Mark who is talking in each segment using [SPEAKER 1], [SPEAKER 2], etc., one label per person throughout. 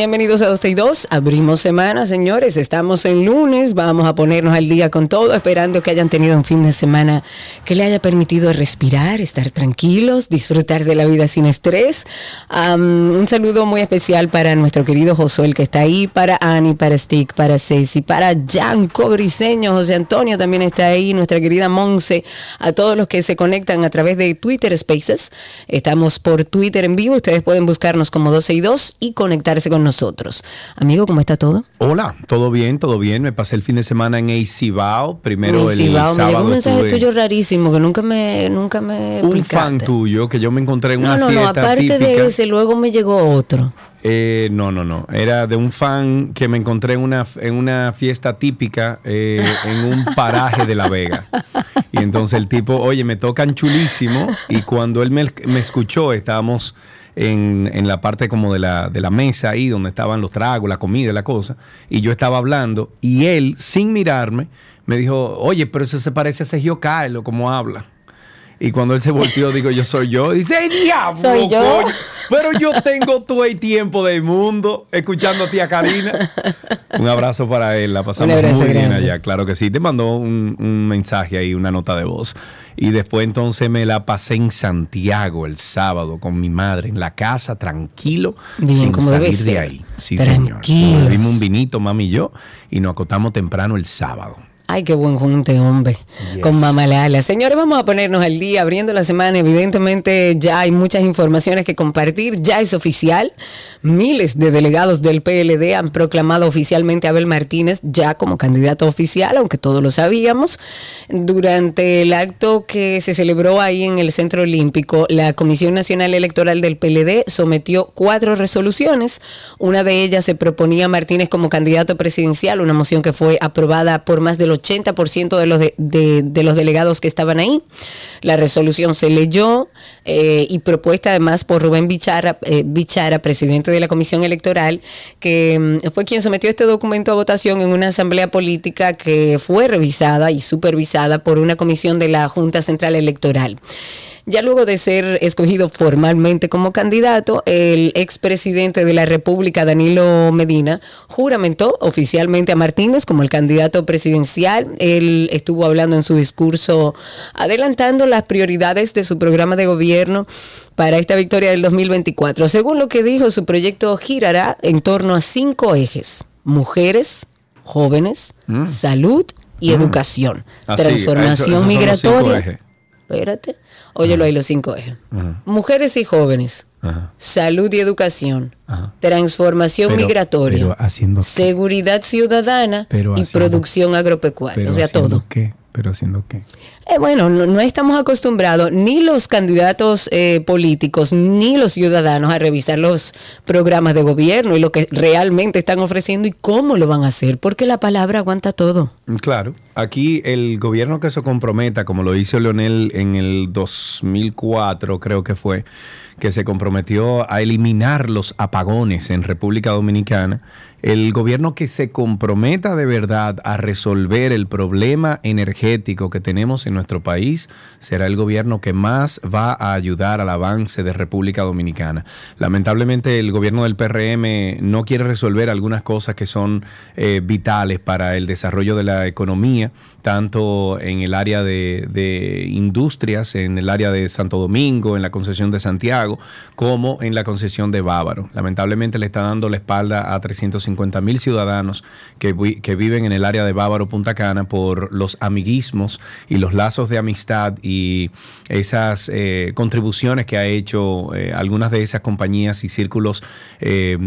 [SPEAKER 1] Bienvenidos a 12 y 2. Abrimos semana, señores. Estamos en lunes. Vamos a ponernos al día con todo, esperando que hayan tenido un fin de semana que le haya permitido respirar, estar tranquilos, disfrutar de la vida sin estrés. Un saludo muy especial para nuestro querido Josué, que está ahí, para Ani, para Stick, para Ceci, para Jan Cobriseño, José Antonio también está ahí, nuestra querida Monse, a todos los que se conectan a través de Twitter Spaces. Estamos por Twitter en vivo. Ustedes pueden buscarnos como 12 y 2 y conectarse con nosotros. Amigo, ¿cómo está todo?
[SPEAKER 2] Hola, todo bien, todo bien. Me pasé el fin de semana en Eicibao. Primero el
[SPEAKER 1] me
[SPEAKER 2] sábado
[SPEAKER 1] llegó un mensaje tuyo rarísimo que nunca me, nunca me
[SPEAKER 2] un
[SPEAKER 1] explicaste.
[SPEAKER 2] fan tuyo que yo me encontré en
[SPEAKER 1] No,
[SPEAKER 2] una
[SPEAKER 1] no, no,
[SPEAKER 2] fiesta
[SPEAKER 1] aparte
[SPEAKER 2] típica.
[SPEAKER 1] de ese, luego me llegó otro.
[SPEAKER 2] Eh, no, no, no. Era de un fan que me encontré en una, en una fiesta típica eh, en un paraje de La Vega. Y entonces el tipo, oye, me tocan chulísimo. Y cuando él me, me escuchó, estábamos en, en la parte como de la, de la mesa ahí, donde estaban los tragos, la comida la cosa. Y yo estaba hablando. Y él, sin mirarme, me dijo, oye, pero eso se parece a Sergio Carlos, como habla. Y cuando él se volteó, digo, yo soy yo. Dice, ¡ay, diablo!
[SPEAKER 1] Soy yo.
[SPEAKER 2] coño! Pero yo tengo todo el tiempo del mundo escuchando a tía Karina. Un abrazo para él, la pasamos muy bien
[SPEAKER 1] grande.
[SPEAKER 2] allá, claro que sí. Te mandó un, un mensaje ahí, una nota de voz. Y después entonces me la pasé en Santiago el sábado con mi madre, en la casa, tranquilo,
[SPEAKER 1] Bien,
[SPEAKER 2] sin
[SPEAKER 1] como
[SPEAKER 2] salir de ahí. Sí, señor. Bebimos un vinito, mami y yo, y nos acostamos temprano el sábado.
[SPEAKER 1] Ay, qué buen junte, hombre.
[SPEAKER 2] Yes.
[SPEAKER 1] Con Mamá Lala. Señores, vamos a ponernos al día, abriendo la semana. Evidentemente, ya hay muchas informaciones que compartir. Ya es oficial. Miles de delegados del PLD han proclamado oficialmente a Abel Martínez ya como candidato oficial, aunque todos lo sabíamos. Durante el acto que se celebró ahí en el Centro Olímpico, la Comisión Nacional Electoral del PLD sometió cuatro resoluciones. Una de ellas se proponía a Martínez como candidato presidencial, una moción que fue aprobada por más del 80% de los, de, los delegados que estaban ahí. La resolución se leyó eh, y propuesta además por Rubén Bichara, eh, Bichara, presidente de la Comisión Electoral, que mm, fue quien sometió este documento a votación en una asamblea política que fue revisada y supervisada por una comisión de la Junta Central Electoral. Ya luego de ser escogido formalmente como candidato, el expresidente de la República, Danilo Medina, juramentó oficialmente a Martínez como el candidato presidencial. Él estuvo hablando en su discurso adelantando las prioridades de su programa de gobierno para esta victoria del 2024. Según lo que dijo, su proyecto girará en torno a cinco ejes. Mujeres, jóvenes, salud y educación.
[SPEAKER 2] Así,
[SPEAKER 1] Transformación
[SPEAKER 2] eso-
[SPEAKER 1] migratoria. Espérate. Óyelo ahí los cinco ejes. Mujeres y jóvenes.
[SPEAKER 2] Ajá.
[SPEAKER 1] Salud y educación.
[SPEAKER 2] Ajá.
[SPEAKER 1] Transformación
[SPEAKER 2] Pero-
[SPEAKER 1] migratoria.
[SPEAKER 2] pero haciendo qué?
[SPEAKER 1] seguridad ciudadana
[SPEAKER 2] Pero
[SPEAKER 1] y producción agropecuaria.
[SPEAKER 2] Pero
[SPEAKER 1] o sea, todo.
[SPEAKER 2] qué? Pero haciendo qué?
[SPEAKER 1] Eh, bueno, no, no estamos acostumbrados, ni los candidatos eh, políticos, ni los ciudadanos, a revisar los programas de gobierno y lo que realmente están ofreciendo y cómo lo van a hacer, porque la palabra aguanta todo.
[SPEAKER 2] Claro, aquí el gobierno que se comprometa, como lo hizo Leonel en el 2004, creo que fue, que se comprometió a eliminar los apagones en República Dominicana, el gobierno que se comprometa de verdad a resolver el problema energético que tenemos en nuestro país será el gobierno que más va a ayudar al avance de República Dominicana. Lamentablemente el gobierno del PRM no quiere resolver algunas cosas que son eh, vitales para el desarrollo de la economía, tanto en el área de, de industrias, en el área de Santo Domingo, en la concesión de Santiago, como en la concesión de Bávaro. Lamentablemente le está dando la espalda a 350 mil ciudadanos que, vi- que viven en el área de Bávaro, Punta Cana, por los amiguismos y los lazos de amistad y esas eh, contribuciones que ha hecho eh, algunas de esas compañías y círculos eh,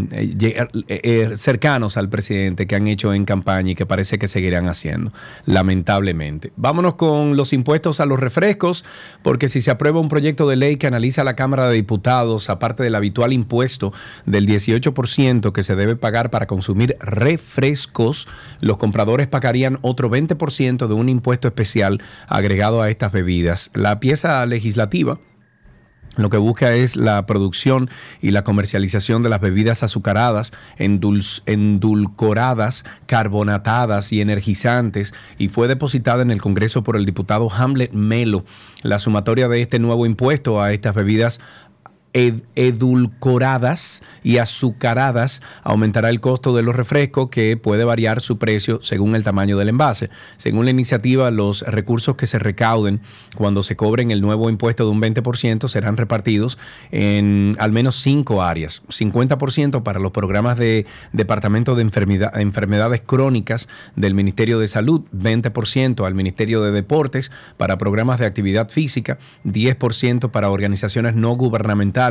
[SPEAKER 2] cercanos al presidente que han hecho en campaña y que parece que seguirán haciendo, lamentablemente. Vámonos con los impuestos a los refrescos, porque si se aprueba un proyecto de ley que analiza la Cámara de diputados, aparte del habitual impuesto del 18% que se debe pagar para consumir refrescos, los compradores pagarían otro 20% de un impuesto especial agregado a estas bebidas. La pieza legislativa lo que busca es la producción y la comercialización de las bebidas azucaradas, endulcoradas, carbonatadas y energizantes y fue depositada en el Congreso por el diputado Hamlet Melo. La sumatoria de este nuevo impuesto a estas bebidas edulcoradas y azucaradas aumentará el costo de los refrescos que puede variar su precio según el tamaño del envase. Según la iniciativa, los recursos que se recauden cuando se cobren el nuevo impuesto de un 20% serán repartidos en al menos cinco áreas. 50% para los programas de Departamento de Enfermedades Crónicas del Ministerio de Salud, 20% al Ministerio de Deportes para programas de actividad física, 10% para organizaciones no gubernamentales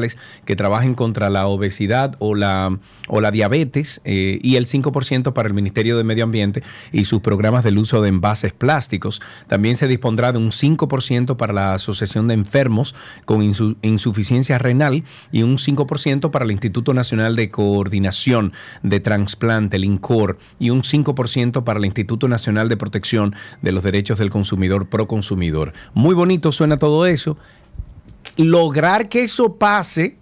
[SPEAKER 2] que trabajen contra la obesidad o la, o la diabetes eh, y el 5% para el Ministerio de Medio Ambiente y sus programas del uso de envases plásticos. También se dispondrá de un 5% para la Asociación de Enfermos con Insuficiencia Renal y un 5% para el Instituto Nacional de Coordinación de Transplante, el INCOR, y un 5% para el Instituto Nacional de Protección de los Derechos del Consumidor, Proconsumidor. Muy bonito suena todo eso lograr que eso pase,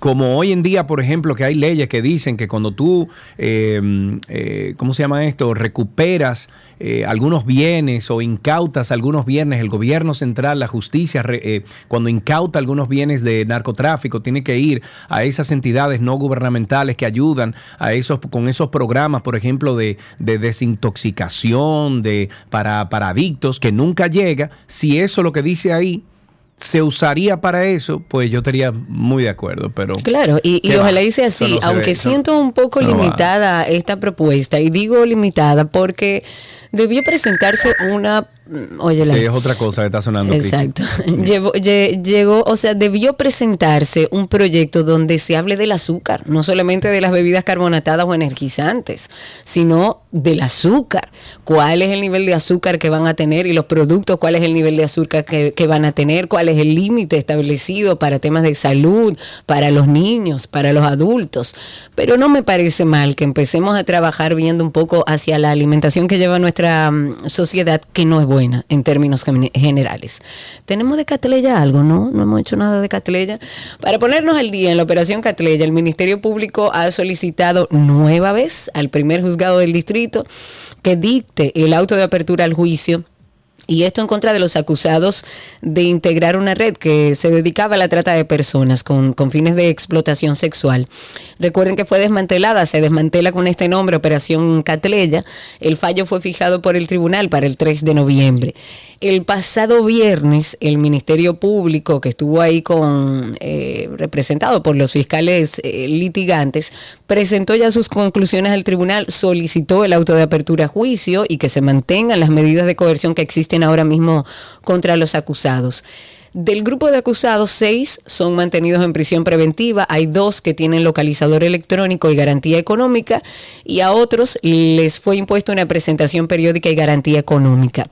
[SPEAKER 2] como hoy en día, por ejemplo, que hay leyes que dicen que cuando tú, em, eh, ¿cómo se llama esto?, recuperas eh, algunos bienes o incautas algunos bienes, el gobierno central, la justicia, eh, cuando incauta algunos bienes de narcotráfico, tiene que ir a esas entidades no gubernamentales que ayudan a esos, con esos programas, por ejemplo, de, desintoxicación, de, para, para adictos, que nunca llega. Si eso lo que dice ahí se usaría para eso, pues yo estaría muy de acuerdo, pero...
[SPEAKER 1] Claro, y, ojalá dice así, aunque siento un poco limitada esta propuesta, y digo limitada porque debió presentarse una Oye,
[SPEAKER 2] sí, es otra cosa que está sonando.
[SPEAKER 1] Exacto. llegó, o sea, debió presentarse un proyecto donde se hable del azúcar, no solamente de las bebidas carbonatadas o energizantes, sino del azúcar. ¿Cuál es el nivel de azúcar que van a tener y los productos, cuál es el nivel de azúcar que, que van a tener, cuál es el límite establecido para temas de salud, para los niños, para los adultos? Pero no me parece mal que empecemos a trabajar viendo un poco hacia la alimentación que lleva nuestra mm, sociedad, que no es buena en términos generales. Tenemos de Catleya algo, ¿no? No hemos hecho nada de Catleya. Para ponernos al día en la operación Catleya, el Ministerio Público ha solicitado nueva vez al primer juzgado del distrito que dicte el auto de apertura al juicio y esto en contra de los acusados de integrar una red que se dedicaba a la trata de personas con, con, fines de explotación sexual. Recuerden que fue desmantelada, se desmantela con este nombre, Operación Catleya. El fallo fue fijado por el tribunal para el 3 de noviembre. El pasado viernes, el Ministerio Público, que estuvo ahí con eh, representado por los fiscales eh, litigantes, presentó ya sus conclusiones al tribunal, solicitó el auto de apertura a juicio y que se mantengan las medidas de coerción que existen ahora mismo contra los acusados. Del grupo de acusados, seis son mantenidos en prisión preventiva, hay dos que tienen localizador electrónico y garantía económica, y a otros les fue impuesta una presentación periódica y garantía económica.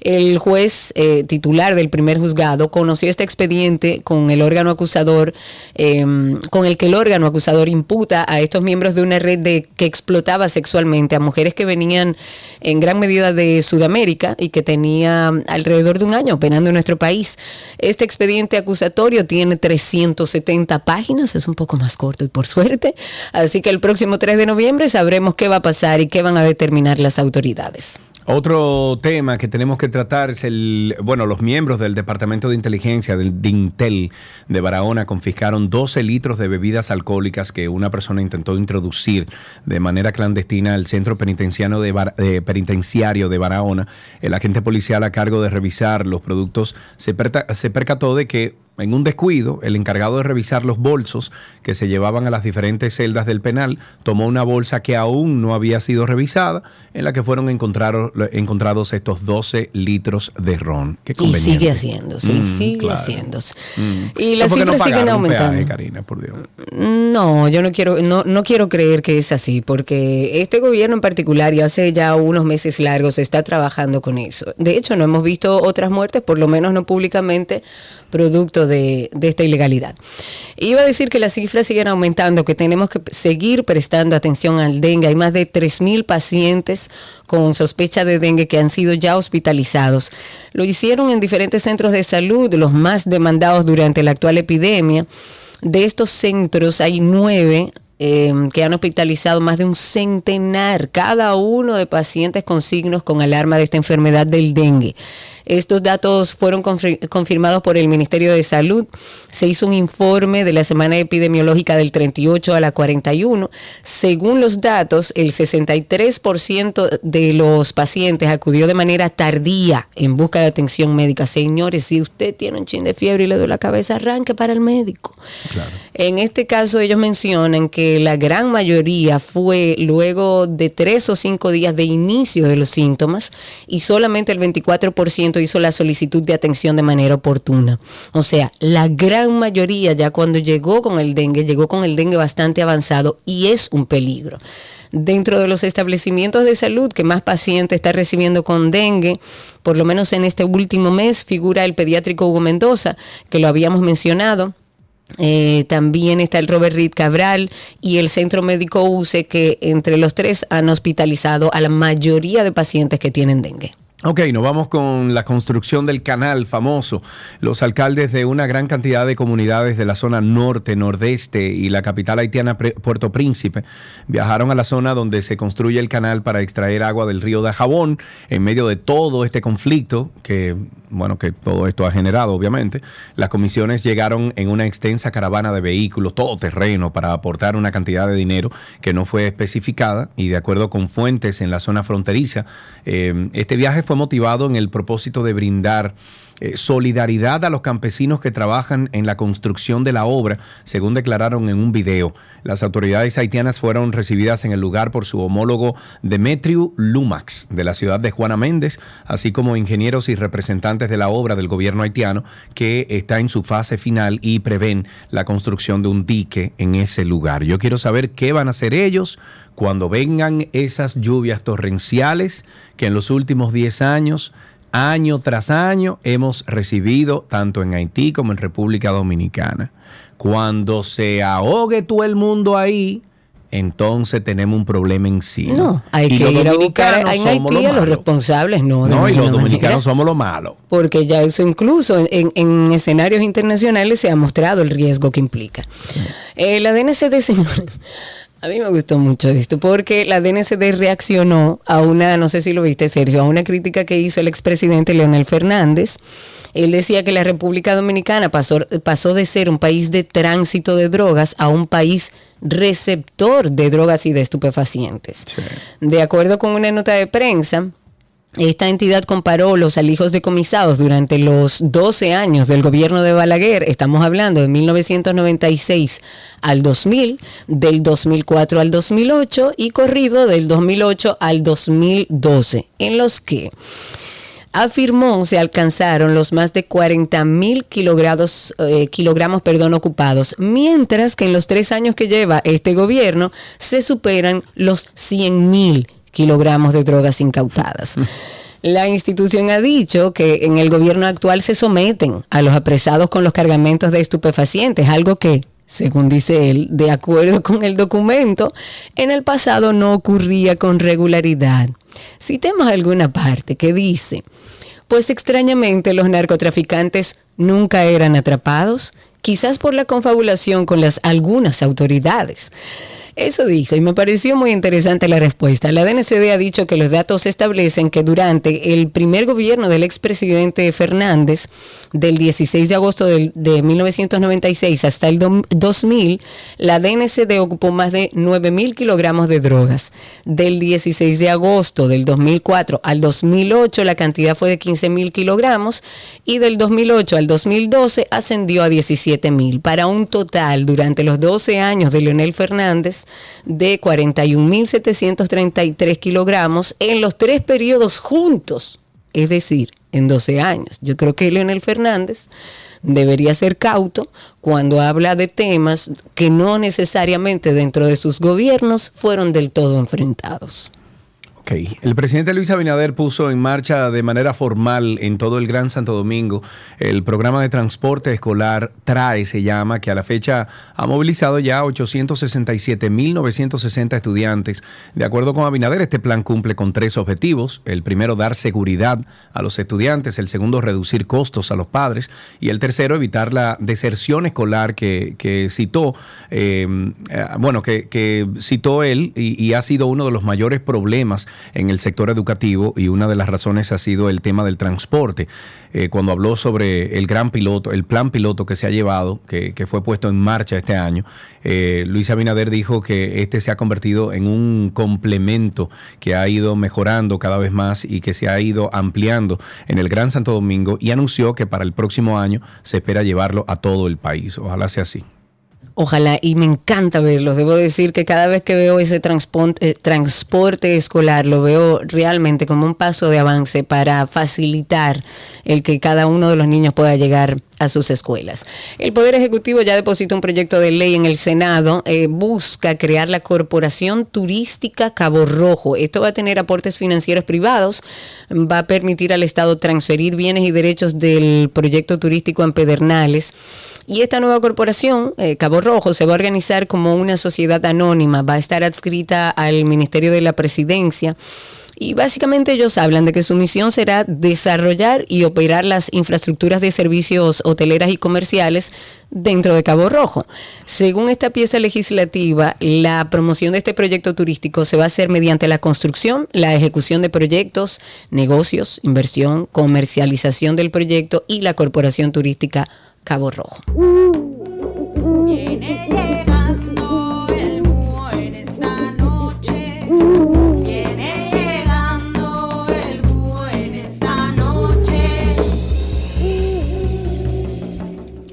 [SPEAKER 1] El juez eh, titular del primer juzgado conoció este expediente con el órgano acusador, em, con el que el órgano acusador imputa a estos miembros de una red de, que explotaba sexualmente a mujeres que venían en gran medida de Sudamérica y que tenía alrededor de un año operando en nuestro país. Este expediente acusatorio tiene 370 páginas, es un poco más corto y por suerte. Así que el próximo 3 de noviembre sabremos qué va a pasar y qué van a determinar las autoridades.
[SPEAKER 2] Otro tema que tenemos que tratar es el, bueno, los miembros del Departamento de Inteligencia del DINTEL de Barahona confiscaron 12 litros de bebidas alcohólicas que una persona intentó introducir de manera clandestina al centro penitenciario de, penitenciario de Barahona. El agente policial a cargo de revisar los productos se percató de que en un descuido, el encargado de revisar los bolsos que se llevaban a las diferentes celdas del penal tomó una bolsa que aún no había sido revisada, en la que fueron encontrados estos 12 litros de ron.
[SPEAKER 1] y sigue haciéndose, mm, sigue haciéndose. Mm. Y las cifras siguen aumentando. No, yo no quiero, no, no quiero creer que es así, porque este gobierno en particular, y hace ya unos meses largos, está trabajando con eso. De hecho, no hemos visto otras muertes, por lo menos no públicamente, producto de, de esta ilegalidad. Iba a decir que las cifras siguen aumentando, que tenemos que seguir prestando atención al dengue. Hay más de 3.000 pacientes con sospecha de dengue que han sido ya hospitalizados. Lo hicieron en diferentes centros de salud, los más demandados durante la actual epidemia. De estos centros hay nueve eh, que han hospitalizado más de un centenar, cada uno de pacientes con signos con alarma de esta enfermedad del dengue. Estos datos fueron confir- confirmados por el Ministerio de Salud. Se hizo un informe de la semana epidemiológica del 38 a la 41. Según los datos, el 63% de los pacientes acudió de manera tardía en busca de atención médica. Señores, si usted tiene un chin de fiebre y le duele la cabeza, arranque para el médico. En este caso, ellos mencionan que la gran mayoría fue luego de tres o cinco días de inicio de los síntomas y solamente el 24% hizo la solicitud de atención de manera oportuna. O sea, la gran mayoría ya cuando llegó con el dengue, llegó con el dengue bastante avanzado y es un peligro. Dentro de los establecimientos de salud que más pacientes está recibiendo con dengue, por lo menos en este último mes, figura el pediátrico Hugo Mendoza, que lo habíamos mencionado. Eh, también está el Robert Reed Cabral y el Centro Médico UCE, que entre los tres han hospitalizado a la mayoría de pacientes que tienen dengue.
[SPEAKER 2] Ok, nos vamos con la construcción del canal famoso. Los alcaldes de una gran cantidad de comunidades de la zona norte, nordeste y la capital haitiana Puerto Príncipe viajaron a la zona donde se construye el canal para extraer agua del río de Jabón en medio de todo este conflicto que, bueno, que todo esto ha generado, obviamente. Las comisiones llegaron en una extensa caravana de vehículos, todo terreno, para aportar una cantidad de dinero que no fue especificada y de acuerdo con fuentes en la zona fronteriza, eh, este viaje motivado en el propósito de brindar eh, solidaridad a los campesinos que trabajan en la construcción de la obra, según declararon en un video. Las autoridades haitianas fueron recibidas en el lugar por su homólogo Demetriu Lumax de la ciudad de Juana Méndez, así como ingenieros y representantes de la obra del gobierno haitiano que está en su fase final y prevén la construcción de un dique en ese lugar. Yo quiero saber qué van a hacer ellos cuando vengan esas lluvias torrenciales que en los últimos 10 años, año tras año, hemos recibido tanto en Haití como en República Dominicana. Cuando se ahogue todo el mundo ahí, entonces tenemos un problema encima.
[SPEAKER 1] No, hay
[SPEAKER 2] Y
[SPEAKER 1] que
[SPEAKER 2] los
[SPEAKER 1] ir a buscar
[SPEAKER 2] dominicanos
[SPEAKER 1] en Haití a los responsables, no. de
[SPEAKER 2] No, y los dominicanos
[SPEAKER 1] manera.
[SPEAKER 2] somos lo malo.
[SPEAKER 1] porque ya eso incluso en, en- en escenarios internacionales se ha mostrado el riesgo que implica. Eh, la DNCD, señores, a mí me gustó mucho esto, porque la DNCD reaccionó a una, no sé si lo viste, Sergio, a una crítica que hizo el expresidente Leonel Fernández. Él decía que la República Dominicana pasó, pasó de ser un país de tránsito de drogas a un país receptor de drogas y de estupefacientes. De acuerdo con una nota de prensa, esta entidad comparó los alijos decomisados durante los 12 años del gobierno de Balaguer, estamos hablando de 1996 al 2000, del 2004 al 2008 y corrido del 2008 al 2012, en los que afirmó se alcanzaron los más de 40 mil kilogramos, eh, kilogramos ocupados, mientras que en los tres años que lleva este gobierno se superan los 100 mil kilogramos de drogas incautadas. La institución ha dicho que en el gobierno actual se someten a los apresados con los cargamentos de estupefacientes, algo que, según dice él, de acuerdo con el documento, en el pasado no ocurría con regularidad. Citemos alguna parte que dice, pues extrañamente los narcotraficantes nunca eran atrapados, quizás por la confabulación con las algunas autoridades. Eso dijo y me pareció muy interesante la respuesta. La DNCD ha dicho que los datos establecen que durante el primer gobierno del expresidente Fernández, del 16 de agosto del- de 1996 hasta el dom- 2000, la DNCD ocupó más de 9 mil kilogramos de drogas. Del 16 de agosto del 2004 al 2008 la cantidad fue de 15 mil kilogramos y del 2008 al 2012 ascendió a 17 mil, para un total durante los 12 años de Leonel Fernández de 41.733 kilogramos en los tres periodos juntos, es decir, en 12 años. Yo creo que Leonel Fernández debería ser cauto cuando habla de temas que no necesariamente dentro de sus gobiernos fueron del todo enfrentados.
[SPEAKER 2] Ok, el presidente Luis Abinader puso en marcha de manera formal en todo el Gran Santo Domingo el programa de transporte escolar TRAE, se llama, que a la fecha ha movilizado ya 867.960 estudiantes. De acuerdo con Abinader, este plan cumple con tres objetivos. El primero, dar seguridad a los estudiantes. El segundo, reducir costos a los padres. Y el tercero, evitar la deserción escolar que, que citó, eh, eh, bueno, que, citó él y ha sido uno de los mayores problemas en el sector educativo y una de las razones ha sido el tema del transporte. Eh, cuando habló sobre el gran piloto, el plan piloto que se ha llevado, que, que fue puesto en marcha este año, eh, Luis Abinader dijo que este se ha convertido en un complemento que ha ido mejorando cada vez más y que se ha ido ampliando en el Gran Santo Domingo y anunció que para el próximo año se espera llevarlo a todo el país. Ojalá sea así.
[SPEAKER 1] Ojalá, y me encanta verlos. Debo decir que cada vez que veo ese transporte, eh, transporte, escolar, lo veo realmente como un paso de avance para facilitar el que cada uno de los niños pueda llegar a sus escuelas. El Poder Ejecutivo ya depositó un proyecto de ley en el Senado, eh, busca crear la Corporación Turística Cabo Rojo. Esto va a tener aportes financieros privados, va a permitir al Estado transferir bienes y derechos del proyecto turístico en Pedernales. Y esta nueva corporación, eh, Cabo Rojo, se va a organizar como una sociedad anónima, va a estar adscrita al Ministerio de la Presidencia. Y básicamente ellos hablan de que su misión será desarrollar y operar las infraestructuras de servicios hoteleras y comerciales dentro de Cabo Rojo. Según esta pieza legislativa, la promoción de este proyecto turístico se va a hacer mediante la construcción, la ejecución de proyectos, negocios, inversión, comercialización del proyecto y la corporación turística Cabo Rojo.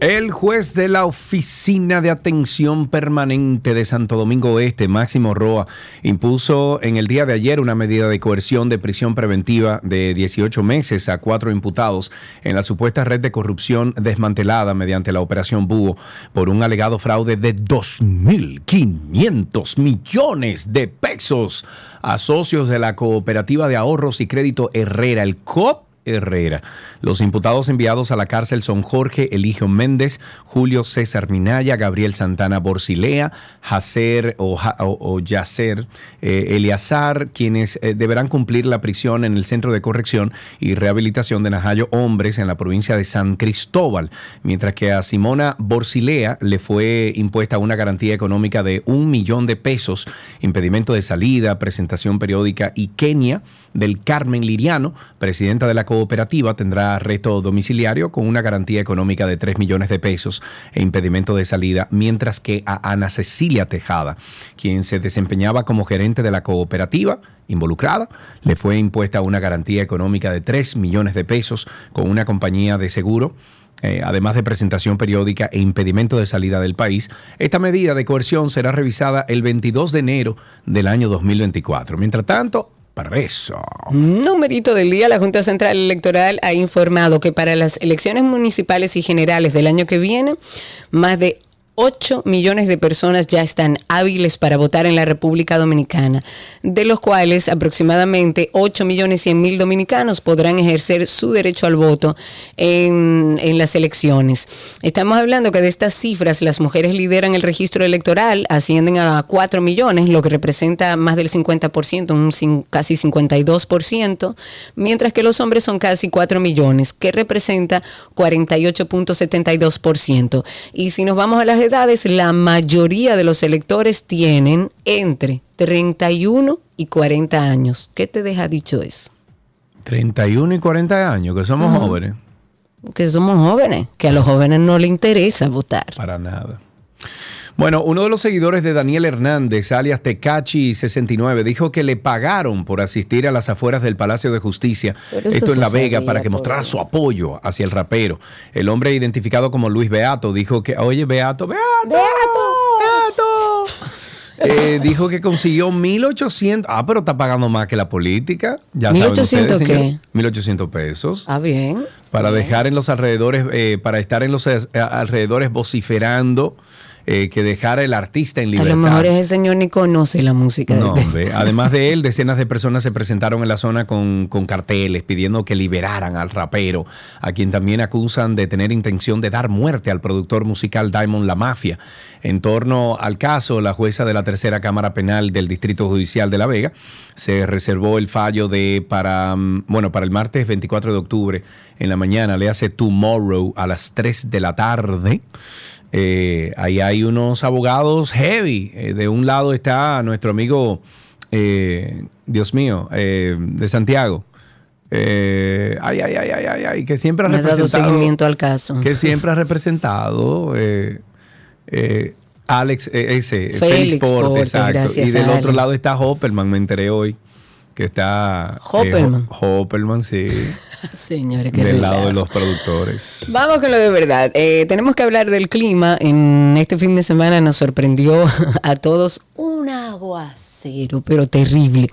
[SPEAKER 3] El
[SPEAKER 2] juez de la Oficina de Atención Permanente de Santo Domingo Oeste, Máximo Roa, impuso en el día de ayer una medida de coerción de prisión preventiva de 18 meses a cuatro imputados en la supuesta red de corrupción desmantelada mediante la Operación Búho por un alegado fraude de 2.500 millones de pesos a socios de la Cooperativa de Ahorros y Crédito Herrera, el COP Herrera. Los imputados enviados a la cárcel son Jorge Eligio Méndez, Julio César Minaya, Gabriel Santana Borcilea, Jacer o, o- Yacer eh, Eliazar, quienes eh, deberán cumplir la prisión en el Centro de Corrección y Rehabilitación de Najayo Hombres en la provincia de San Cristóbal, mientras que a Simona Borcilea le fue impuesta una garantía económica de un millón de pesos, impedimento de salida, presentación periódica y Kenia del Carmen Liriano, presidenta de la cooperativa, tendrá arresto domiciliario con una garantía económica de 3 millones de pesos e impedimento de salida, mientras que a Ana Cecilia Tejada, quien se desempeñaba como gerente de la cooperativa involucrada, le fue impuesta una garantía económica de 3 millones de pesos con una compañía de seguro eh, además de presentación periódica e impedimento de salida del país, esta medida de coerción será revisada el 22 de enero del año 2024. Mientras tanto, preso.
[SPEAKER 1] Numerito del día, la Junta Central Electoral ha informado que para las elecciones municipales y generales del año que viene, más de 8 millones de personas ya están hábiles para votar en la República Dominicana, de los cuales aproximadamente 8 millones 100 mil dominicanos podrán ejercer su derecho al voto en, las elecciones. Estamos hablando que de estas cifras las mujeres lideran el registro electoral, ascienden a 4 millones, lo que representa más del 50%, un casi 52%, mientras que los hombres son casi 4 millones, que representa 48.72%. Y si nos vamos a las edades, la mayoría de los electores tienen entre 31 y 40 años. ¿Qué te deja dicho eso?
[SPEAKER 2] 31 y 40 años, que somos jóvenes.
[SPEAKER 1] Que somos jóvenes, que a los jóvenes no les interesa votar.
[SPEAKER 2] Para nada. Bueno, uno de los seguidores de Daniel Hernández, alias Tecachi69, dijo que le pagaron por asistir a las afueras del Palacio de Justicia, esto en La Vega, para que mostrara su apoyo hacia el rapero. El hombre identificado como Luis Beato dijo que, oye, Beato, Beato, Beato. Eh, dijo que consiguió 1.800. Ah, pero está pagando más que la política. Ya saben
[SPEAKER 1] 1.800
[SPEAKER 2] ustedes,
[SPEAKER 1] qué?
[SPEAKER 2] 1.800 pesos.
[SPEAKER 1] Ah, bien.
[SPEAKER 2] para dejar en los alrededores, eh, para estar en los eh, alrededores vociferando eh, que dejara el artista en
[SPEAKER 1] A
[SPEAKER 2] libertad.
[SPEAKER 1] lo mejor ese señor ni conoce la música. de-
[SPEAKER 2] hombre. Además de él, decenas de personas se presentaron en la zona con, con carteles pidiendo que liberaran al rapero, a quien también acusan de tener intención de dar muerte al productor musical Diamond La Mafia. En torno al caso, la jueza de la tercera Cámara Penal del Distrito Judicial de La Vega se reservó el fallo de para, mm, bueno, para el martes 24 de octubre en la mañana, le hace tomorrow a las 3 de la tarde. Eh, ahí hay unos abogados heavy. Eh, de un lado está nuestro amigo, eh, Dios mío, eh, de Santiago. Eh, ay, ay, ay, ay, ay, ay, que siempre ha
[SPEAKER 1] Me ha dado
[SPEAKER 2] representado.
[SPEAKER 1] seguimiento al caso.
[SPEAKER 2] Que siempre ha representado. eh, eh, Alex, eh, ese,
[SPEAKER 1] Félix
[SPEAKER 2] Félix Porte,
[SPEAKER 1] Porte,
[SPEAKER 2] exacto. Y del otro lado está Hopperman, me enteré hoy. Que está. eh,
[SPEAKER 1] Hopperman.
[SPEAKER 2] Ho- Hopperman, sí.
[SPEAKER 1] Señores, qué
[SPEAKER 2] del lado de los productores.
[SPEAKER 1] Vamos con lo de verdad. Eh, tenemos que hablar del clima. En este fin de semana nos sorprendió a todos un aguacero, pero terrible.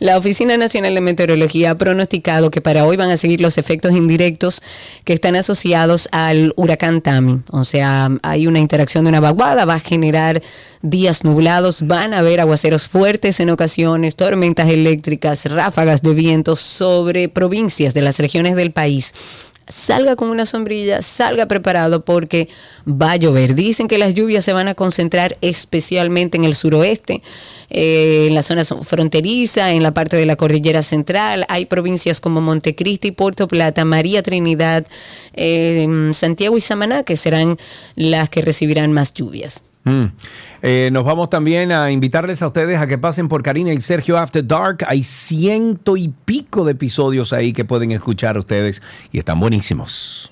[SPEAKER 1] La Oficina Nacional de Meteorología ha pronosticado que para hoy van a seguir los efectos indirectos que están asociados al huracán Tami. O sea, hay una interacción de una vaguada, va a generar días nublados, van a haber aguaceros fuertes en ocasiones, tormentas eléctricas, ráfagas de viento sobre provincias de las regiones del país salga con una sombrilla, salga preparado porque va a llover. Dicen que las lluvias se van a concentrar especialmente en el suroeste, eh, en la zona fronteriza, en la parte de la cordillera central. Hay provincias como Montecristi, Puerto Plata, María Trinidad, eh, Santiago y Samaná que serán las que recibirán más lluvias.
[SPEAKER 2] Mm. Eh, nos vamos también a invitarles a ustedes a que pasen por Karina y Sergio After Dark. Hay ciento y pico de episodios ahí que pueden escuchar ustedes y están buenísimos.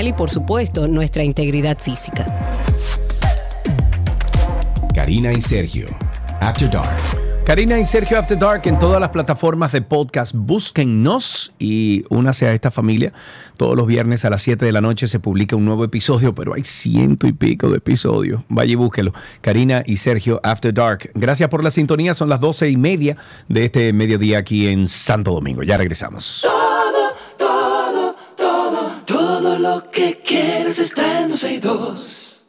[SPEAKER 1] y por supuesto nuestra integridad física.
[SPEAKER 4] Karina y Sergio. After Dark.
[SPEAKER 2] Karina y Sergio After Dark en todas las plataformas de podcast. Búsquennos y únase a esta familia. Todos los viernes a las 7 de la noche se publica un nuevo episodio, pero hay ciento y pico de episodios. Vaya y búsquelo. Karina y Sergio After Dark. Gracias por la sintonía. Son las 12 y media de este mediodía aquí en Santo Domingo. Ya regresamos.
[SPEAKER 5] Lo que quieres está en 12 y 2.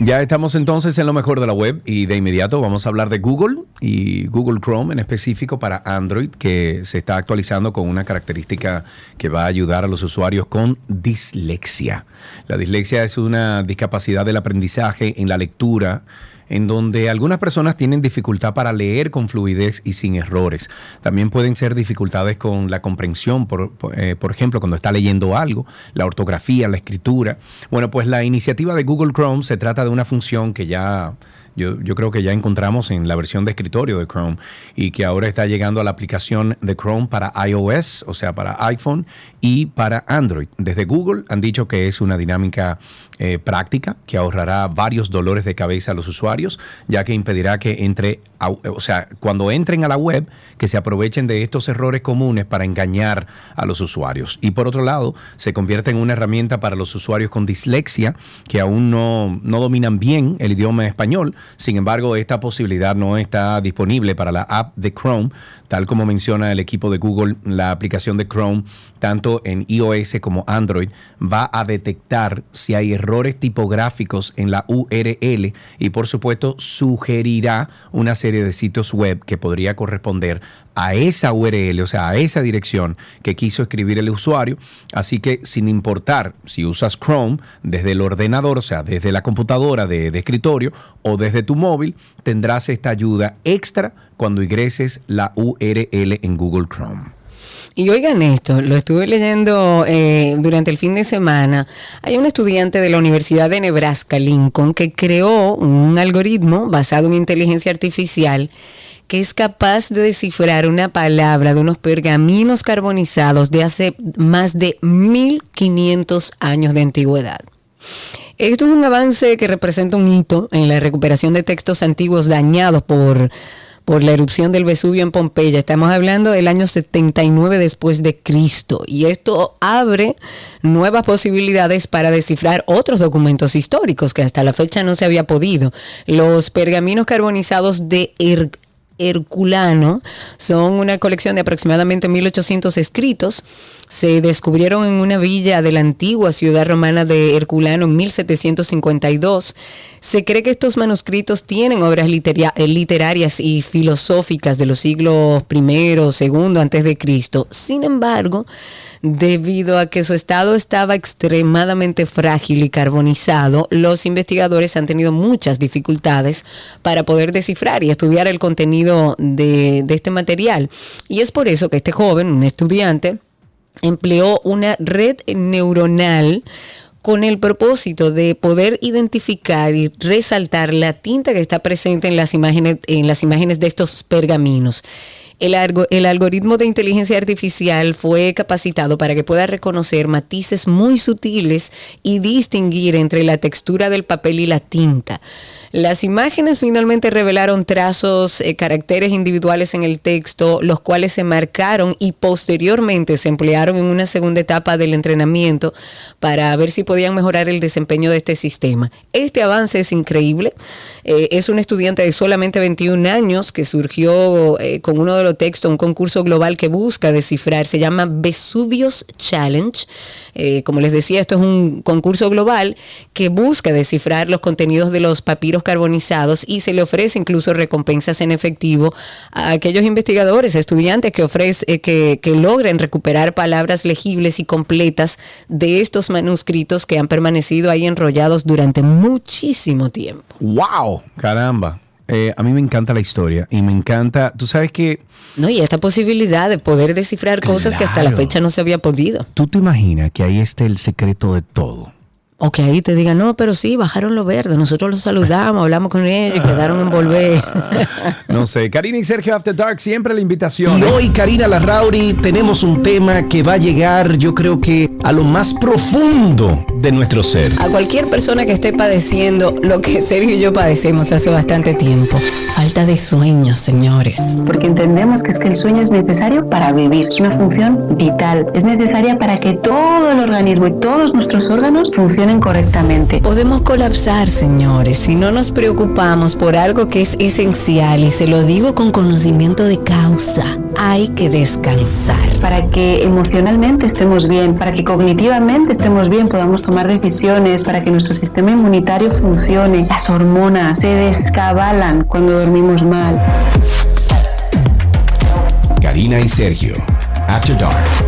[SPEAKER 2] Ya estamos entonces en lo mejor de la web y de inmediato vamos a hablar de Google y Google Chrome en específico para Android que se está actualizando con una característica que va a ayudar a los usuarios con dislexia. La dislexia es una discapacidad del aprendizaje en la lectura en donde algunas personas tienen dificultad para leer con fluidez y sin errores. También pueden ser dificultades con la comprensión, eh, por ejemplo, cuando está leyendo algo, la ortografía, la escritura. Bueno, pues la iniciativa de Google Chrome se trata de una función que ya yo, yo, creo que ya encontramos en la versión de escritorio de Chrome y que ahora está llegando a la aplicación de Chrome para iOS, o sea, para iPhone y para Android. Desde Google han dicho que es una dinámica eh, práctica que ahorrará varios dolores de cabeza a los usuarios, ya que impedirá que entre, o sea, cuando entren a la web, que se aprovechen de estos errores comunes para engañar a los usuarios. Y por otro lado, se convierte en una herramienta para los usuarios con dislexia que aún no, no dominan bien el idioma español, sin embargo, esta posibilidad no está disponible para la app de Chrome, tal como menciona el equipo de Google. La aplicación de Chrome, tanto en iOS como Android, va a detectar si hay errores tipográficos en la URL y, por supuesto, sugerirá una serie de sitios web que podría corresponder a esa URL, o sea, a esa dirección que quiso escribir el usuario. Así que sin importar si usas Chrome desde el ordenador, o sea, desde la computadora de, de escritorio o desde tu móvil, tendrás esta ayuda extra cuando ingreses la URL en Google Chrome.
[SPEAKER 1] Y oigan esto, lo estuve leyendo eh, durante el fin de semana. Hay un estudiante de la Universidad de Nebraska, Lincoln, que creó un algoritmo basado en inteligencia artificial que es capaz de descifrar una palabra de unos pergaminos carbonizados de hace más de 1500 años de antigüedad. Esto es un avance que representa un hito en la recuperación de textos antiguos dañados por, por la erupción del Vesubio en Pompeya. Estamos hablando del año 79 después de Cristo. Y esto abre nuevas posibilidades para descifrar otros documentos históricos que hasta la fecha no se había podido. Los pergaminos carbonizados de Her- Herculano son una colección de aproximadamente 1800 escritos. Se descubrieron en una villa de la antigua ciudad romana de Herculano en 1752. Se cree que estos manuscritos tienen obras eh, literarias y filosóficas de los siglos I, segundo antes de Cristo. Sin embargo, debido a que su estado estaba extremadamente frágil y carbonizado, los investigadores han tenido muchas dificultades para poder descifrar y estudiar el contenido de, este material. Y es por eso que este joven, un estudiante, empleó una red neuronal con el propósito de poder identificar y resaltar la tinta que está presente en las imágenes, en las imágenes de estos pergaminos. El, el algoritmo de inteligencia artificial fue capacitado para que pueda reconocer matices muy sutiles y distinguir entre la textura del papel y la tinta. Las imágenes finalmente revelaron trazos, eh, caracteres individuales en el texto, los cuales se marcaron y posteriormente se emplearon en una segunda etapa del entrenamiento para ver si podían mejorar el desempeño de este sistema. Este avance es increíble. Eh, es un estudiante de solamente 21 años que surgió eh, con uno de los textos, un concurso global que busca descifrar, se llama Vesuvius Challenge. Como les decía, esto es un concurso global que busca descifrar los contenidos de los papiros carbonizados y se le ofrece incluso recompensas en efectivo a aquellos investigadores, estudiantes que, ofrece, eh, que, que logren recuperar palabras legibles y completas de estos manuscritos que han permanecido ahí enrollados durante muchísimo tiempo.
[SPEAKER 2] ¡Wow! Caramba. Eh, a mí me encanta la historia y me encanta, tú sabes que
[SPEAKER 1] No, y esta posibilidad de poder descifrar cosas que hasta la fecha no se había podido.
[SPEAKER 2] tú te imaginas que ahí está el secreto de todo.
[SPEAKER 1] O que ahí te digan, no, pero sí, bajaron lo verde. Nosotros los saludamos, hablamos con ellos y quedaron en volver.
[SPEAKER 2] No sé, Karina y Sergio After Dark, siempre la invitación.
[SPEAKER 5] Y hoy, Karina Larrauri, tenemos un tema que va a llegar, yo creo que a lo más profundo de nuestro ser.
[SPEAKER 1] A cualquier persona que esté padeciendo lo que Sergio y yo padecemos hace bastante tiempo. Falta de sueños, señores.
[SPEAKER 6] porque entendemos que es que el sueño es necesario para vivir, es una función vital, es necesaria para que todo el organismo y todos nuestros órganos funcionen correctamente.
[SPEAKER 1] Podemos colapsar, señores, si no nos preocupamos por algo que es esencial y se lo digo con conocimiento de causa. Hay que descansar.
[SPEAKER 6] Para que emocionalmente estemos bien, para que cognitivamente estemos bien, podamos tomar decisiones, para que nuestro sistema inmunitario funcione. Las hormonas se descabalan cuando dormimos mal.
[SPEAKER 4] Karina y Sergio. After Dark.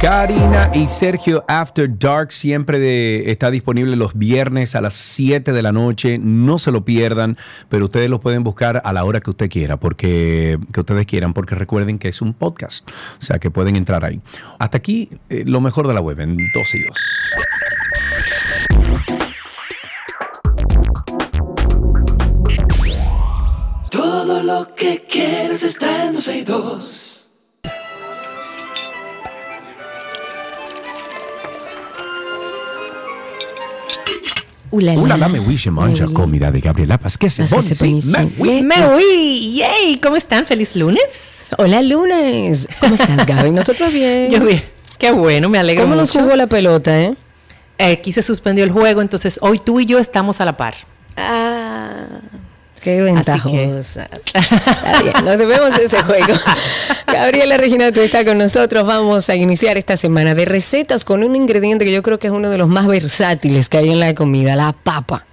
[SPEAKER 2] Karina y Sergio After Dark siempre está disponible los viernes a las 7 de la noche. No se lo pierdan, pero ustedes lo pueden buscar a la hora que usted quiera, porque que ustedes quieran, porque recuerden que es un podcast, o sea que pueden entrar ahí. Hasta aquí eh, lo mejor de la web en 2 y 2.
[SPEAKER 5] Todo lo que quieres está en 12 y 2.
[SPEAKER 1] Ulala.
[SPEAKER 2] Una me wish mancha
[SPEAKER 1] Oui.
[SPEAKER 2] comida de Gabriela Paz. ¿Qué se
[SPEAKER 1] Las que se
[SPEAKER 2] pone? Sí, me oui.
[SPEAKER 7] Me uy, yay, ¿cómo están? Feliz lunes.
[SPEAKER 1] Hola, lunes. ¿Cómo estás, Gaby? Nosotros bien.
[SPEAKER 7] Yo bien. Qué bueno, me alegro
[SPEAKER 1] ¿Cómo nos jugó la pelota, eh?
[SPEAKER 7] Eh, aquí se suspendió el juego, entonces hoy tú y yo estamos a la par.
[SPEAKER 1] Ah, qué ventajosa. Está bien, nos debemos ese juego. Gabriela Regina, tú estás con nosotros. Vamos a iniciar esta semana de recetas con un ingrediente que yo creo que es uno de los más versátiles que hay en la comida, la papa.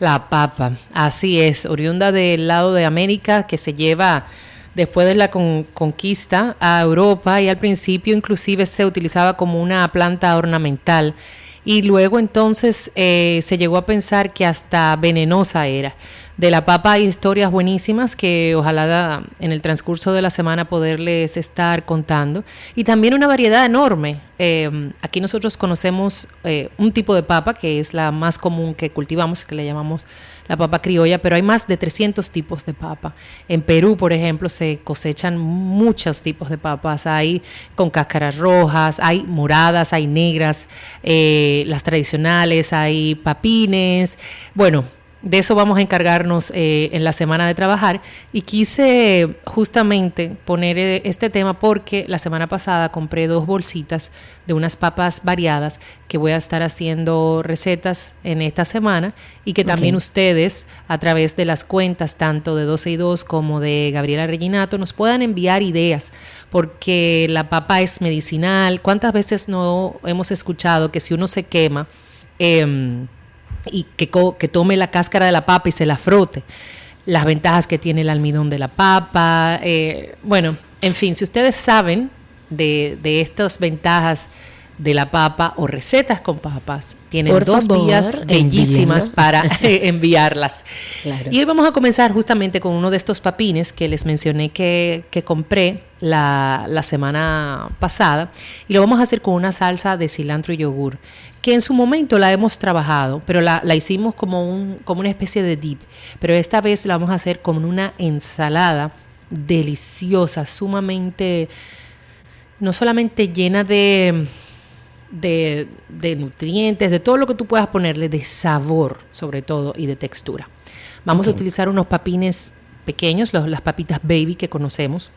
[SPEAKER 7] La papa, así es, oriunda del lado de América que se lleva después de la con- conquista a Europa y al principio inclusive se utilizaba como una planta ornamental y luego entonces eh, se llegó a pensar que hasta venenosa era. De la papa hay historias buenísimas que ojalá da- en el transcurso de la semana poderles estar contando. Y también una variedad enorme. Eh, aquí nosotros conocemos eh, un tipo de papa que es la más común que cultivamos, que le llamamos la papa criolla, pero hay más de 300 tipos de papa. En Perú, por ejemplo, se cosechan muchos tipos de papas. Hay con cáscaras rojas, hay moradas, hay negras, eh, las tradicionales, hay papines. Bueno, de eso vamos a encargarnos eh, en la semana de trabajar y quise justamente poner eh, este tema porque la semana pasada compré dos bolsitas de unas papas variadas que voy a estar haciendo recetas en esta semana y que también ustedes a través de las cuentas tanto de 12 y 2 como de Gabriela Reginato nos puedan enviar ideas porque la papa es medicinal. ¿Cuántas veces no hemos escuchado que si uno se quema em, y que, que tome la cáscara de la papa y se la frote. Las ventajas que tiene el almidón de la papa. eh, bueno, en fin, si ustedes saben de, de estas ventajas de la papa o recetas con papas, tienen
[SPEAKER 1] Por
[SPEAKER 7] dos
[SPEAKER 1] favor,
[SPEAKER 7] vías bellísimas
[SPEAKER 1] envíenlo.
[SPEAKER 7] para eh, enviarlas.
[SPEAKER 1] Claro.
[SPEAKER 7] Y hoy vamos a comenzar justamente con uno de estos papines que les mencioné que, que compré la, la semana pasada. Y lo vamos a hacer con una salsa de cilantro y yogur, que en su momento la hemos trabajado, pero la, la hicimos como, un, como una especie de dip. Pero esta vez la vamos a hacer con una ensalada deliciosa, sumamente, no solamente llena de de, de nutrientes, de todo lo que tú puedas ponerle, de sabor sobre todo y de textura. Vamos a utilizar unos papines pequeños, los- las papitas baby que conocemos,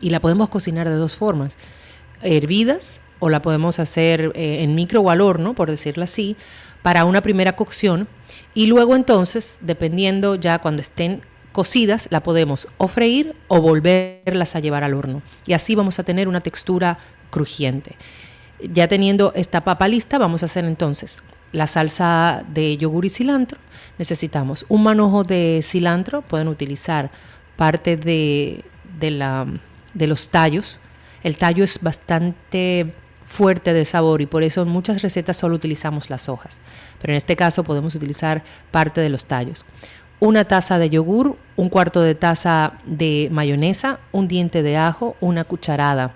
[SPEAKER 7] y la podemos cocinar de dos formas, hervidas o la podemos hacer eh, en micro o al horno, por decirlo así, para una primera cocción y luego entonces, dependiendo ya cuando estén cocidas, la podemos o freír o volverlas a llevar al horno. Y así vamos a tener una textura crujiente. Ya teniendo esta papa lista, vamos a hacer entonces la salsa de yogur y cilantro. Necesitamos un manojo de cilantro, pueden utilizar parte de, de la, de los tallos. El tallo es bastante fuerte de sabor y por eso en muchas recetas solo utilizamos las hojas. Pero en este caso podemos utilizar parte de los tallos. Una taza de yogur, un cuarto de taza de mayonesa, un diente de ajo, una cucharada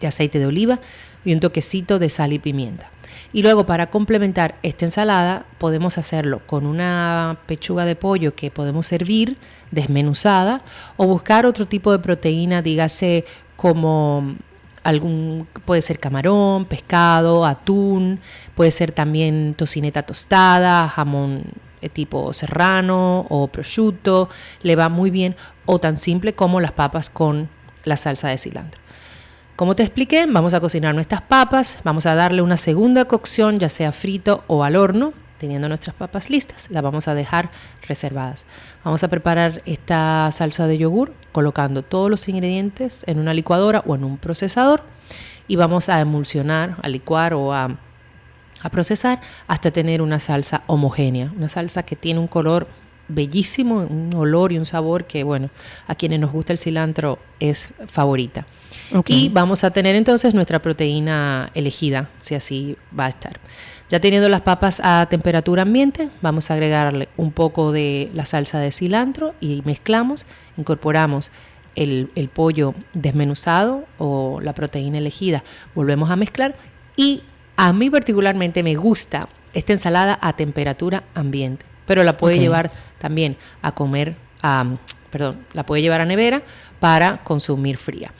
[SPEAKER 7] de aceite de oliva y un toquecito de sal y pimienta. Y luego para complementar esta ensalada podemos hacerlo con una pechuga de pollo que podemos servir desmenuzada o buscar otro tipo de proteína, dígase como algún puede ser camarón, pescado, atún, puede ser también tocineta tostada, jamón eh, tipo serrano o prosciutto, le va muy bien o tan simple como las papas con la salsa de cilantro. Como te expliqué, vamos a cocinar nuestras papas, vamos a darle una segunda cocción, ya sea frito o al horno. Teniendo nuestras papas listas, las vamos a dejar reservadas. Vamos a preparar esta salsa de yogur colocando todos los ingredientes en una licuadora o en un procesador y vamos a emulsionar, a licuar o a, procesar hasta tener una salsa homogénea, una salsa que tiene un color bellísimo, un olor y un sabor que, bueno, a quienes nos gusta el cilantro es favorita.
[SPEAKER 1] Ok.
[SPEAKER 7] Y vamos a tener entonces nuestra proteína elegida, si así va a estar. Ya teniendo las papas a temperatura ambiente, vamos a agregarle un poco de la salsa de cilantro y mezclamos, incorporamos el, el pollo desmenuzado o la proteína elegida, volvemos a mezclar y a mí particularmente me gusta esta ensalada a temperatura ambiente, pero la puede
[SPEAKER 1] Ok.
[SPEAKER 7] llevar también a comer, a, perdón, la puede llevar a nevera para consumir fría.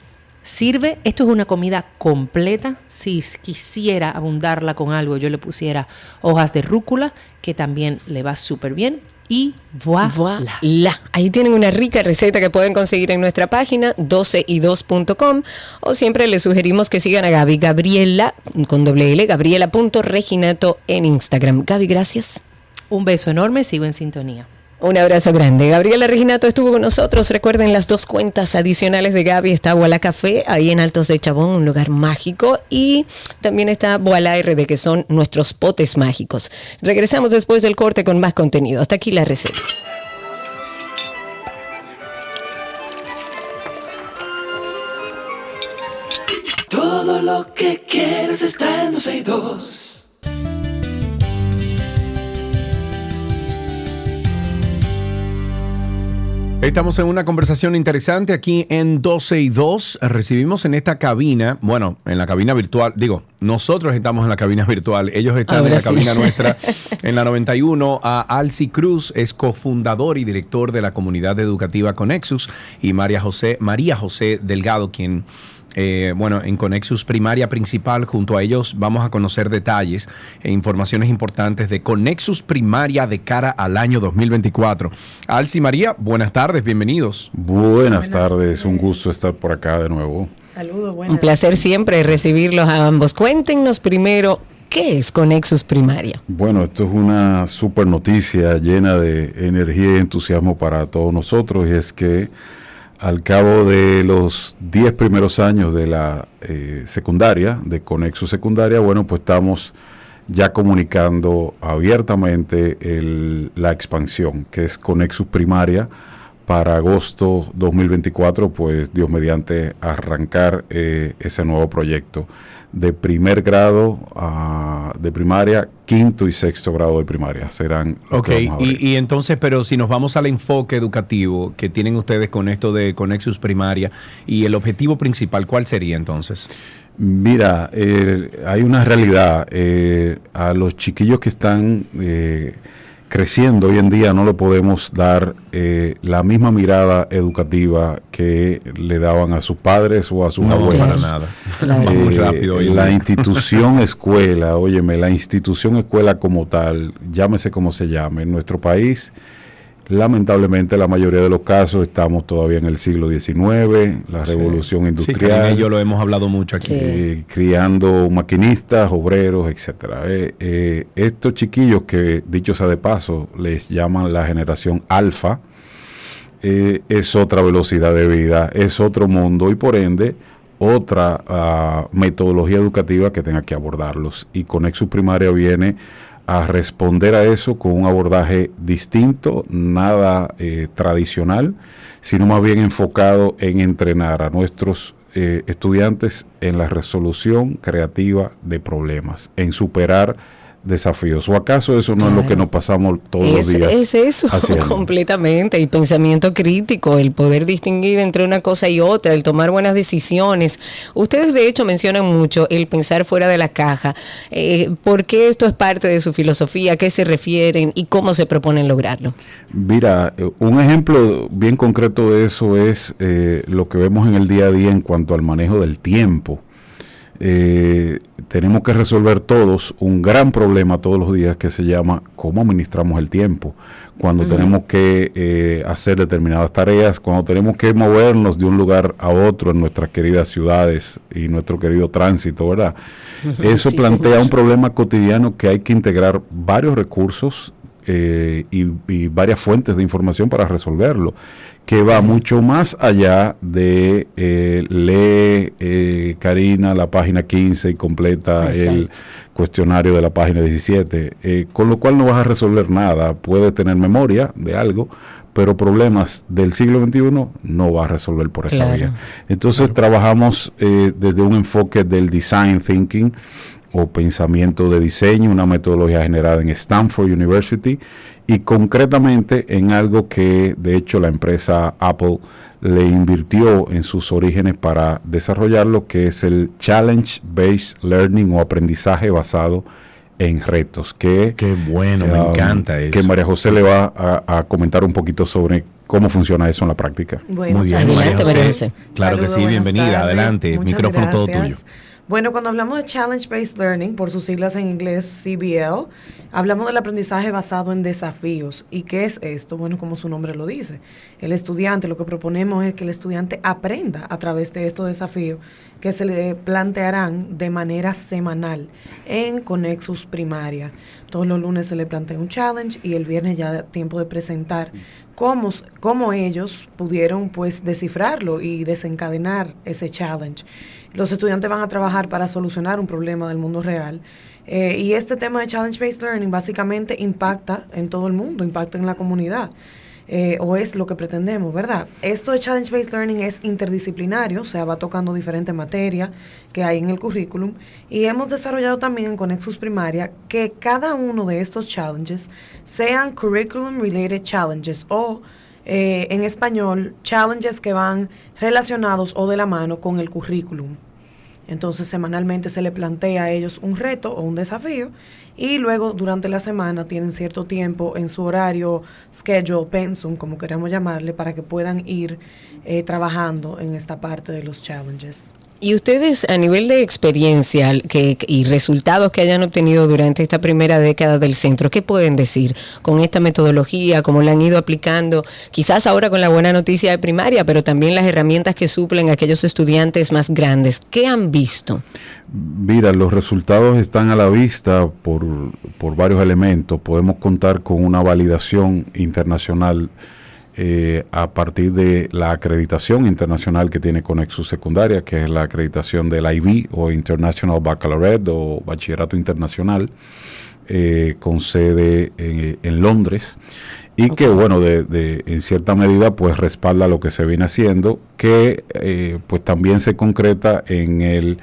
[SPEAKER 7] Sirve, esto es una comida completa. Si quisiera abundarla con algo, yo le pusiera hojas de rúcula, que también le va súper bien. Y voilà.
[SPEAKER 1] Voilà. Ahí tienen una rica receta que pueden conseguir en nuestra página 12y2.com o siempre les sugerimos que sigan a Gaby Gabriela con doble L, gabriela.reginato en Instagram. Gaby, gracias.
[SPEAKER 7] Un beso enorme, sigo en sintonía.
[SPEAKER 1] Un abrazo grande. Gabriela Reginato estuvo con nosotros. Recuerden las dos cuentas adicionales de Gaby. Está Boalá Café, ahí en Altos de Chabón, un lugar mágico. Y también está Boalá RD, que son nuestros potes mágicos. Regresamos después del corte con más contenido. Hasta aquí la receta.
[SPEAKER 5] Todo lo que quieres está en dos y.
[SPEAKER 2] Estamos en una conversación interesante aquí en 12 y 2. Recibimos en esta cabina, bueno, en la cabina virtual, digo, nosotros estamos en la cabina virtual, ellos están
[SPEAKER 1] Ahora
[SPEAKER 2] en la
[SPEAKER 1] sí.
[SPEAKER 2] cabina nuestra, en la 91, a Alci Cruz, es cofundador y director de la comunidad educativa Conexus, y María José, María José Delgado, quien eh, bueno, en Conexus Primaria Principal, junto a ellos vamos a conocer detalles e informaciones importantes de Conexus Primaria de cara al año 2024. Alci María, buenas tardes, bienvenidos.
[SPEAKER 8] Buenas, tardes, un gusto estar por acá de nuevo.
[SPEAKER 9] Saludos,
[SPEAKER 1] Un
[SPEAKER 9] buenas.
[SPEAKER 1] placer siempre recibirlos a ambos. Cuéntenos primero, ¿qué es Conexus Primaria?
[SPEAKER 8] Bueno, esto es una super noticia llena de energía y entusiasmo para todos nosotros y es que al cabo de los 10 primeros años de la eh, secundaria, de Conexus Secundaria, bueno, pues estamos ya comunicando abiertamente el- la expansión, que es Conexus Primaria, para agosto 2024, pues Dios mediante arrancar eh, ese nuevo proyecto de primer grado a- de primaria, quinto y sexto grado de primaria. Serán los
[SPEAKER 2] Ok, y, y entonces, pero si nos vamos al enfoque educativo que tienen ustedes con esto de Conexus Primaria y el objetivo principal, ¿cuál sería entonces?
[SPEAKER 8] Mira, eh, hay una realidad. eh, a los chiquillos que están eh, creciendo hoy en día no le podemos dar eh, la misma mirada educativa que le daban a sus padres o a sus
[SPEAKER 2] No,
[SPEAKER 8] abuelos.
[SPEAKER 2] para nada.
[SPEAKER 1] Claro.
[SPEAKER 2] Vamos muy
[SPEAKER 8] Eh,
[SPEAKER 2] rápido hoy en
[SPEAKER 8] la
[SPEAKER 2] día.
[SPEAKER 8] institución escuela, óyeme, la institución escuela como tal, llámese como se llame, en nuestro país, lamentablemente la mayoría de los casos estamos todavía en el siglo XIX, la revolución
[SPEAKER 2] Sí,
[SPEAKER 8] industrial.
[SPEAKER 2] Y yo lo hemos hablado mucho aquí.
[SPEAKER 8] eh, criando maquinistas, obreros, etcétera. Eh, eh, estos chiquillos que, dicho sea de paso, les llaman la generación alfa, eh, es otra velocidad de vida, es otro mundo y por ende otra ah, metodología educativa que tenga que abordarlos. Y Conexus Primaria viene a responder a eso con un abordaje distinto, nada eh, tradicional, sino más bien enfocado en entrenar a nuestros eh, estudiantes en la resolución creativa de problemas, en superar desafíos. ¿O acaso eso no es lo que nos pasamos todos los días?
[SPEAKER 1] es eso,
[SPEAKER 8] haciendo?
[SPEAKER 1] completamente. Y pensamiento crítico, el poder distinguir entre una cosa y otra, el tomar buenas decisiones. Ustedes, de hecho, mencionan mucho el pensar fuera de la caja. Eh, ¿Por qué esto es parte de su filosofía? ¿A qué se refieren? ¿Y cómo se proponen lograrlo?
[SPEAKER 8] Mira, eh, un ejemplo bien concreto de eso es eh, lo que vemos en el día a día en cuanto al manejo del tiempo. Eh, tenemos que resolver todos un gran problema todos los días que se llama cómo administramos el tiempo. Cuando tenemos que eh, hacer determinadas tareas, cuando tenemos que movernos de un lugar a otro en nuestras queridas ciudades y nuestro querido tránsito, ¿verdad? Eso
[SPEAKER 1] Sí,
[SPEAKER 8] plantea un problema cotidiano que hay que integrar varios recursos eh, y, y varias fuentes de información para resolverlo, que va mucho más allá de eh, lee eh, Karina la página 15 y completa el cuestionario de la página 17, eh, con lo cual no vas a resolver nada, puedes tener memoria de algo, pero problemas del siglo XXI no vas a resolver por esa
[SPEAKER 1] Claro.
[SPEAKER 8] vía. Entonces trabajamos eh, desde un enfoque del design thinking o pensamiento de diseño, una metodología generada en Stanford University y concretamente en algo que de hecho la empresa Apple le invirtió en sus orígenes para desarrollarlo, que es el Challenge Based Learning o aprendizaje basado en retos, que
[SPEAKER 2] Qué bueno, me
[SPEAKER 8] um,
[SPEAKER 2] encanta eso.
[SPEAKER 8] que María José le va a, a comentar un poquito sobre cómo funciona eso en la práctica.
[SPEAKER 9] Bueno,
[SPEAKER 2] Muy bien.
[SPEAKER 1] Adelante, María José.
[SPEAKER 2] Claro que sí, bienvenida,
[SPEAKER 9] tardes.
[SPEAKER 2] adelante,
[SPEAKER 9] Muchas
[SPEAKER 2] micrófono todo tuyo.
[SPEAKER 9] Bueno, cuando hablamos de Challenge Based Learning, por sus siglas en inglés CBL, hablamos del aprendizaje basado en desafíos. ¿Y qué es esto? Bueno, como su nombre lo dice, el estudiante, lo que proponemos es que el estudiante aprenda a través de estos desafíos que se le plantearán de manera semanal en Conexus Primaria. Todos los lunes se le plantea un challenge y el viernes ya tiempo de presentar cómo, cómo ellos pudieron pues descifrarlo y desencadenar ese challenge. Los estudiantes van a trabajar para solucionar un problema del mundo real. Eh, y este tema de Challenge Based Learning básicamente impacta en todo el mundo, impacta en la comunidad. eh, o es lo que pretendemos, ¿verdad? Esto de Challenge Based Learning es interdisciplinario, o sea, va tocando diferentes materias que hay en el currículum y hemos desarrollado también en Conexus Primaria que cada uno de estos challenges sean curriculum related challenges o eh, en español challenges que van relacionados o de la mano con el currículum. Entonces semanalmente se le plantea a ellos un reto o un desafío y luego durante la semana tienen cierto tiempo en su horario, schedule, pensum, como queramos llamarle, para que puedan ir eh, trabajando en esta parte de los challenges.
[SPEAKER 1] Y ustedes a nivel de experiencia y resultados que hayan obtenido durante esta primera década del centro, ¿qué pueden decir con esta metodología, cómo la han ido aplicando? Quizás ahora con la buena noticia de primaria, pero también las herramientas que suplen a aquellos estudiantes más grandes. ¿Qué han visto?
[SPEAKER 8] Mira, los resultados están a la vista por, por varios elementos. Podemos contar con una validación internacional eh, a partir de la acreditación internacional que tiene Conexus Secundaria, que es la acreditación del IB o International Baccalaureate o Bachillerato Internacional, eh, con sede eh, en Londres. Y que bueno de, de- en cierta medida pues respalda lo que se viene haciendo que eh, pues también se concreta en el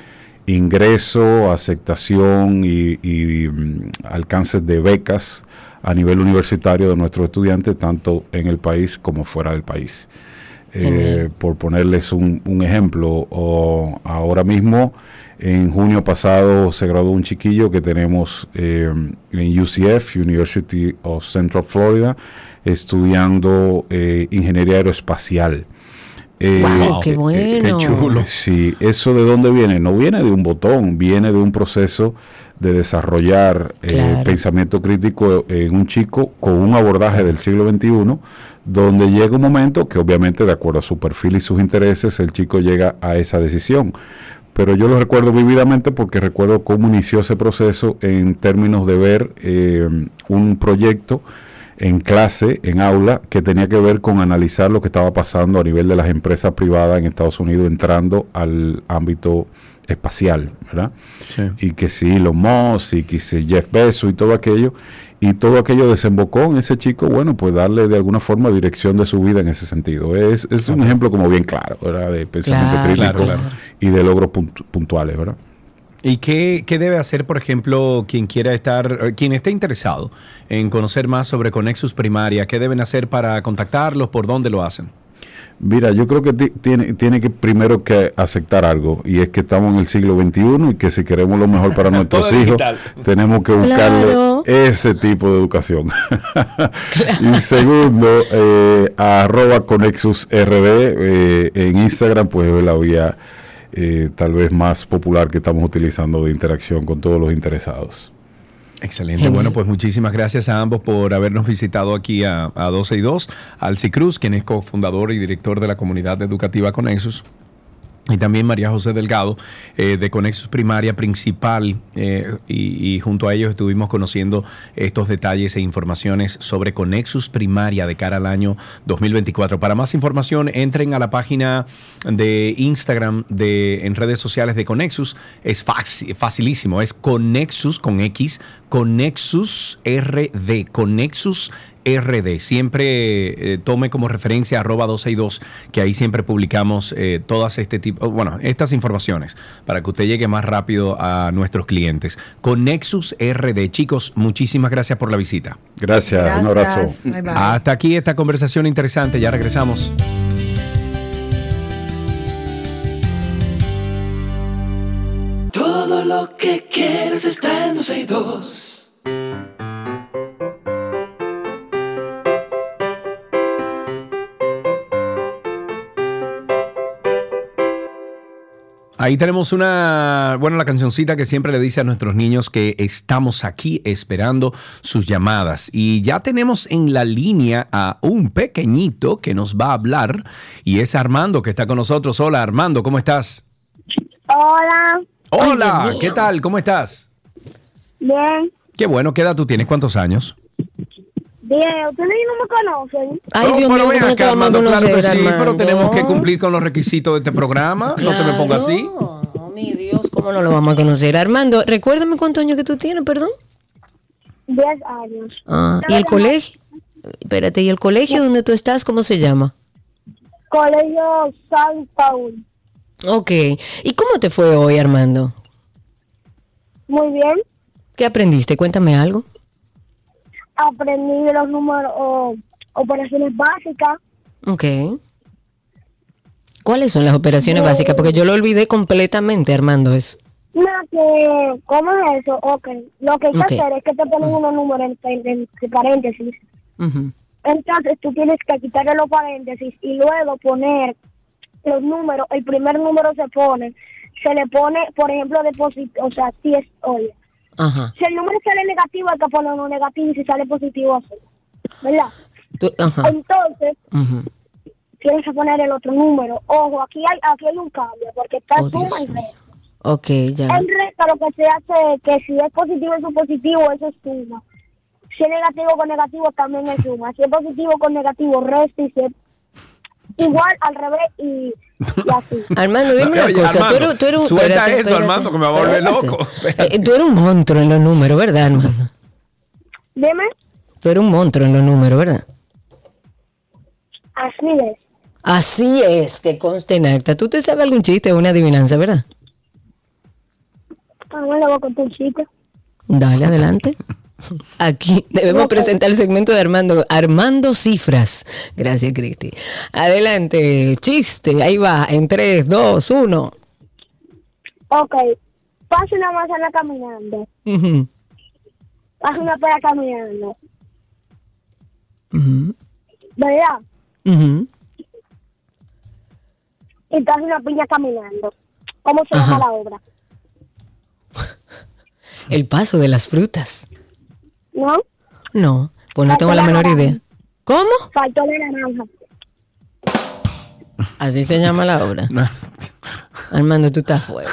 [SPEAKER 8] ingreso aceptación y, y, mm, alcances de becas a nivel universitario de nuestros estudiantes tanto en el país como fuera del país Eh, por ponerles un, un ejemplo o ahora mismo en junio pasado se graduó un chiquillo que tenemos eh, en UCF, University of Central Florida, estudiando eh, ingeniería aeroespacial. Eh,
[SPEAKER 1] Wow, qué bueno.
[SPEAKER 8] Sí, eso de dónde viene? No viene de un botón, viene de un proceso de desarrollar eh, pensamiento crítico en un chico con un abordaje del siglo XXI, donde llega un momento que obviamente de acuerdo a su perfil y sus intereses, el chico llega a esa decisión. Pero yo lo recuerdo vividamente porque recuerdo cómo inició ese proceso en términos de ver eh, un proyecto en clase, en aula, que tenía que ver con analizar lo que estaba pasando a nivel de las empresas privadas en Estados Unidos entrando al ámbito espacial, ¿verdad? Y que sí, Elon Musk, y que sí, Jeff Bezos y todo aquello, y todo aquello desembocó en ese chico, bueno, pues darle de alguna forma dirección de su vida en ese sentido. Es, es un ejemplo como bien claro, ¿verdad? De pensamiento
[SPEAKER 2] Claro,
[SPEAKER 8] crítico
[SPEAKER 2] claro, claro.
[SPEAKER 8] y de logros puntu- puntuales, ¿verdad?
[SPEAKER 2] ¿Y qué, qué debe hacer, por ejemplo, quien quiera estar, eh, quien esté interesado en conocer más sobre Conexus Primaria? ¿Qué deben hacer para contactarlos? ¿Por dónde lo hacen?
[SPEAKER 8] Mira, yo creo que ti- tiene, tiene que primero que aceptar algo, y es que estamos en el siglo XXI y que si queremos lo mejor para nuestros hijos,
[SPEAKER 2] digital.
[SPEAKER 8] tenemos que buscarle
[SPEAKER 1] Claro.
[SPEAKER 8] ese tipo de educación. y segundo, eh, arroba Conexus RD eh, en Instagram, pues es la vía eh, tal vez más popular que estamos utilizando de interacción con todos los interesados.
[SPEAKER 2] Excelente.
[SPEAKER 1] Genial.
[SPEAKER 2] Bueno, pues muchísimas gracias a ambos por habernos visitado aquí a, a 12 y 2. Alci Cruz, quien es cofundador y director de la comunidad educativa Conexus. Y también María José Delgado, eh, de Conexus Primaria Principal, eh, y, y junto a ellos estuvimos conociendo estos detalles e informaciones sobre Conexus Primaria de cara al año 2024. Para más información, entren a la página de Instagram de, en redes sociales de Conexus. Es fac- facilísimo, es Conexus con X, Conexus RD, Conexus RD. Siempre eh, tome como referencia arroba 262, que ahí siempre publicamos eh, todas este tipo, bueno, estas informaciones para que usted llegue más rápido a nuestros clientes. Con Nexus RD. Chicos, muchísimas gracias por la visita.
[SPEAKER 8] Gracias, un abrazo.
[SPEAKER 9] Bye, bye.
[SPEAKER 2] Hasta aquí esta conversación interesante. Ya regresamos.
[SPEAKER 5] Que quieres está en 12 y 2.
[SPEAKER 2] Ahí tenemos una, bueno, la cancioncita que siempre le dice a nuestros niños que estamos aquí esperando sus llamadas. Y ya tenemos en la línea a un pequeñito que nos va a hablar y es Armando que está con nosotros. Hola Armando, ¿cómo estás?
[SPEAKER 10] Hola,
[SPEAKER 2] Hola. ¿qué tal? ¿Cómo estás?
[SPEAKER 10] bien,
[SPEAKER 2] Qué bueno, ¿qué edad tú tienes? ¿Cuántos años?
[SPEAKER 10] bien. Ustedes no me conocen.
[SPEAKER 1] Ay,
[SPEAKER 2] Oh,
[SPEAKER 1] Dios
[SPEAKER 2] pero
[SPEAKER 1] mío,
[SPEAKER 2] ven
[SPEAKER 1] ¿cómo no
[SPEAKER 2] acá, Armando, claro
[SPEAKER 1] conocer,
[SPEAKER 2] que sí, pero tenemos que cumplir con los requisitos de este programa. No te me pongas así.
[SPEAKER 1] Oh, mi Dios, ¿cómo no lo vamos a conocer? Armando, recuérdame cuántos años que tú tienes, perdón.
[SPEAKER 10] Diez años.
[SPEAKER 1] Ah, ¿Y el colegio? Espérate, ¿y el colegio donde tú estás, cómo se llama?
[SPEAKER 10] Colegio San Paul.
[SPEAKER 1] Ok. ¿Y cómo te fue hoy, Armando?
[SPEAKER 10] Muy bien.
[SPEAKER 1] ¿Qué aprendiste? Cuéntame algo.
[SPEAKER 10] Aprendí los números, o operaciones básicas.
[SPEAKER 1] Ok. ¿Cuáles son las operaciones
[SPEAKER 10] No.
[SPEAKER 1] básicas? Porque yo lo olvidé completamente, Armando, eso.
[SPEAKER 10] Nada, que, ¿cómo es eso? Ok. Lo que hay que hacer es que te ponen unos números en, en, en paréntesis. Entonces tú tienes que quitarle los paréntesis y luego poner los números. El primer número se pone, se le pone, por ejemplo, depósito, o sea, si es, oye,
[SPEAKER 1] Ajá.
[SPEAKER 10] si el número sale negativo hay que poner uno negativo y si sale positivo así, ¿verdad?
[SPEAKER 1] Tú- ajá.
[SPEAKER 10] Entonces tienes que poner el otro número. Ojo, aquí hay aquí hay un cambio porque está
[SPEAKER 1] Oh,
[SPEAKER 10] suma y resta.
[SPEAKER 1] Ok, ya.
[SPEAKER 10] En resta lo que se hace es que si es positivo es un positivo, eso es suma. Si es negativo con negativo también es suma. Si es positivo con negativo, resta y si es igual al revés y, y así.
[SPEAKER 1] Armando, dime una
[SPEAKER 2] Oye,
[SPEAKER 1] cosa.
[SPEAKER 2] Armando,
[SPEAKER 1] tú eres, tú eres un-
[SPEAKER 2] suelta
[SPEAKER 1] espérate,
[SPEAKER 2] eso,
[SPEAKER 1] espérate,
[SPEAKER 2] Armando, que me va a volver loco.
[SPEAKER 1] Eh, tú eres un monstruo en los números, ¿verdad, Armando?
[SPEAKER 10] Dime,
[SPEAKER 1] Tú eres un monstruo en los números, ¿verdad?
[SPEAKER 10] así es.
[SPEAKER 1] Así es, que conste en acta. ¿Tú te sabes algún chiste o una adivinanza, verdad?
[SPEAKER 10] Ahora le voy a contar un chiste.
[SPEAKER 1] Dale, adelante. Aquí debemos presentar el segmento de Armando. Armando Cifras. Gracias, Cristi. Adelante, chiste. Ahí va, en 3, 2, 1.
[SPEAKER 10] Ok, pasa una manzana caminando, pasa una pera caminando, ¿verdad? Y pasa una piña caminando. ¿Cómo se llama la obra?
[SPEAKER 1] El paso de las frutas.
[SPEAKER 10] ¿No?
[SPEAKER 1] No, pues no tengo la menor idea. ¿Cómo?
[SPEAKER 10] Faltó de naranja.
[SPEAKER 1] Así se llama la obra. Armando, tú estás fuera.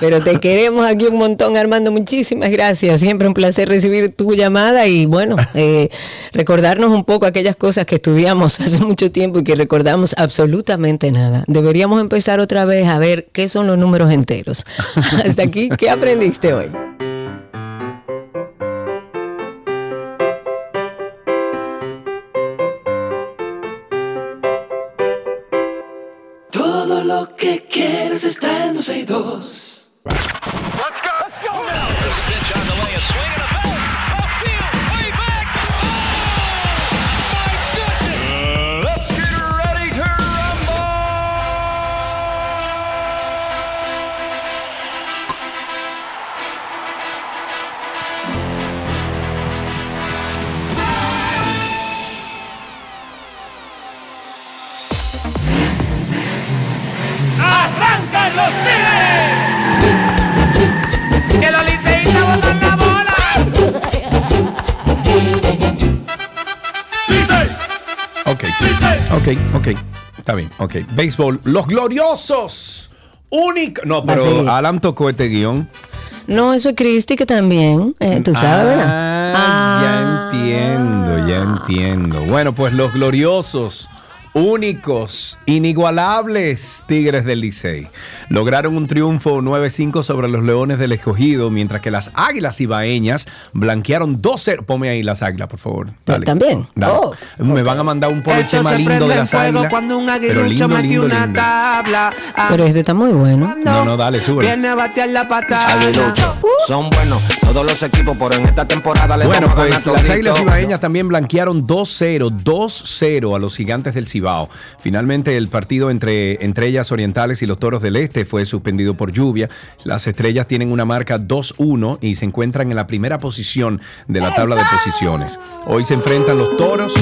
[SPEAKER 1] Pero te queremos aquí un montón, Armando. Muchísimas gracias. Siempre un placer recibir tu llamada y bueno, eh, recordarnos un poco aquellas cosas que estudiamos hace mucho tiempo y que recordamos absolutamente nada. Deberíamos empezar otra vez a ver qué son los números enteros. Hasta aquí, ¿qué aprendiste hoy?
[SPEAKER 5] Que quieres está en 12 y 2.
[SPEAKER 11] ¡Arrancan
[SPEAKER 2] ok, ok. Está bien, ok. Béisbol. Los gloriosos. Único. No, pero
[SPEAKER 1] Así.
[SPEAKER 2] Alan tocó este guion.
[SPEAKER 1] No, eso es Cristi que también, eh, tú sabes, ¿verdad?
[SPEAKER 2] Ah, ya entiendo, ya entiendo. Bueno, pues los gloriosos, únicos, inigualables Tigres del Licey lograron un triunfo 9-5 sobre los Leones del Escogido, mientras que las Águilas Ibaeñas blanquearon 2-0. Ponme ahí las Águilas, por favor. Dale.
[SPEAKER 1] ¿También?
[SPEAKER 2] Dale.
[SPEAKER 1] Oh,
[SPEAKER 2] Me van a mandar un polo
[SPEAKER 11] Esto
[SPEAKER 2] chema
[SPEAKER 11] se
[SPEAKER 2] lindo de las Águilas.
[SPEAKER 11] cuando un
[SPEAKER 2] pero lindo, lindo,
[SPEAKER 11] una
[SPEAKER 2] lindo.
[SPEAKER 11] tabla. Ah,
[SPEAKER 1] Pero este está muy bueno.
[SPEAKER 2] No, no, dale, sube.
[SPEAKER 11] Viene a batear la patada.
[SPEAKER 12] Aguilucho, son buenos todos los equipos, pero en esta temporada le
[SPEAKER 2] Bueno,
[SPEAKER 12] vamos a
[SPEAKER 2] pues
[SPEAKER 12] ganar
[SPEAKER 2] las. Águilas Ibaeñas también blanquearon 2-0, 2-0 a los gigantes del Cibao. Finalmente el partido entre, entre ellas Orientales y los Toros del Este fue suspendido por lluvia. Las estrellas tienen una marca 2-1 y se encuentran en la primera posición de la tabla de posiciones. Hoy se enfrentan los Toros.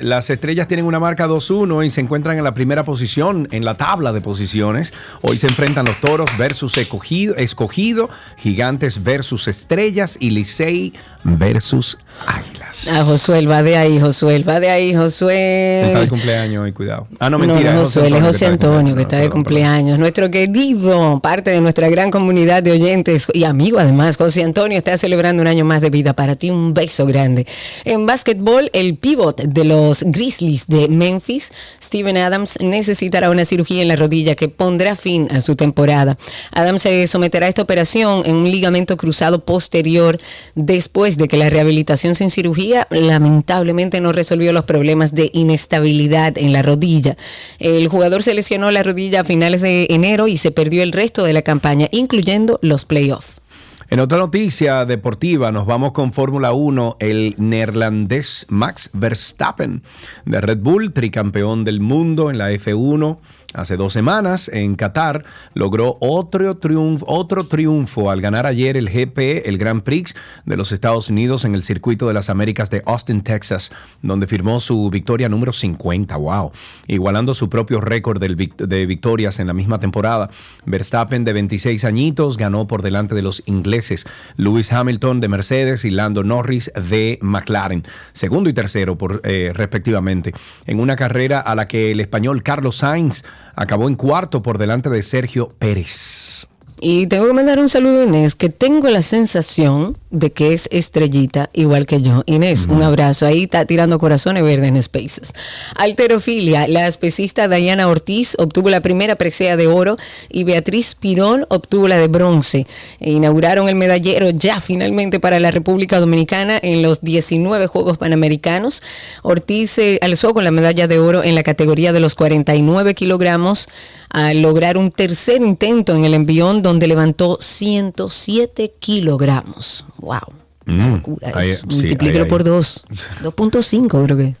[SPEAKER 2] Las estrellas tienen una marca 2-1 y se encuentran en la primera posición en la tabla de posiciones. Hoy se enfrentan los toros versus escogido, escogido gigantes versus estrellas y Licey versus águilas.
[SPEAKER 1] Ah, Josué, va de ahí, Josué, va de ahí, Josué.
[SPEAKER 2] Está de cumpleaños hoy, cuidado. Ah, no,
[SPEAKER 1] No,
[SPEAKER 2] mentira.
[SPEAKER 1] no,
[SPEAKER 2] es
[SPEAKER 1] Josué, es José Antonio, que está de cumpleaños. Nuestro querido, parte de nuestra gran comunidad de oyentes y amigo además, José Antonio está celebrando un año más de vida. Para ti, un beso grande. En básquetbol, el pivot de los los Grizzlies de Memphis, Steven Adams necesitará una cirugía en la rodilla que pondrá fin a su temporada. Adams se someterá a esta operación en un ligamento cruzado posterior después de que la rehabilitación sin cirugía lamentablemente no resolvió los problemas de inestabilidad en la rodilla. El jugador se lesionó la rodilla a finales de enero y se perdió el resto de la campaña, incluyendo los playoffs.
[SPEAKER 2] En otra noticia deportiva, nos vamos con Fórmula 1. El neerlandés Max Verstappen de Red Bull, tricampeón del mundo en la F1 hace dos semanas en Qatar, logró otro triunfo, otro triunfo al ganar ayer el GP, el Grand Prix de los Estados Unidos en el circuito de las Américas de Austin, Texas, donde firmó su victoria número 50. ¡Wow! Igualando su propio récord de victorias en la misma temporada. Verstappen, de 26 añitos, ganó por delante de los ingleses Lewis Hamilton de Mercedes y Lando Norris de McLaren, segundo y tercero eh, respectivamente, en una carrera a la que el español Carlos Sainz acabó en cuarto por delante de Sergio Pérez.
[SPEAKER 1] Y tengo que mandar un saludo a Inés, que tengo la sensación de que es estrellita, igual que yo. Inés, un abrazo. Ahí está tirando corazones verdes en Spaces. Alterofilia, la especista Diana Ortiz obtuvo la primera presea de oro y Beatriz Pirón obtuvo la de bronce. E inauguraron el medallero ya finalmente para la República Dominicana en los 19 Juegos Panamericanos. Ortiz se alzó con la medalla de oro en la categoría de los 49 kilogramos al lograr un tercer intento en el envión donde levantó 107 kilogramos. ¡Wow!
[SPEAKER 2] Mm,
[SPEAKER 1] Locura,
[SPEAKER 2] ahí-
[SPEAKER 1] es-
[SPEAKER 2] sí,
[SPEAKER 1] multiplíquelo
[SPEAKER 2] ahí- ahí.
[SPEAKER 1] por dos. 2.5 creo que.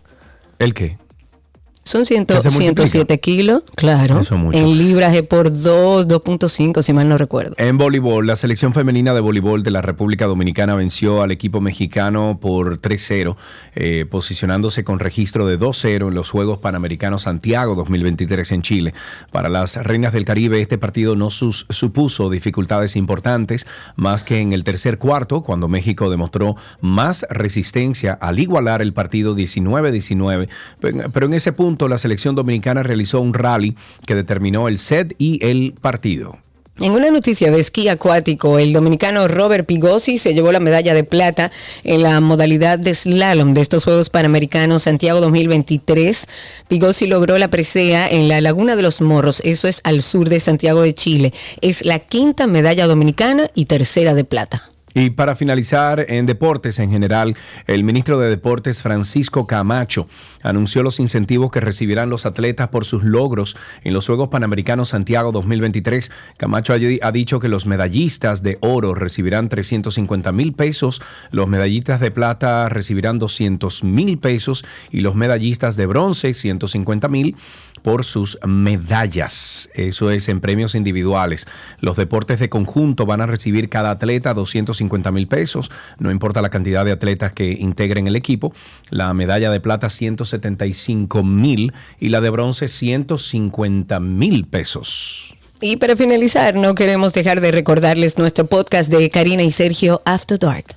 [SPEAKER 2] ¿El qué?
[SPEAKER 1] Son ciento-
[SPEAKER 2] ¿Que se multiplica?
[SPEAKER 1] 107 kilos, claro.
[SPEAKER 2] Eso es mucho.
[SPEAKER 1] En libras es por 2, 2.5, si mal no recuerdo.
[SPEAKER 2] En voleibol, la selección femenina de voleibol de la República Dominicana venció al equipo mexicano por 3-0, eh, posicionándose con registro de 2-0 en los Juegos Panamericanos Santiago 2023 en Chile. Para las Reinas del Caribe, este partido no sus- supuso dificultades importantes, más que en el tercer cuarto, cuando México demostró más resistencia al igualar el partido 19-19. Pero pero en ese punto, la selección dominicana realizó un rally que determinó el set y el partido.
[SPEAKER 1] En una noticia de esquí acuático, el dominicano Robert Pigosi se llevó la medalla de plata en la modalidad de slalom de estos Juegos Panamericanos Santiago 2023. Pigosi logró la presea en la Laguna de los Morros, eso es al sur de Santiago de Chile. Es la quinta medalla dominicana y tercera de plata.
[SPEAKER 2] Y para finalizar en deportes en general, el ministro de Deportes Francisco Camacho anunció los incentivos que recibirán los atletas por sus logros en los Juegos Panamericanos Santiago 2023. Camacho ha dicho que los medallistas de oro recibirán 350 mil pesos, los medallistas de plata recibirán 200 mil pesos y los medallistas de bronce 150 mil por sus medallas. Eso es en premios individuales. Los deportes de conjunto van a recibir cada atleta 250 mil pesos, no importa la cantidad de atletas que integren el equipo. La medalla de plata 175 mil y la de bronce 150 mil pesos.
[SPEAKER 1] Y para finalizar, no queremos dejar de recordarles nuestro podcast de Karina y Sergio After Dark.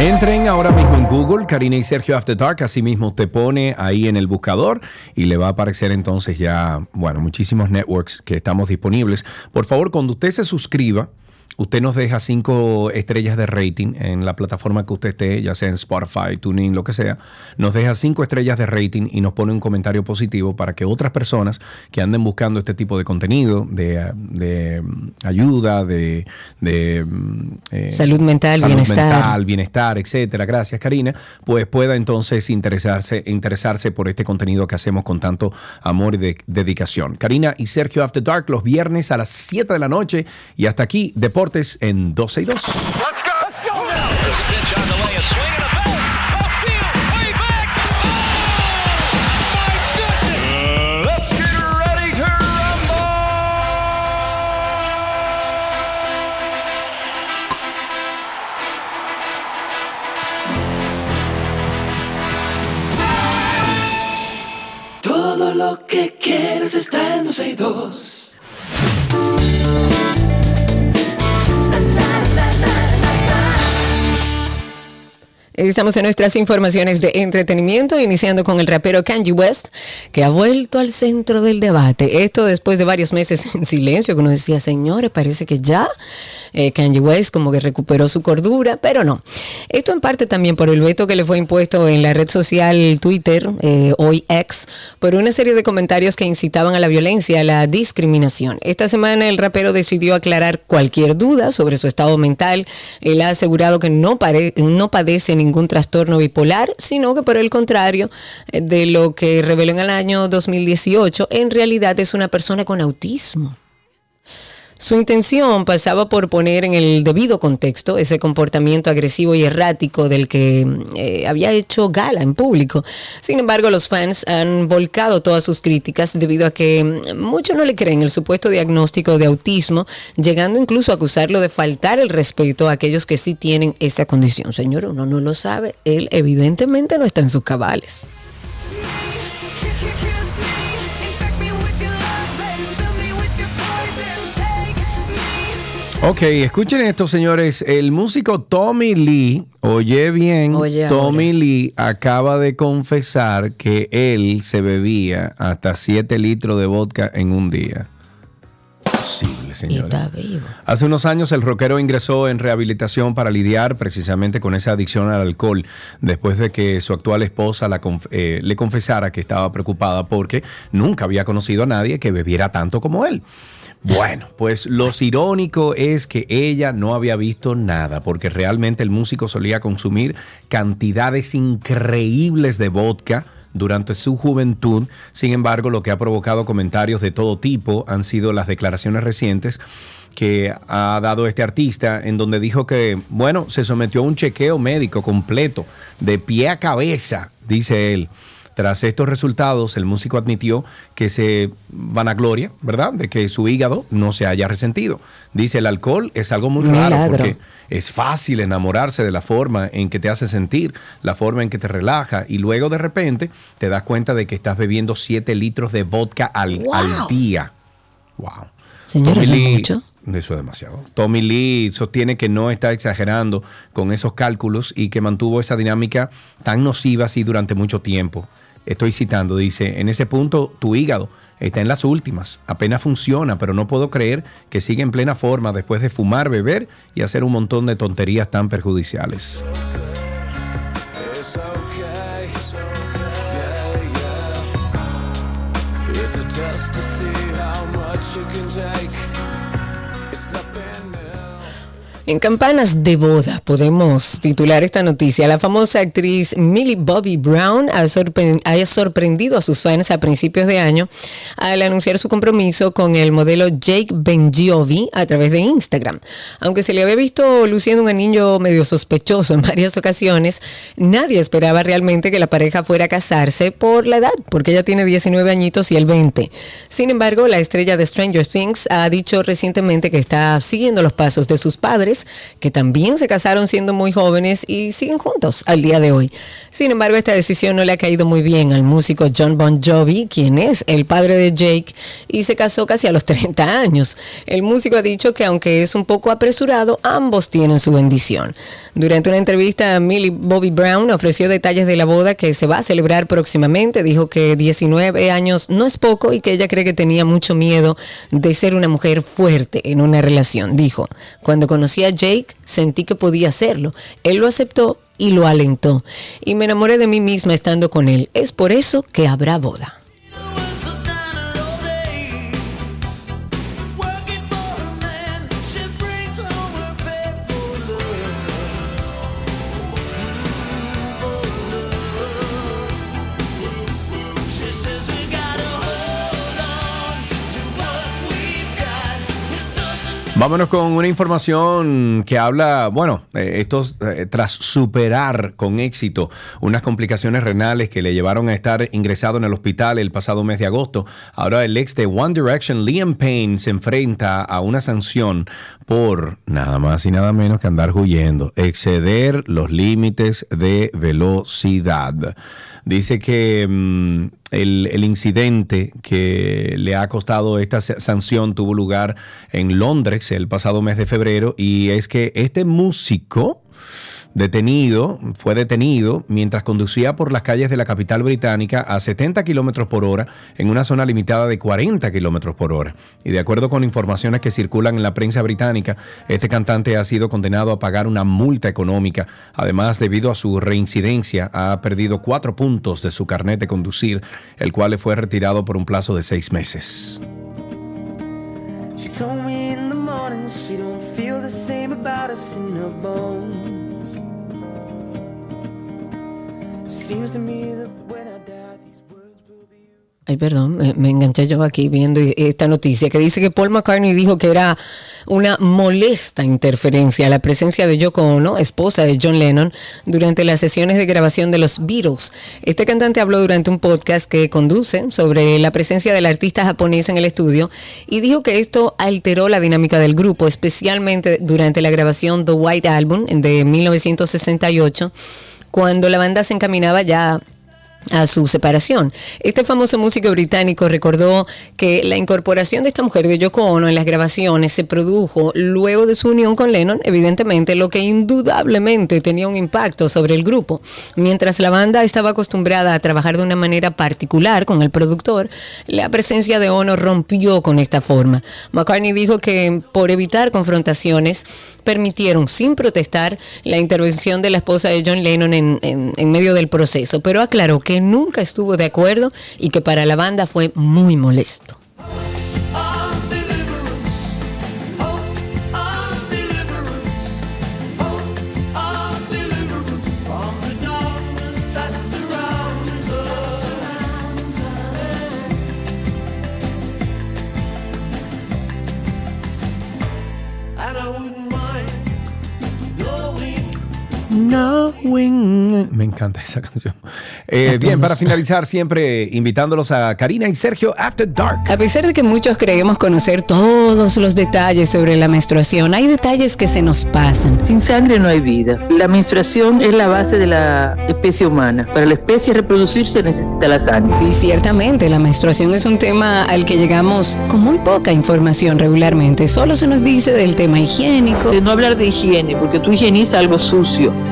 [SPEAKER 2] Entren ahora mismo en Google, Karina y Sergio After Dark, así mismo te pone ahí en el buscador y le va a aparecer entonces ya, bueno, muchísimos networks que estamos disponibles. Por favor, cuando usted se suscriba, usted nos deja cinco estrellas de rating en la plataforma que usted esté, ya sea en Spotify, TuneIn, lo que sea, nos deja cinco estrellas de rating y nos pone un comentario positivo para que otras personas que anden buscando este tipo de contenido, de, de, mm, ayuda, de, de, mm, eh,
[SPEAKER 1] Salud mental, bienestar.
[SPEAKER 2] mental, bienestar, etcétera, gracias Karina, pues pueda entonces interesarse, interesarse por este contenido que hacemos con tanto amor y de- dedicación. Karina y Sergio After Dark los viernes a las 7 de la noche y hasta aquí, Deportes deportes en 12 y 2.
[SPEAKER 5] Let's get ready to rumble. Todo lo que quieres está en 12 y 2.
[SPEAKER 1] Estamos en nuestras informaciones de entretenimiento, iniciando con el rapero Kanye West, que ha vuelto al centro del debate. Esto después de varios meses en silencio, que uno decía, señores, parece que ya eh, Kanye West como que recuperó su cordura, pero no. Esto en parte también por el veto que le fue impuesto en la red social Twitter, eh, hoy ex, por una serie de comentarios que incitaban a la violencia, a la discriminación. Esta semana el rapero decidió aclarar cualquier duda sobre su estado mental. Él ha asegurado que no, pare- no padece ningún trastorno bipolar, sino que por el contrario eh, de lo que reveló en el año 2018, en realidad es una persona con autismo. Su intención pasaba por poner en el debido contexto ese comportamiento agresivo y errático del que eh, había hecho gala en público. Sin embargo, los fans han volcado todas sus críticas debido a que mm, muchos no le creen el supuesto diagnóstico de autismo, llegando incluso a acusarlo de faltar el respeto a aquellos que sí tienen esa condición. Señor, uno no lo sabe, él evidentemente no está en sus cabales.
[SPEAKER 2] Ok, escuchen esto, señores. El músico Tommy Lee, oye bien,
[SPEAKER 1] Oye
[SPEAKER 2] Tommy Lee acaba de confesar que él se bebía hasta 7 litros de vodka en un día. Posible,
[SPEAKER 1] Y
[SPEAKER 2] señores.
[SPEAKER 1] está vivo.
[SPEAKER 2] Hace unos años el rockero ingresó en rehabilitación para lidiar precisamente con esa adicción al alcohol, después de que su actual esposa la conf- eh, le confesara que estaba preocupada porque nunca había conocido a nadie que bebiera tanto como él. Bueno, pues lo irónico es que ella no había visto nada, porque realmente el músico solía consumir cantidades increíbles de vodka durante su juventud. Sin embargo, lo que ha provocado comentarios de todo tipo han sido las declaraciones recientes que ha dado este artista, en donde dijo que, bueno, se sometió a un chequeo médico completo, de pie a cabeza, dice él. Tras estos resultados, el músico admitió que se vanagloria, ¿verdad?, de que su hígado no se haya resentido. Dice, el alcohol es algo muy raro porque es fácil enamorarse de la forma en que te hace sentir, la forma en que te relaja y luego de repente te das cuenta de que estás bebiendo 7 litros de vodka al,
[SPEAKER 1] Wow.
[SPEAKER 2] al día. Wow.
[SPEAKER 1] Señora, ¿eso es mucho?
[SPEAKER 2] Eso es demasiado. Tommy Lee sostiene que no está exagerando con esos cálculos y que mantuvo esa dinámica tan nociva así durante mucho tiempo. Estoy citando, dice, en ese punto tu hígado está en las últimas, apenas funciona, pero no puedo creer que sigue en plena forma después de fumar, beber y hacer un montón de tonterías tan perjudiciales.
[SPEAKER 1] En campanas de boda podemos titular esta noticia. La famosa actriz Millie Bobby Brown ha, sorpre- ha sorprendido a sus fans a principios de año al anunciar su compromiso con el modelo Jake Benjiovi a través de Instagram. Aunque se le había visto luciendo un anillo medio sospechoso en varias ocasiones, nadie esperaba realmente que la pareja fuera a casarse por la edad, porque ella tiene 19 añitos y él 20. Sin embargo, la estrella de Stranger Things ha dicho recientemente que está siguiendo los pasos de sus padres, que también se casaron siendo muy jóvenes y siguen juntos al día de hoy. Sin embargo, esta decisión no le ha caído muy bien al músico John Bon Jovi, quien es el padre de Jake y se casó casi a los 30 años. El músico ha dicho que aunque es un poco apresurado, ambos tienen su bendición. Durante una entrevista, Millie Bobby Brown ofreció detalles de la boda que se va a celebrar próximamente. Dijo que 19 años no es poco y que ella cree que tenía mucho miedo de ser una mujer fuerte en una relación. Dijo, cuando conocí a Jake sentí que podía hacerlo. Él lo aceptó y lo alentó. Y me enamoré de mí misma estando con él. Es por eso que habrá boda.
[SPEAKER 2] Vámonos con una información que habla, bueno, eh, estos eh, tras superar con éxito unas complicaciones renales que le llevaron a estar ingresado en el hospital el pasado mes de agosto. Ahora el ex de One Direction, Liam Payne, se enfrenta a una sanción por nada más y nada menos que andar huyendo, exceder los límites de velocidad. Dice que mm, el, el incidente que le ha costado esta sa- sanción tuvo lugar en Londres el pasado mes de febrero y es que este músico detenido, fue detenido mientras conducía por las calles de la capital británica a 70 kilómetros por hora en una zona limitada de 40 kilómetros por hora. Y de acuerdo con informaciones que circulan en la prensa británica, este cantante ha sido condenado a pagar una multa económica. Además, debido a su reincidencia, ha perdido cuatro puntos de su carnet de conducir, el cual le fue retirado por un plazo de seis meses.
[SPEAKER 1] Ay, perdón, me, enganché yo aquí viendo esta noticia que dice que Paul McCartney dijo que era una molesta interferencia la presencia de Yoko Ono, esposa de John Lennon, durante las sesiones de grabación de los Beatles. Este cantante habló durante un podcast que conduce sobre la presencia del artista japonés en el estudio y dijo que esto alteró la dinámica del grupo, especialmente durante la grabación The White Album de 1968, cuando la banda se encaminaba ya a su separación. Este famoso músico británico recordó que la incorporación de esta mujer de Yoko Ono en las grabaciones se produjo luego de su unión con Lennon, evidentemente, lo que indudablemente tenía un impacto sobre el grupo. Mientras la banda estaba acostumbrada a trabajar de una manera particular con el productor, la presencia de Ono rompió con esta forma. McCartney dijo que por evitar confrontaciones permitieron sin protestar la intervención de la esposa de John Lennon en, en- medio del proceso, pero aclaró que nunca estuvo de acuerdo y que para la banda fue muy molesto.
[SPEAKER 11] Knowing.
[SPEAKER 2] Me encanta esa canción. Eh, bien, para finalizar, siempre invitándolos a Karina y Sergio After Dark.
[SPEAKER 1] A pesar de que muchos creemos conocer todos los detalles sobre la menstruación, hay detalles que se nos pasan.
[SPEAKER 13] Sin sangre no hay vida. La menstruación es la base de la especie humana. Para la especie reproducirse necesita la sangre.
[SPEAKER 1] Y ciertamente la menstruación es un tema al que llegamos con muy poca información regularmente. Solo se nos dice del tema higiénico.
[SPEAKER 13] De no hablar de higiene, porque tú higienizas algo sucio.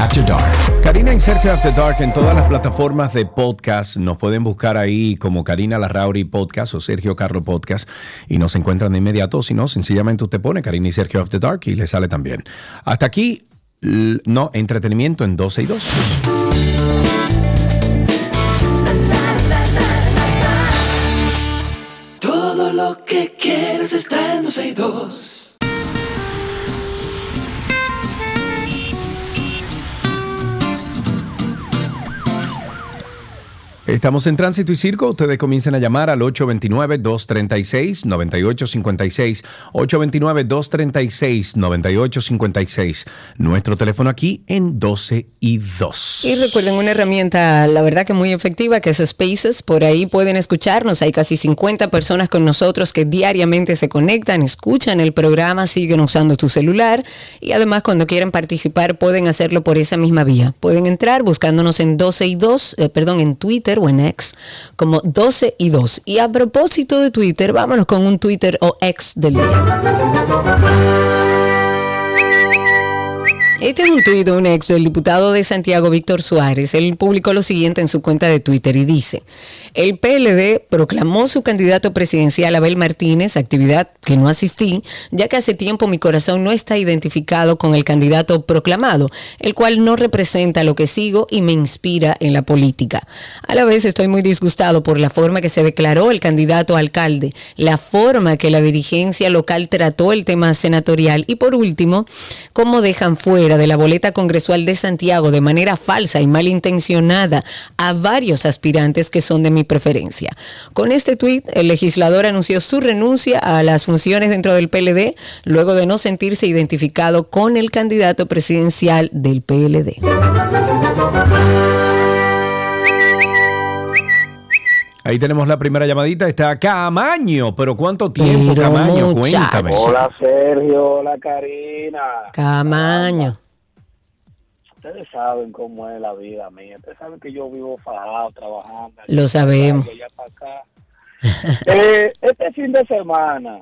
[SPEAKER 4] After Dark.
[SPEAKER 2] Karina y Sergio After Dark en todas las plataformas de podcast. Nos pueden buscar ahí como Karina Larrauri Podcast o Sergio Carlo Podcast y nos encuentran de inmediato. Si no, sencillamente usted pone Karina y Sergio After Dark y le sale también. Hasta aquí, no, entretenimiento en 12 y 2.
[SPEAKER 5] Todo lo que quieres está en 12 y 2.
[SPEAKER 2] Estamos en Tránsito y Circo. Ustedes comiencen a llamar al 829-236-9856. 829-236-9856. Nuestro teléfono aquí en 12 y 2.
[SPEAKER 1] Y recuerden una herramienta, la verdad que muy efectiva, que es Spaces. Por ahí pueden escucharnos. Hay casi 50 personas con nosotros que diariamente se conectan, escuchan el programa, siguen usando tu celular. Y además, cuando quieran participar, pueden hacerlo por esa misma vía. Pueden entrar buscándonos en 12 y 2, eh, perdón, en Twitter o en X, como 12 y 2. Y a propósito de Twitter, vámonos con un Twitter o X del día. Este es un tuit de un ex del diputado de Santiago, Víctor Suárez. Él publicó lo siguiente en su cuenta de Twitter y dice, el PLD proclamó su candidato presidencial Abel Martínez, actividad que no asistí, ya que hace tiempo mi corazón no está identificado con el candidato proclamado, el cual no representa lo que sigo y me inspira en la política. A la vez estoy muy disgustado por la forma que se declaró el candidato alcalde, la forma que la dirigencia local trató el tema senatorial y por último, cómo dejan fuera de la boleta congresual de Santiago de manera falsa y malintencionada a varios aspirantes que son de mi preferencia. Con este tuit, el legislador anunció su renuncia a las funciones dentro del PLD luego de no sentirse identificado con el candidato presidencial del PLD.
[SPEAKER 2] Ahí tenemos la primera llamadita. Está Camaño. Pero ¿cuánto tiempo,
[SPEAKER 1] Pero
[SPEAKER 2] Camaño?
[SPEAKER 1] muchacho.
[SPEAKER 2] Cuéntame.
[SPEAKER 14] Hola Sergio, hola Karina.
[SPEAKER 1] Camaño.
[SPEAKER 14] Ustedes saben cómo es la vida mía. Ustedes saben que yo vivo fajado, trabajando.
[SPEAKER 1] Lo sabemos.
[SPEAKER 14] para acá. Eh, este fin de semana,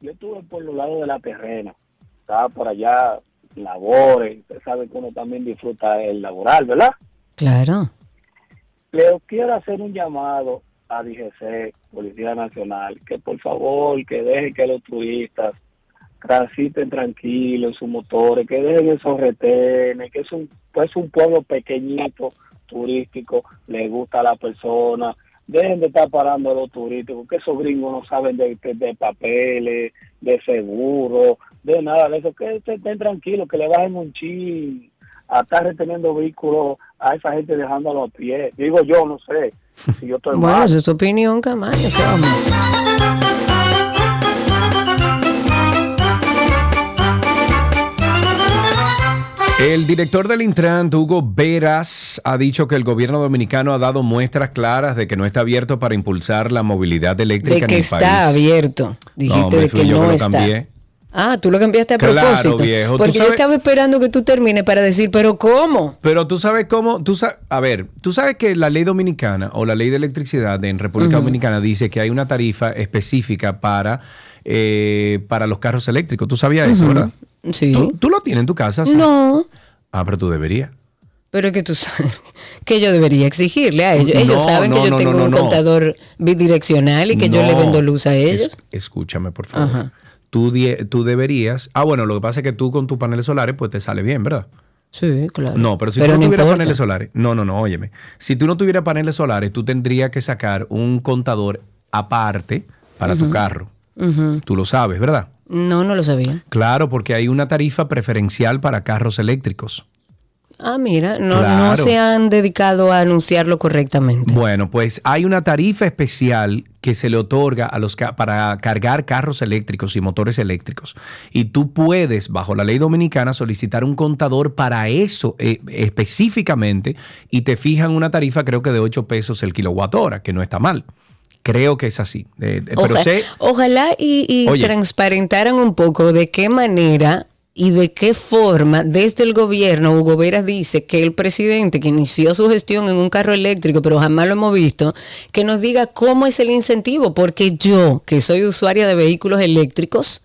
[SPEAKER 14] yo estuve por los lados de la terrena. Estaba por allá, labores. Ustedes saben que uno también disfruta el laboral, ¿verdad?
[SPEAKER 1] Claro.
[SPEAKER 14] Le quiero hacer un llamado a DGC, Policía Nacional, que por favor, que dejen que los turistas transiten tranquilos en sus motores, que dejen esos retenes, que es un, pues un pueblo pequeñito, turístico, le gusta a la persona, dejen de estar parando a los turistas, porque esos gringos no saben de, de- papeles, de seguro, de nada de eso, que estén tranquilos, que le bajen un chin a estar reteniendo vehículos a esa gente dejándolo a pie. Digo yo, no sé, si yo estoy
[SPEAKER 1] Bueno, esa es tu opinión, Camaño.
[SPEAKER 2] El director del Intran, Hugo Veras, ha dicho que el gobierno dominicano ha dado muestras claras de que no está abierto para impulsar la movilidad eléctrica
[SPEAKER 1] De
[SPEAKER 2] en
[SPEAKER 1] que
[SPEAKER 2] el
[SPEAKER 1] está
[SPEAKER 2] país.
[SPEAKER 1] abierto. Dijiste
[SPEAKER 2] me
[SPEAKER 1] de
[SPEAKER 2] fui
[SPEAKER 1] que
[SPEAKER 2] yo
[SPEAKER 1] no
[SPEAKER 2] lo
[SPEAKER 1] está.
[SPEAKER 2] cambié.
[SPEAKER 1] Ah, tú lo cambiaste a
[SPEAKER 2] Claro,
[SPEAKER 1] propósito.
[SPEAKER 2] viejo.
[SPEAKER 1] Porque yo
[SPEAKER 2] sabes-
[SPEAKER 1] estaba esperando que tú termines para decir, pero ¿cómo?
[SPEAKER 2] Pero tú sabes cómo, tú sa- a ver, tú sabes que la ley dominicana o la ley de electricidad en República. Dominicana dice que hay una tarifa específica para, eh, para los carros eléctricos. ¿Tú sabías eso, verdad?
[SPEAKER 1] Sí.
[SPEAKER 2] ¿Tú, tú lo tienes en tu casa? Sam?
[SPEAKER 1] No.
[SPEAKER 2] Ah, pero tú deberías.
[SPEAKER 1] Pero es que tú sabes que yo debería exigirle a ellos.
[SPEAKER 2] No,
[SPEAKER 1] Ellos saben
[SPEAKER 2] no,
[SPEAKER 1] que yo
[SPEAKER 2] no,
[SPEAKER 1] tengo un contador bidireccional y que yo le vendo luz a ellos.
[SPEAKER 2] Es- escúchame, por favor. Tú, die- tú deberías. Ah, bueno, lo que pasa es que tú con tus paneles solares, pues te sale bien, ¿verdad?
[SPEAKER 1] Sí, claro.
[SPEAKER 2] No, pero si
[SPEAKER 1] Pero
[SPEAKER 2] tú no,
[SPEAKER 1] no
[SPEAKER 2] tuvieras
[SPEAKER 1] importa.
[SPEAKER 2] paneles solares, no, no, no, óyeme. Si tú no tuvieras paneles solares, tú tendrías que sacar un contador aparte para tu carro. Tú lo sabes, ¿verdad?
[SPEAKER 1] No, no lo sabía.
[SPEAKER 2] Claro, porque hay una tarifa preferencial para carros eléctricos.
[SPEAKER 1] Ah, mira, no, no se han dedicado a anunciarlo correctamente.
[SPEAKER 2] Bueno, pues hay una tarifa especial que se le otorga a los ca- para cargar carros eléctricos y motores eléctricos. Y tú puedes, bajo la ley dominicana, solicitar un contador para eso eh, específicamente y te fijan una tarifa creo que de 8 pesos el kilowatt hora, que no está mal. Creo que es así. Eh, eh, pero
[SPEAKER 1] Oja-
[SPEAKER 2] sé,
[SPEAKER 1] ojalá y, y
[SPEAKER 2] Oye.
[SPEAKER 1] transparentaran un poco de qué manera y de qué forma desde el gobierno Hugo Veras dice que el presidente que inició su gestión en un carro eléctrico, pero jamás lo hemos visto, que nos diga cómo es el incentivo, porque yo, que soy usuaria de vehículos eléctricos,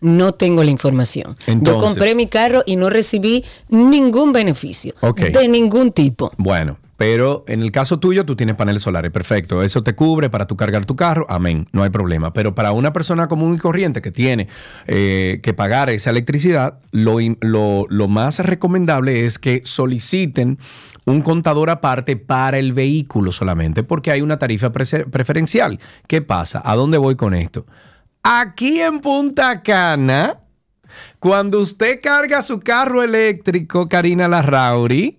[SPEAKER 1] no tengo la información. yo compré mi carro y no recibí ningún beneficio de ningún tipo.
[SPEAKER 2] Bueno, pero en el caso tuyo tú tienes paneles solares, perfecto. Eso te cubre para tu cargar tu carro, amén, no hay problema. Pero para una persona común y corriente que tiene eh, que pagar esa electricidad, lo, lo- más recomendable es que soliciten un contador aparte para el vehículo solamente, porque hay una tarifa preferencial. ¿Qué pasa? ¿A dónde voy con esto? Aquí en Punta Cana, cuando usted carga su carro eléctrico, Karina Larrauri,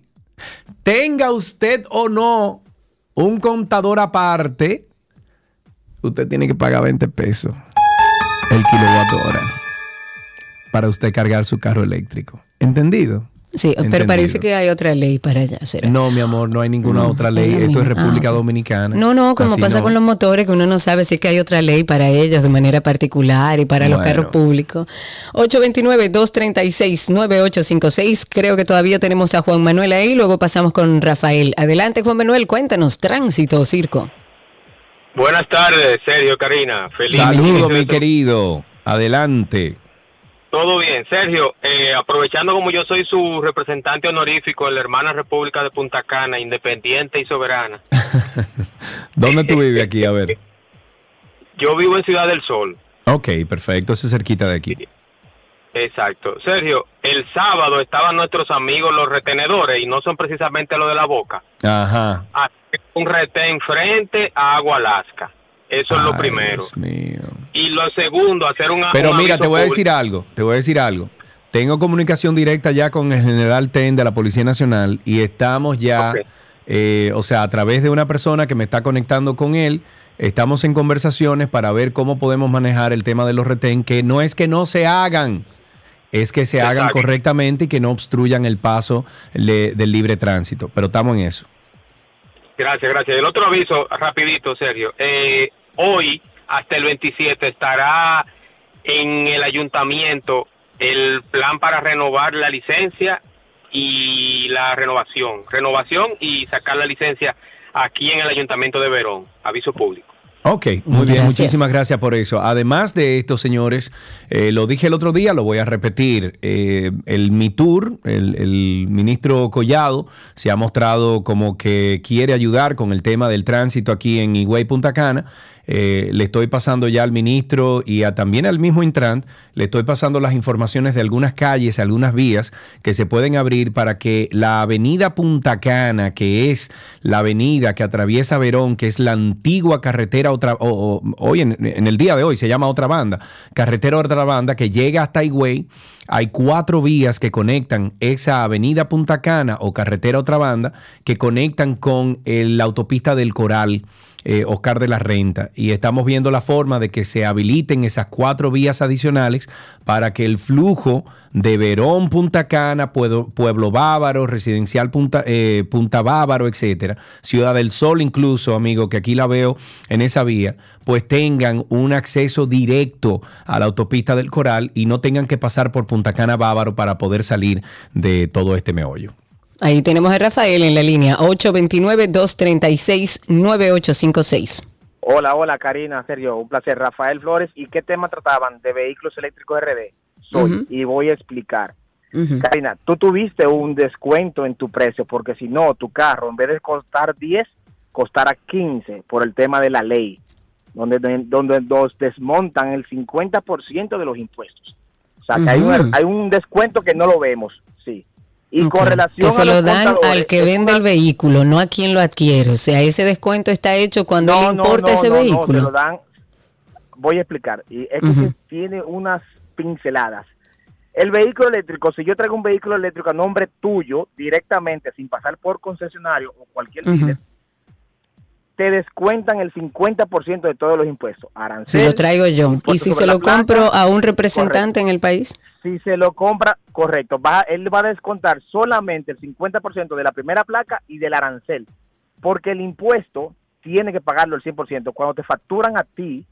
[SPEAKER 2] tenga usted o no un contador aparte, usted tiene que pagar 20 pesos el kilowatt hora para usted cargar su carro eléctrico. ¿Entendido?
[SPEAKER 1] Sí, pero
[SPEAKER 2] Entendido.
[SPEAKER 1] parece que hay otra ley para allá. ¿será?
[SPEAKER 2] No, mi amor, no hay ninguna
[SPEAKER 1] No,
[SPEAKER 2] otra ley. Esto es. República
[SPEAKER 1] Ah, ok.
[SPEAKER 2] Dominicana.
[SPEAKER 1] No, no, como
[SPEAKER 2] Así
[SPEAKER 1] pasa
[SPEAKER 2] no.
[SPEAKER 1] con los motores, que uno no sabe si es que hay otra ley para ellos de manera particular y para los carros públicos. 829-236-9856. Creo que todavía tenemos a Juan Manuel ahí, luego pasamos con Rafael. Adelante, Juan Manuel, cuéntanos, tránsito o circo.
[SPEAKER 15] Buenas tardes, Sergio, Karina. Feliz
[SPEAKER 2] Saludos, mi querido. Adelante.
[SPEAKER 15] Todo bien. Sergio, eh, aprovechando como yo soy su representante honorífico en la hermana República de Punta Cana, independiente y soberana,
[SPEAKER 2] ¿Dónde tú vives aquí? A ver.
[SPEAKER 15] yo vivo en Ciudad del Sol.
[SPEAKER 2] Ok, perfecto. Eso es cerquita de aquí.
[SPEAKER 15] Exacto. Sergio, el sábado estaban nuestros amigos los retenedores y no son precisamente los de la boca.
[SPEAKER 2] Ajá.
[SPEAKER 15] Un retén frente a Agua Alaska. Eso es lo primero.
[SPEAKER 2] Dios mío.
[SPEAKER 15] Y lo segundo, hacer un
[SPEAKER 2] Pero
[SPEAKER 15] un
[SPEAKER 2] mira, te voy a decir algo, te voy a decir algo. Tengo comunicación directa ya con el general TEN de la Policía Nacional y estamos ya, eh, o sea, a través de una persona que me está conectando con él, estamos en conversaciones para ver cómo podemos manejar el tema de los retén, que no es que no se hagan, es que se hagan correctamente y que no obstruyan el paso le- del libre tránsito. Pero estamos en eso.
[SPEAKER 15] Gracias, gracias. El otro aviso, rapidito, Sergio. Eh, hoy, hasta el 27, estará en el ayuntamiento el plan para renovar la licencia y la renovación. Renovación y sacar la licencia aquí en el ayuntamiento de Verón. Aviso público.
[SPEAKER 2] Ok, muy bien,
[SPEAKER 1] Gracias.
[SPEAKER 2] muchísimas gracias por eso. Además de esto, señores, eh, lo dije el otro día, lo voy a repetir. eh, el MITUR, el, el ministro Collado, se ha mostrado como que quiere ayudar con el tema del tránsito aquí en Higüey, Punta Cana. Eh, le estoy pasando ya al ministro y a, también al mismo Intran, le estoy pasando las informaciones de algunas calles, algunas vías que se pueden abrir para que la avenida Punta Cana, que es la avenida que atraviesa Verón, que es la antigua carretera otra, o- hoy en, en el día de hoy se llama otra banda, carretera otra banda que llega hasta Higüey. Hay cuatro vías que conectan esa avenida Punta Cana o carretera otra banda que conectan con el- la autopista del Coral eh, Oscar de la Renta. Y estamos viendo la forma de que se habiliten esas cuatro vías adicionales para que el flujo de Verón, Punta Cana, Pueblo, Bávaro, Residencial Punta, eh, Punta Bávaro, etcétera, Ciudad del Sol incluso, amigo, que aquí la veo en esa vía, pues tengan un acceso directo a la autopista del Coral y no tengan que pasar por Punta Cana Bávaro para poder salir de todo este meollo.
[SPEAKER 1] Ahí tenemos a Rafael en la línea 829-236-9856.
[SPEAKER 16] Hola, hola Karina, Sergio, un placer. Rafael Flores, ¿y qué tema trataban? De vehículos eléctricos RD. Soy, y voy a explicar. Karina, tú tuviste un descuento en tu precio, porque si no, tu carro, en vez de costar 10, costará 15 por el tema de la ley, donde, donde nos desmontan el 50% de los impuestos. O sea, que hay, un, hay un descuento que no lo vemos, sí. Y con relación
[SPEAKER 1] que se
[SPEAKER 16] a los
[SPEAKER 1] lo dan al que vende el vehículo, no a quien lo adquiere. O sea, ese descuento está hecho cuando le importa ese
[SPEAKER 16] no,
[SPEAKER 1] vehículo.
[SPEAKER 16] se lo dan. Voy a explicar. Y es que se tiene unas pinceladas. El vehículo eléctrico, si yo traigo un vehículo eléctrico a nombre tuyo directamente, sin pasar por concesionario o cualquier
[SPEAKER 1] Ujú.
[SPEAKER 16] dealer, te descuentan el 50% de todos los impuestos. Arancel,
[SPEAKER 1] Si lo traigo yo. Y si se lo
[SPEAKER 16] placa,
[SPEAKER 1] compro a un representante en el país.
[SPEAKER 16] Si se lo compra, correcto, va, él va a descontar solamente el 50% de la primera placa y del arancel, porque el impuesto tiene que pagarlo el 100%. Cuando te facturan a ti,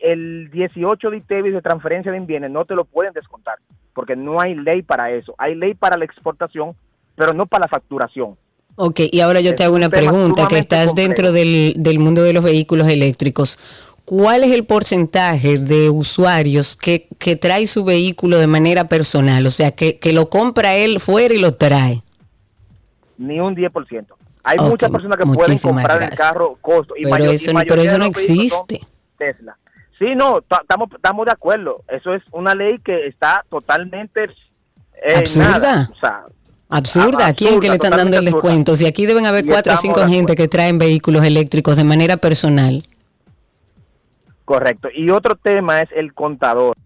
[SPEAKER 16] el 18 de ITEVIS de transferencia de bienes no te lo pueden descontar, porque no hay ley para eso. Hay ley para la exportación, pero no para la facturación.
[SPEAKER 1] Ok, y ahora yo te hago
[SPEAKER 16] un
[SPEAKER 1] una pregunta, que estás
[SPEAKER 16] complejo.
[SPEAKER 1] dentro del, del mundo de los vehículos eléctricos. ¿Cuál es el porcentaje de usuarios que, que trae su vehículo de manera personal? O sea, que, que lo compra él fuera y lo trae.
[SPEAKER 16] Ni un 10%. Hay muchas personas que pueden comprar
[SPEAKER 1] gracias.
[SPEAKER 16] el carro costo. Y
[SPEAKER 1] Pero
[SPEAKER 16] mayo- y
[SPEAKER 1] eso, pero eso no existe.
[SPEAKER 16] Tesla. Sí, no, ta- estamos estamos de acuerdo. Eso es una ley que está totalmente eh,
[SPEAKER 1] Absurda.
[SPEAKER 16] nada. O sea,
[SPEAKER 1] Absurda,
[SPEAKER 16] a-
[SPEAKER 1] ¿a quién que le están dando el
[SPEAKER 16] absurda.
[SPEAKER 1] descuento? Si aquí deben haber
[SPEAKER 16] Y
[SPEAKER 1] cuatro o cinco gente que traen vehículos eléctricos de manera personal.
[SPEAKER 16] Correcto. Y otro tema es el contador.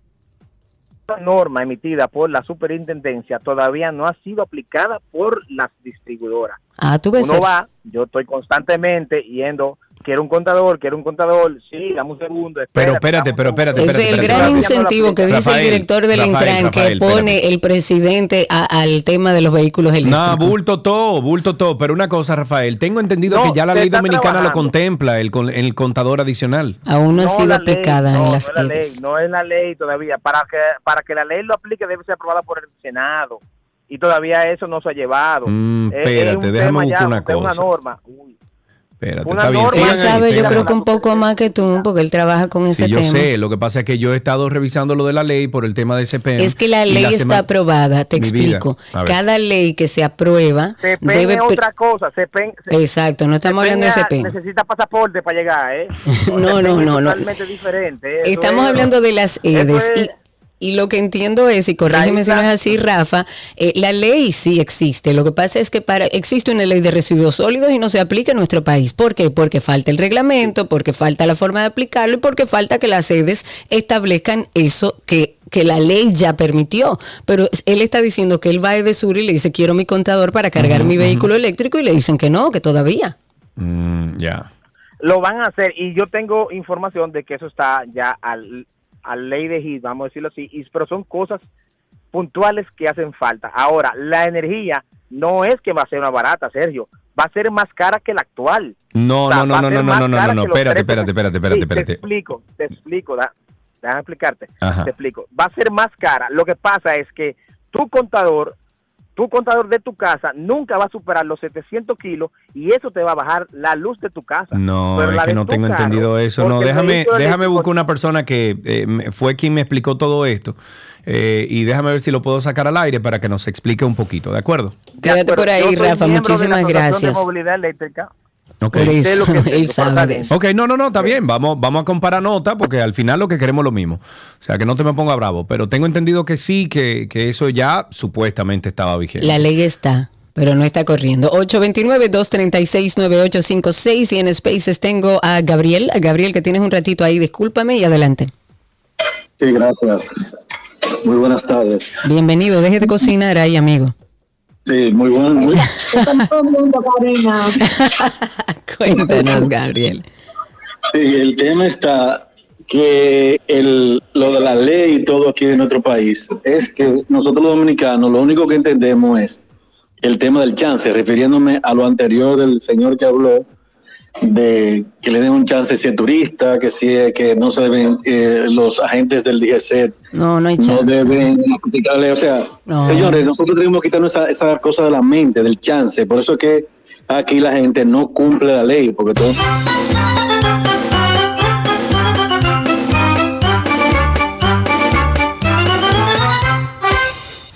[SPEAKER 16] Esta norma emitida por la superintendencia todavía no ha sido aplicada por las distribuidoras.
[SPEAKER 1] Ah, tú ves.
[SPEAKER 16] Uno va, yo estoy constantemente yendo, quiero un contador, quiero un contador, sí, dame un segundo.
[SPEAKER 2] Pero
[SPEAKER 16] espérate,
[SPEAKER 2] pero espérate,
[SPEAKER 1] Ese
[SPEAKER 2] espérate.
[SPEAKER 1] es el gran
[SPEAKER 2] espérate.
[SPEAKER 1] incentivo que dice
[SPEAKER 2] Rafael,
[SPEAKER 1] el director del
[SPEAKER 2] Rafael,
[SPEAKER 1] Intran que pone
[SPEAKER 2] espérate.
[SPEAKER 1] el presidente a- al tema de los vehículos eléctricos.
[SPEAKER 2] No, bulto todo, bulto todo. Pero una cosa, Rafael, tengo entendido
[SPEAKER 16] No,
[SPEAKER 2] que ya la ley dominicana lo contempla, el, con- el contador adicional.
[SPEAKER 1] Aún no ha sido
[SPEAKER 16] ley,
[SPEAKER 1] aplicada
[SPEAKER 16] no,
[SPEAKER 1] en
[SPEAKER 16] no
[SPEAKER 1] las
[SPEAKER 16] es la ley, no es la ley todavía. Para que, para que la ley lo aplique debe ser aprobada por el Senado. Y todavía eso no se ha llevado.
[SPEAKER 2] Mm,
[SPEAKER 16] Es- es
[SPEAKER 2] espérate,
[SPEAKER 16] un
[SPEAKER 2] déjame buscar
[SPEAKER 16] ya,
[SPEAKER 2] una
[SPEAKER 16] es una
[SPEAKER 2] cosa.
[SPEAKER 16] norma. Uy,
[SPEAKER 2] Espérate,
[SPEAKER 16] Una
[SPEAKER 2] está bien.
[SPEAKER 16] norma-
[SPEAKER 2] sigan
[SPEAKER 1] Él
[SPEAKER 2] ahí,
[SPEAKER 1] sabe, yo creo que un poco más que tú, porque él trabaja con ese
[SPEAKER 2] Sí, yo
[SPEAKER 1] tema.
[SPEAKER 2] sé. Lo que pasa es que yo he estado revisando lo de la ley por el tema de CPM.
[SPEAKER 1] Es que la ley está
[SPEAKER 2] semana-
[SPEAKER 1] aprobada, te
[SPEAKER 2] Mi
[SPEAKER 1] explico. Cada ley que se aprueba
[SPEAKER 16] CPN
[SPEAKER 1] debe...
[SPEAKER 16] es
[SPEAKER 1] pre-
[SPEAKER 16] otra cosa. CPN,
[SPEAKER 1] Exacto, no estamos hablando de CPN.
[SPEAKER 16] Necesita pasaporte para llegar, ¿eh?
[SPEAKER 1] No, no, no, no.
[SPEAKER 16] Totalmente diferente. ¿eh? Eso
[SPEAKER 1] Estamos
[SPEAKER 16] es-
[SPEAKER 1] hablando de las EDES
[SPEAKER 16] es-
[SPEAKER 1] y, y lo que entiendo es, y corrígeme si no es así, Rafa, eh, la ley sí existe. Lo que pasa es que para existe una ley de residuos sólidos y no se aplica en nuestro país. ¿Por qué? Porque falta el reglamento, porque falta la forma de aplicarlo y porque falta que las EDES establezcan eso que que la ley ya permitió, pero él está diciendo que él va a Edesur y le dice quiero mi contador para cargar mi vehículo eléctrico y le dicen que no, que todavía.
[SPEAKER 2] Mm, ya.
[SPEAKER 16] lo van a hacer y yo tengo información de que eso está ya al, al ley de HIT, vamos a decirlo así, y- pero son cosas puntuales que hacen falta. Ahora, la energía no es que va a ser más barata, Sergio, va a ser más cara que la actual.
[SPEAKER 2] No,
[SPEAKER 16] O sea,
[SPEAKER 2] no, no,
[SPEAKER 16] a
[SPEAKER 2] no, no, no, no, no, no, espérate, espérate, espérate, espérate,
[SPEAKER 16] Sí,
[SPEAKER 2] espérate.
[SPEAKER 16] Te explico, te explico, da- déjame explicarte.
[SPEAKER 2] Ajá.
[SPEAKER 16] Te explico. Va a ser más cara. Lo que pasa es que tu contador, tu contador de tu casa nunca va a superar los 700 kilos y eso te va a bajar la luz de tu casa.
[SPEAKER 2] No,
[SPEAKER 16] Pero
[SPEAKER 2] es
[SPEAKER 16] la
[SPEAKER 2] que no tengo
[SPEAKER 16] carro,
[SPEAKER 2] entendido eso. No, déjame, déjame buscar una persona que eh, fue quien me explicó todo esto eh, y déjame ver si lo puedo sacar al aire para que nos explique un poquito, ¿de acuerdo?
[SPEAKER 1] Quédate por ahí, Rafa, muchísimas gracias.
[SPEAKER 16] de movilidad eléctrica.
[SPEAKER 2] Ok.
[SPEAKER 1] Por eso,
[SPEAKER 16] lo que
[SPEAKER 1] él
[SPEAKER 16] tengo,
[SPEAKER 1] sabe
[SPEAKER 16] pero
[SPEAKER 1] de eso.
[SPEAKER 2] Ok, no, no, no, está bien. Vamos, vamos a comparar nota porque al final lo que queremos es lo mismo. O sea, que no te me ponga bravo. Pero tengo entendido que sí, que, que eso ya supuestamente estaba vigente.
[SPEAKER 1] La ley está, pero no está corriendo. 829-236-9856 y en Spaces tengo a Gabriel. A Gabriel, que tienes un ratito ahí, discúlpame y adelante.
[SPEAKER 17] Sí, gracias. Muy buenas tardes.
[SPEAKER 1] Bienvenido, deje de cocinar ahí, amigo.
[SPEAKER 17] Sí, muy bueno. Muy...
[SPEAKER 1] Cuéntanos, Gabriel.
[SPEAKER 17] Sí, el tema está que el, lo de la ley y todo aquí en nuestro país es que nosotros los dominicanos lo único que entendemos es el tema del chance, refiriéndome a lo anterior del señor que habló de que le den un chance si es turista, que si es que no se deben eh, los agentes del DGC
[SPEAKER 1] No, no hay
[SPEAKER 17] no
[SPEAKER 1] chance.
[SPEAKER 17] deben aplicarle, o sea,
[SPEAKER 1] No.
[SPEAKER 17] señores, nosotros tenemos que quitarnos esa, esa cosa de la mente, del chance, por eso es que aquí la gente no cumple la ley, porque todo...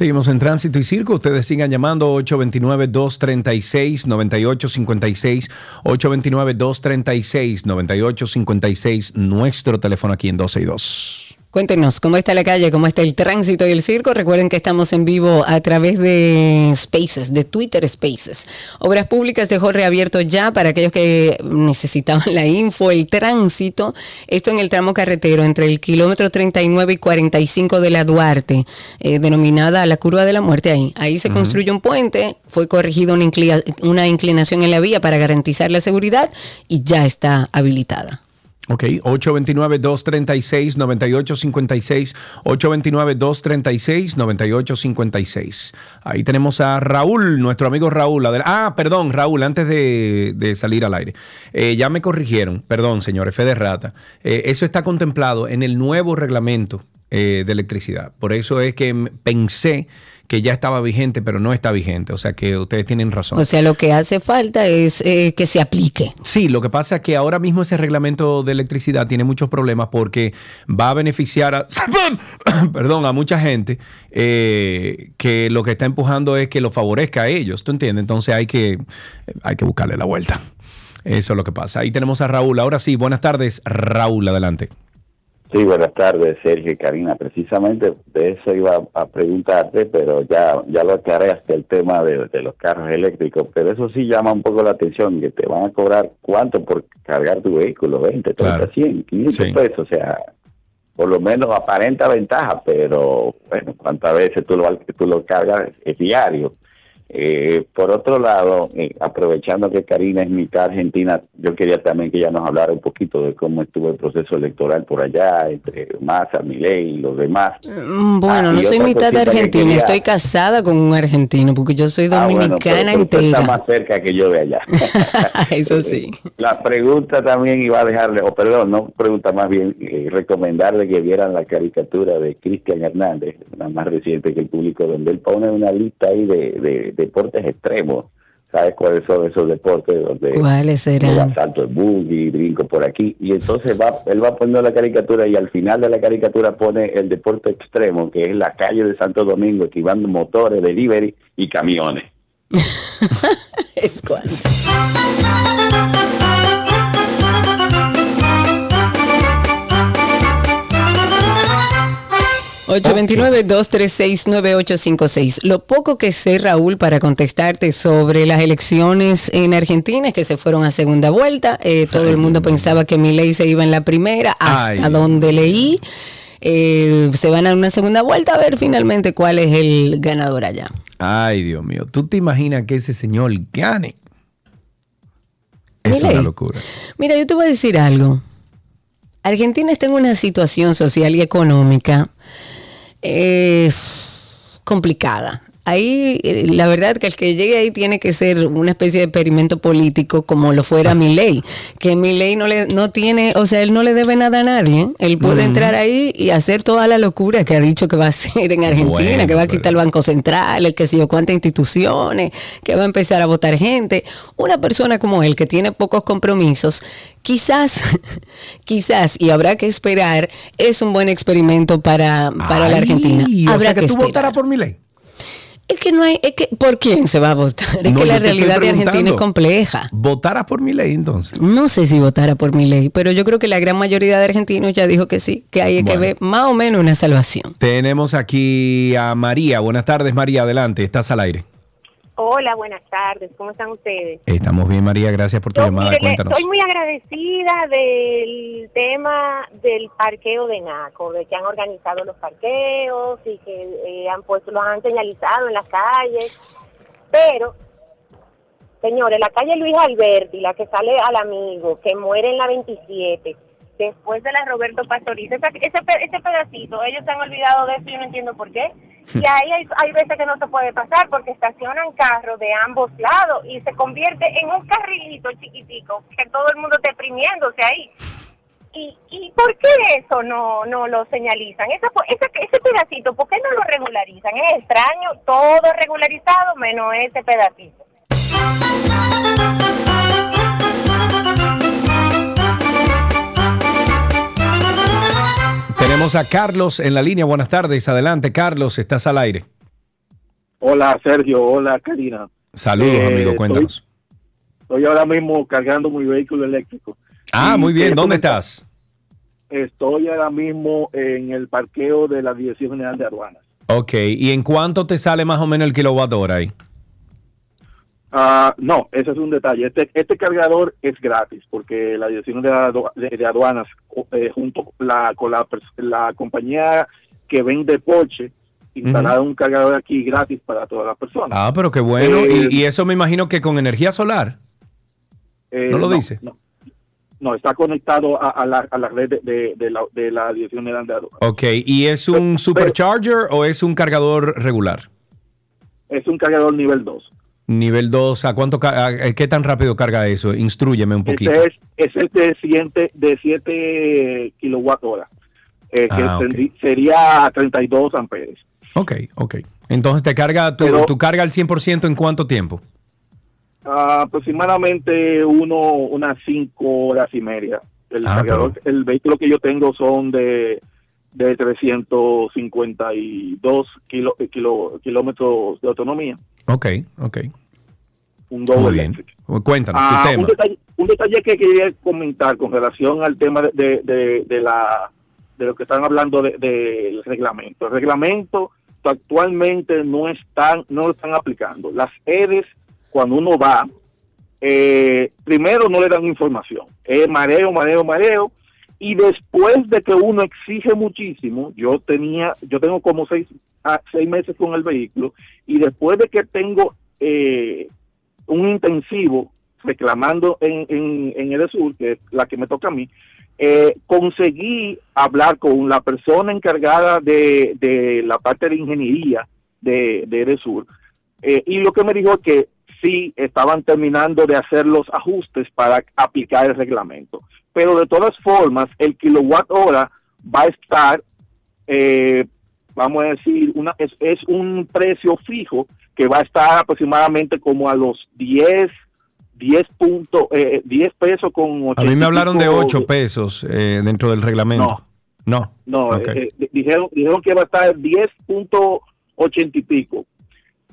[SPEAKER 2] Seguimos en Tránsito y Circo. Ustedes sigan llamando 829-236-9856. 829-236-9856. Nuestro teléfono aquí en 12 y 2.
[SPEAKER 1] Cuéntenos cómo está la calle, cómo está el tránsito y el circo. Recuerden que estamos en vivo a través de Spaces, de Twitter Spaces. Obras Públicas dejó reabierto ya para aquellos que necesitaban la info, el tránsito. Esto en el tramo carretero entre el kilómetro 39 y 45 de la Duarte, eh, denominada la curva de la muerte ahí. Ahí se
[SPEAKER 2] Ujú.
[SPEAKER 1] construye un puente, fue corregida una, inclina- una inclinación en la vía para garantizar la seguridad y ya está habilitada.
[SPEAKER 2] Ok, 829-236-9856. 829-236-9856. Ahí tenemos a Raúl, nuestro amigo Raúl. Ah, perdón, Raúl, antes de, de salir al aire. Eh, ya me corrigieron, perdón, señores, fe de rata. Eh, eso está contemplado en el nuevo reglamento eh, de electricidad. Por eso es que m- pensé que ya estaba vigente, pero no está vigente. O sea que ustedes tienen razón.
[SPEAKER 1] O sea, lo que hace falta es eh, que se aplique.
[SPEAKER 2] Sí, lo que pasa es que ahora mismo ese reglamento de electricidad tiene muchos problemas porque va a beneficiar a, perdón, a mucha gente eh, que lo que está empujando es que lo favorezca a ellos, ¿tú entiendes? Entonces hay que, hay que buscarle la vuelta. Eso es lo que pasa. Ahí tenemos a Raúl. Ahora sí, buenas tardes, Raúl, adelante.
[SPEAKER 18] Sí, buenas tardes, Sergio y Karina. Precisamente de eso iba a preguntarte, pero ya, ya lo aclaraste el tema de, de los carros eléctricos. Pero eso sí llama un poco la atención, que te van a cobrar cuánto por cargar tu vehículo, 20, 30,
[SPEAKER 2] Claro.
[SPEAKER 18] 100, 500
[SPEAKER 2] Sí.
[SPEAKER 18] pesos. O sea, por lo menos aparenta ventaja, pero bueno, cuántas veces tú lo, tú lo cargas es diario. Eh, por otro lado, eh, aprovechando que Karina es mitad argentina, yo quería también que ella nos hablara un poquito de cómo estuvo el proceso electoral por allá, entre Massa, Milei y los demás.
[SPEAKER 1] Mm, Bueno,
[SPEAKER 18] Ah,
[SPEAKER 1] no soy mitad argentina,
[SPEAKER 18] quería-
[SPEAKER 1] estoy casada con un argentino porque yo soy
[SPEAKER 18] Ah, bueno, pero-
[SPEAKER 1] dominicana
[SPEAKER 18] pero tú estás
[SPEAKER 1] entera.
[SPEAKER 18] más cerca que yo de allá.
[SPEAKER 1] Eso sí.
[SPEAKER 18] La pregunta también iba a dejarle, o perdón, no pregunta más bien, eh, recomendarle que vieran la caricatura de Cristian Hernández, la más reciente que el público, donde él pone una lista ahí de, de deportes extremos. ¿Sabes cuáles son esos deportes donde
[SPEAKER 1] ¿Cuáles serán?
[SPEAKER 18] salto el buggy, brinco por aquí? Y entonces va, él va poniendo la caricatura y al final de la caricatura pone el deporte extremo, que es la calle de Santo Domingo, esquivando motores, delivery y camiones.
[SPEAKER 1] es 829-236-9856. Lo poco que sé, Raúl, para contestarte sobre las elecciones en Argentina, que se fueron a segunda vuelta. Eh, todo el mundo pensaba que Milei se iba en la primera, hasta
[SPEAKER 2] Ay.
[SPEAKER 1] donde leí. Eh, se van a una segunda vuelta a ver finalmente cuál es el ganador allá.
[SPEAKER 2] Ay, Dios mío. ¿Tú te imaginas que ese señor gane? Es una locura.
[SPEAKER 1] Mira, yo te voy a decir algo. Argentina está en una situación social y económica eh, complicada. Ahí, eh, la verdad que el que llegue ahí tiene que ser una especie de experimento político como lo fuera mi ley, que mi ley no le no tiene, o sea, él no le debe nada a nadie. Él puede entrar ahí y hacer toda la locura que ha dicho que va a hacer en Argentina,
[SPEAKER 2] Bueno,
[SPEAKER 1] que va a
[SPEAKER 2] pero-
[SPEAKER 1] quitar el Banco Central, el que sé yo cuántas instituciones, que va a empezar a votar gente. Una persona como él que tiene pocos compromisos, quizás, quizás, y habrá que esperar, es un buen experimento para, para la Argentina.
[SPEAKER 2] o
[SPEAKER 1] Habrá
[SPEAKER 2] sea que tú
[SPEAKER 1] esperar.
[SPEAKER 2] votaras por mi ley.
[SPEAKER 1] Es que no hay, es que, ¿por quién se va a votar? Es
[SPEAKER 2] No,
[SPEAKER 1] que la realidad de Argentina es compleja.
[SPEAKER 2] ¿Votaras por mi ley entonces?
[SPEAKER 1] No sé si votara por mi ley, pero yo creo que la gran mayoría de argentinos ya dijo que sí, que hay que ver más o menos una salvación.
[SPEAKER 2] Tenemos aquí a María. Buenas tardes, María. Adelante, estás al aire.
[SPEAKER 19] Hola, buenas tardes. ¿Cómo están ustedes?
[SPEAKER 2] Estamos bien, María. Gracias por tu
[SPEAKER 19] Yo,
[SPEAKER 2] llamada.
[SPEAKER 19] mire,
[SPEAKER 2] Cuéntanos.
[SPEAKER 19] estoy muy agradecida del tema del parqueo de NACO, de que han organizado los parqueos y que eh, han puesto, los han señalizado en las calles. Pero, señores, la calle Luis Alberti, la que sale al amigo, que muere en la 27, después de la Roberto Pastoriza, ese, pe- ese pedacito, ellos se han olvidado de eso y yo no entiendo por qué. Y ahí hay, hay veces que no se puede pasar porque estacionan carros de ambos lados y se convierte en un carrilito chiquitico que todo el mundo está exprimiéndose ahí. ¿Y, ¿Y por qué eso no, no lo señalizan? Esa, esa- ese pedacito, ¿por qué no lo regularizan? Es extraño, todo regularizado menos ese pedacito.
[SPEAKER 2] Tenemos a Carlos en la línea. Buenas tardes. Adelante, Carlos. Estás al aire.
[SPEAKER 20] Hola Sergio, hola Karina.
[SPEAKER 2] Saludos,
[SPEAKER 20] Eh,
[SPEAKER 2] amigo. Cuéntanos.
[SPEAKER 20] Estoy ahora mismo cargando mi vehículo eléctrico.
[SPEAKER 2] Ah,
[SPEAKER 20] Y
[SPEAKER 2] muy bien. ¿Dónde estás?
[SPEAKER 20] Estoy ahora mismo en el parqueo de la Dirección General de Aduanas.
[SPEAKER 2] Ok. ¿Y en cuánto te sale más o menos el kilowatt hora ahí?
[SPEAKER 20] Ah, no, ese es un detalle. Este, este cargador es gratis porque la Dirección de, Adu- de- de Aduanas, eh, junto con la, con la, la compañía que vende Porsche, instalaron un cargador aquí gratis para todas las personas.
[SPEAKER 2] Ah, pero qué bueno.
[SPEAKER 20] Eh,
[SPEAKER 2] y, y eso me imagino que con energía solar.
[SPEAKER 20] Eh,
[SPEAKER 2] ¿No lo dice?
[SPEAKER 20] No, no, está conectado a, a la, a la red de, la, de la Dirección de Aduanas.
[SPEAKER 2] Ok. ¿Y es un supercharger o es un cargador regular?
[SPEAKER 20] Es un cargador nivel 2.
[SPEAKER 2] Nivel 2, ¿a cuánto a- qué tan rápido carga eso? Instrúyeme un poquito.
[SPEAKER 20] Este es, es el de 7 de 7 kilowatt hora, eh, que
[SPEAKER 2] Ah, ok.
[SPEAKER 20] tendrí- sería 32 amperes.
[SPEAKER 2] Ok, ok. Entonces te carga, tu,
[SPEAKER 20] Pero-
[SPEAKER 2] tu carga al 100% en cuánto tiempo?
[SPEAKER 20] Aproximadamente uno, unas 5 horas y media. El,
[SPEAKER 2] Ah,
[SPEAKER 20] cargador- el vehículo que yo tengo son de, de 352 kilo, kilo- kilómetros de autonomía.
[SPEAKER 2] Ok, ok.
[SPEAKER 20] Un doble
[SPEAKER 2] Muy bien. Cuéntanos,
[SPEAKER 20] Ah,
[SPEAKER 2] tu
[SPEAKER 20] un,
[SPEAKER 2] tema.
[SPEAKER 20] detalle, un detalle que quería comentar con relación al tema de, de, de- la de lo que están hablando de- del reglamento. El reglamento actualmente no están no lo están aplicando. Las EDES cuando uno va eh, primero no le dan información, es mareo, mareo, mareo y después de que uno exige muchísimo, yo tenía, yo tengo como seis, ah, seis meses con el vehículo y después de que tengo eh, un intensivo reclamando en, en, en Edesur, que es la que me toca a mí, eh, conseguí hablar con la persona encargada de, de la parte de ingeniería de, de Edesur, eh, y lo que me dijo es que sí estaban terminando de hacer los ajustes para aplicar el reglamento. Pero de todas formas, el kilowatt hora va a estar eh, vamos a decir, una es, es un precio fijo que va a estar aproximadamente como a los 10, 10, punto, eh, 10 pesos con
[SPEAKER 2] A mí
[SPEAKER 20] 80
[SPEAKER 2] me hablaron de
[SPEAKER 20] y pico
[SPEAKER 2] 8 pesos eh, dentro del reglamento. No.
[SPEAKER 20] No,
[SPEAKER 2] Ok.
[SPEAKER 20] eh, eh, dijeron, dijeron que va a estar 10.80 y pico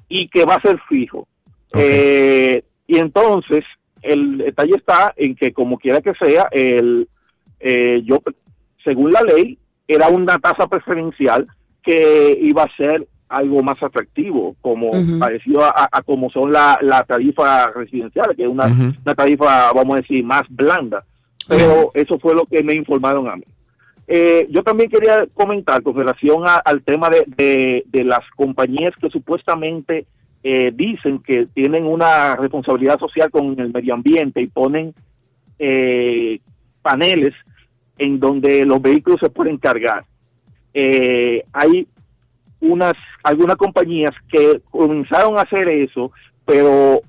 [SPEAKER 20] y que va a ser fijo. Eh, y entonces, el detalle está en que, como quiera que sea, el eh, yo, según la ley, era una tasa preferencial que iba a ser algo más atractivo, como parecido a, como son la, la tarifa residencial, que es una, tarifa, vamos a decir, más blanda. Pero eso fue lo que me informaron a mí. Eh, yo también quería comentar con relación a- al tema de, de- de las compañías que supuestamente eh, dicen que tienen una responsabilidad social con el medio ambiente y ponen eh, paneles en donde los vehículos se pueden cargar. Eh, hay unas algunas compañías que comenzaron a hacer eso, pero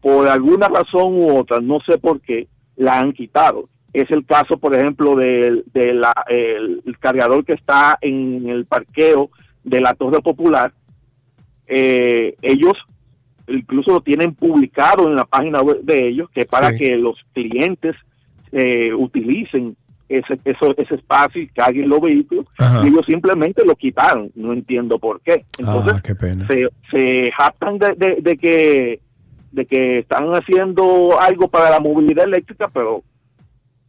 [SPEAKER 20] por alguna razón u otra, no sé por qué, la han quitado. Es el caso, por ejemplo, del de la, el, el cargador que está en el parqueo de la Torre Popular. Eh, ellos incluso lo tienen publicado en la página web de ellos, que para
[SPEAKER 21] Sí.
[SPEAKER 20] que los clientes eh, utilicen ese, eso- ese espacio y carguen los vehículos,
[SPEAKER 2] Ajá.
[SPEAKER 20] y ellos simplemente lo quitaron. No entiendo por qué. Entonces,
[SPEAKER 2] Ah, qué pena.
[SPEAKER 20] se, se jactan de, de- de que de que están haciendo algo para la movilidad eléctrica, pero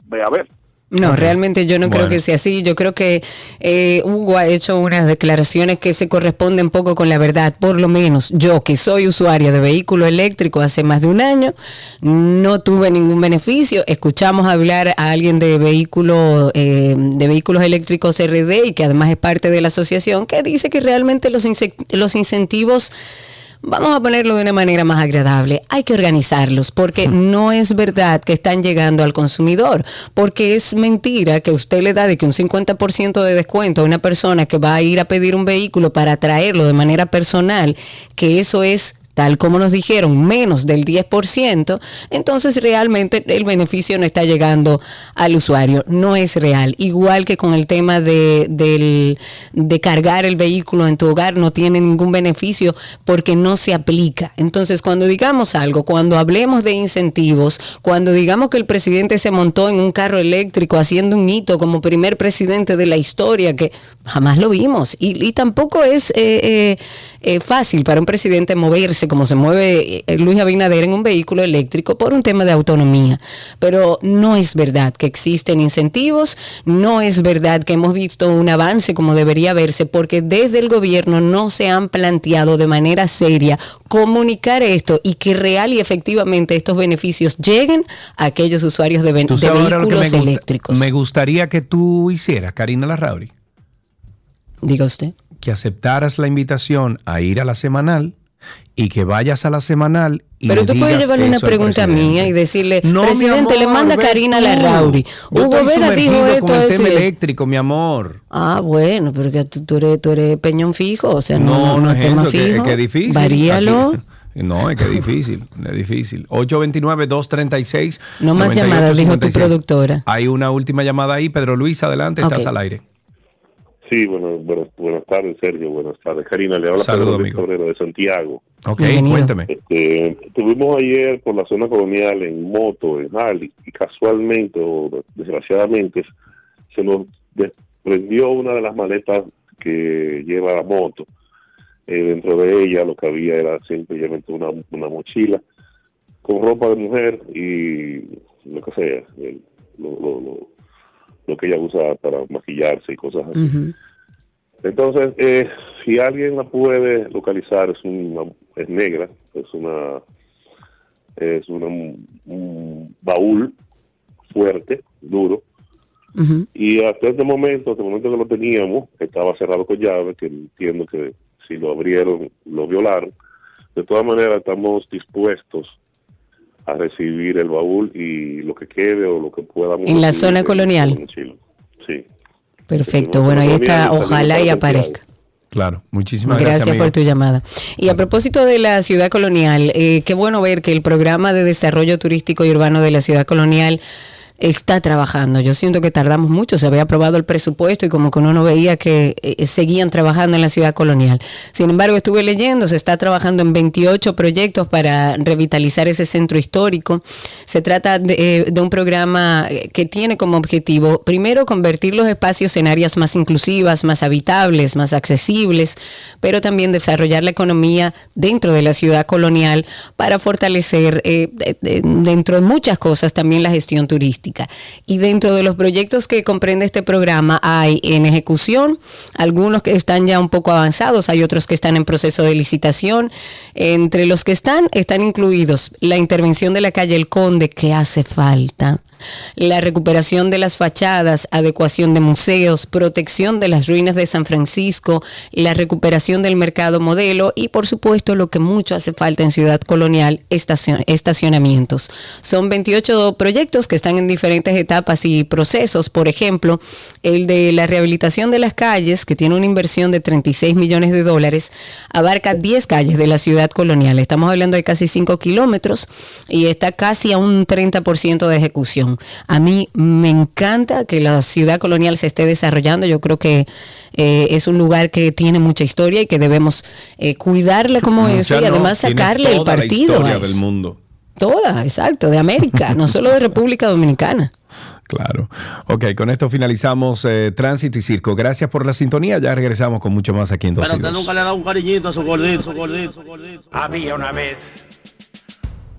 [SPEAKER 20] ve a ver.
[SPEAKER 1] No, realmente yo no creo que sea así. Yo creo que eh, Hugo ha hecho unas declaraciones que se corresponden poco con la verdad. Por lo menos yo, que soy usuaria de vehículo eléctrico hace más de un año, no tuve ningún beneficio. Escuchamos hablar a alguien de vehículo, eh, de vehículos eléctricos RD y que además es parte de la asociación, que dice que realmente los, los incentivos Vamos a ponerlo de una manera más agradable. Hay que organizarlos porque no es verdad que están llegando al consumidor, porque es mentira que usted le da de que un 50% de descuento a una persona que va a ir a pedir un vehículo para traerlo de manera personal, que eso es tal como nos dijeron, menos del 10%, entonces realmente el beneficio no está llegando al usuario, no es real. Igual que con el tema de, de cargar el vehículo en tu hogar, no tiene ningún beneficio porque no se aplica. Entonces, cuando digamos algo, cuando hablemos de incentivos, cuando digamos que el presidente se montó en un carro eléctrico haciendo un hito como primer presidente de la historia, que jamás lo vimos, y, y tampoco es eh, eh, eh, fácil para un presidente moverse como se mueve eh, Luis Abinader en un vehículo eléctrico por un tema de autonomía. Pero no es verdad que existen incentivos, no es verdad que hemos visto un avance como debería verse, porque desde el gobierno no se han planteado de manera seria comunicar esto y que real y efectivamente estos beneficios lleguen a aquellos usuarios de,
[SPEAKER 2] me
[SPEAKER 1] vehículos
[SPEAKER 2] gusta-
[SPEAKER 1] eléctricos.
[SPEAKER 2] Me gustaría que tú hicieras, Karina Larrauri.
[SPEAKER 1] Diga usted.
[SPEAKER 2] Que aceptaras la invitación a ir a la semanal y que vayas a la semanal y
[SPEAKER 1] Pero tú puedes llevarle una pregunta mía y decirle,
[SPEAKER 2] No,
[SPEAKER 1] presidente, le manda Karina. Larrauri.
[SPEAKER 2] Yo
[SPEAKER 1] Hugo Vera dijo esto,
[SPEAKER 2] con el
[SPEAKER 1] esto
[SPEAKER 2] tema
[SPEAKER 1] esto.
[SPEAKER 2] eléctrico, mi amor.
[SPEAKER 1] Ah, bueno, pero que tú, tú eres, tú eres peñón fijo, o sea, no,
[SPEAKER 2] No, no, es
[SPEAKER 1] tema
[SPEAKER 2] eso, que,
[SPEAKER 1] fijo.
[SPEAKER 2] que es difícil.
[SPEAKER 1] Varíalo.
[SPEAKER 2] Aquí- no, es que es difícil, es difícil. 829-236.
[SPEAKER 1] No más llamadas, dijo tu
[SPEAKER 2] 9856.
[SPEAKER 1] productora.
[SPEAKER 2] Hay una última llamada ahí. Pedro Luis, adelante, estás al aire.
[SPEAKER 21] Sí, bueno, tardes, Sergio. Buenas tardes, Karina. Le habla
[SPEAKER 2] Saludo,
[SPEAKER 21] Pedro Luis
[SPEAKER 2] amigo.
[SPEAKER 21] De Santiago.
[SPEAKER 2] Ok, Bienvenido. cuéntame.
[SPEAKER 21] Este, estuvimos ayer por la zona colonial en moto, en Harley, y casualmente, o desgraciadamente, se nos desprendió una de las maletas que lleva la moto. Eh, dentro de ella lo que había era simplemente una, una mochila con ropa de mujer y lo que sea, el- lo, lo, lo, lo que ella usa para maquillarse y cosas así. Entonces, eh, si alguien la puede localizar, es una es negra, es una es una, un baúl fuerte, duro, y hasta este momento, hasta el momento que lo teníamos, estaba cerrado con llave, que entiendo que si lo abrieron, lo violaron. De todas maneras, estamos dispuestos a recibir el baúl y lo que quede o lo que podamos.
[SPEAKER 1] En la zona colonial.
[SPEAKER 21] Chile. Sí.
[SPEAKER 1] Perfecto, bueno, ahí está, ojalá y aparezca.
[SPEAKER 2] Claro, muchísimas
[SPEAKER 1] Gracias,
[SPEAKER 2] gracias. amigo.
[SPEAKER 1] por tu llamada. Y a propósito de la ciudad colonial, eh, qué bueno ver que el programa de desarrollo turístico y urbano de la ciudad colonial está trabajando. Yo siento que tardamos mucho, se había aprobado el presupuesto y como que uno no veía que eh, seguían trabajando en la ciudad colonial. Sin embargo, estuve leyendo, se está trabajando en 28 proyectos para revitalizar ese centro histórico. Se trata de, eh, un programa eh, que tiene como objetivo, primero, convertir los espacios en áreas más inclusivas, más habitables, más accesibles, pero también desarrollar la economía dentro de la ciudad colonial para fortalecer de- de- dentro de muchas cosas también la gestión turística. Y dentro de los proyectos que comprende este programa hay en ejecución, algunos que están ya un poco avanzados, hay otros que están en proceso de licitación. Entre los que están, están incluidos la intervención de la calle El Conde, que hace falta la recuperación de las fachadas, adecuación de museos, protección de las ruinas de San Francisco, la recuperación del mercado modelo y por supuesto lo que mucho hace falta en Ciudad Colonial, estacion- estacionamientos. Son 28 proyectos que están en diferentes etapas y procesos. Por ejemplo, el de la rehabilitación de las calles, que tiene una inversión de 36 millones de dólares, abarca 10 calles de la Ciudad Colonial. Estamos hablando de casi 5 kilómetros y está casi a un 30% de ejecución. A mí me encanta que la ciudad colonial se esté desarrollando. Yo creo que eh, es un lugar que tiene mucha historia y que debemos eh, cuidarla como
[SPEAKER 2] O
[SPEAKER 1] eso y además sacarle el
[SPEAKER 2] toda la
[SPEAKER 1] partido.
[SPEAKER 2] historia
[SPEAKER 1] a
[SPEAKER 2] del
[SPEAKER 1] eso.
[SPEAKER 2] mundo.
[SPEAKER 1] Toda, exacto, de América, no solo de República Dominicana.
[SPEAKER 2] Claro. Ok, con esto finalizamos eh, Tránsito y Circo. Gracias por la sintonía. Ya regresamos con mucho más aquí en Dos
[SPEAKER 22] Pero usted nunca le ha dado un cariñito a su gordito, su gordito, su gordito.
[SPEAKER 23] Había una vez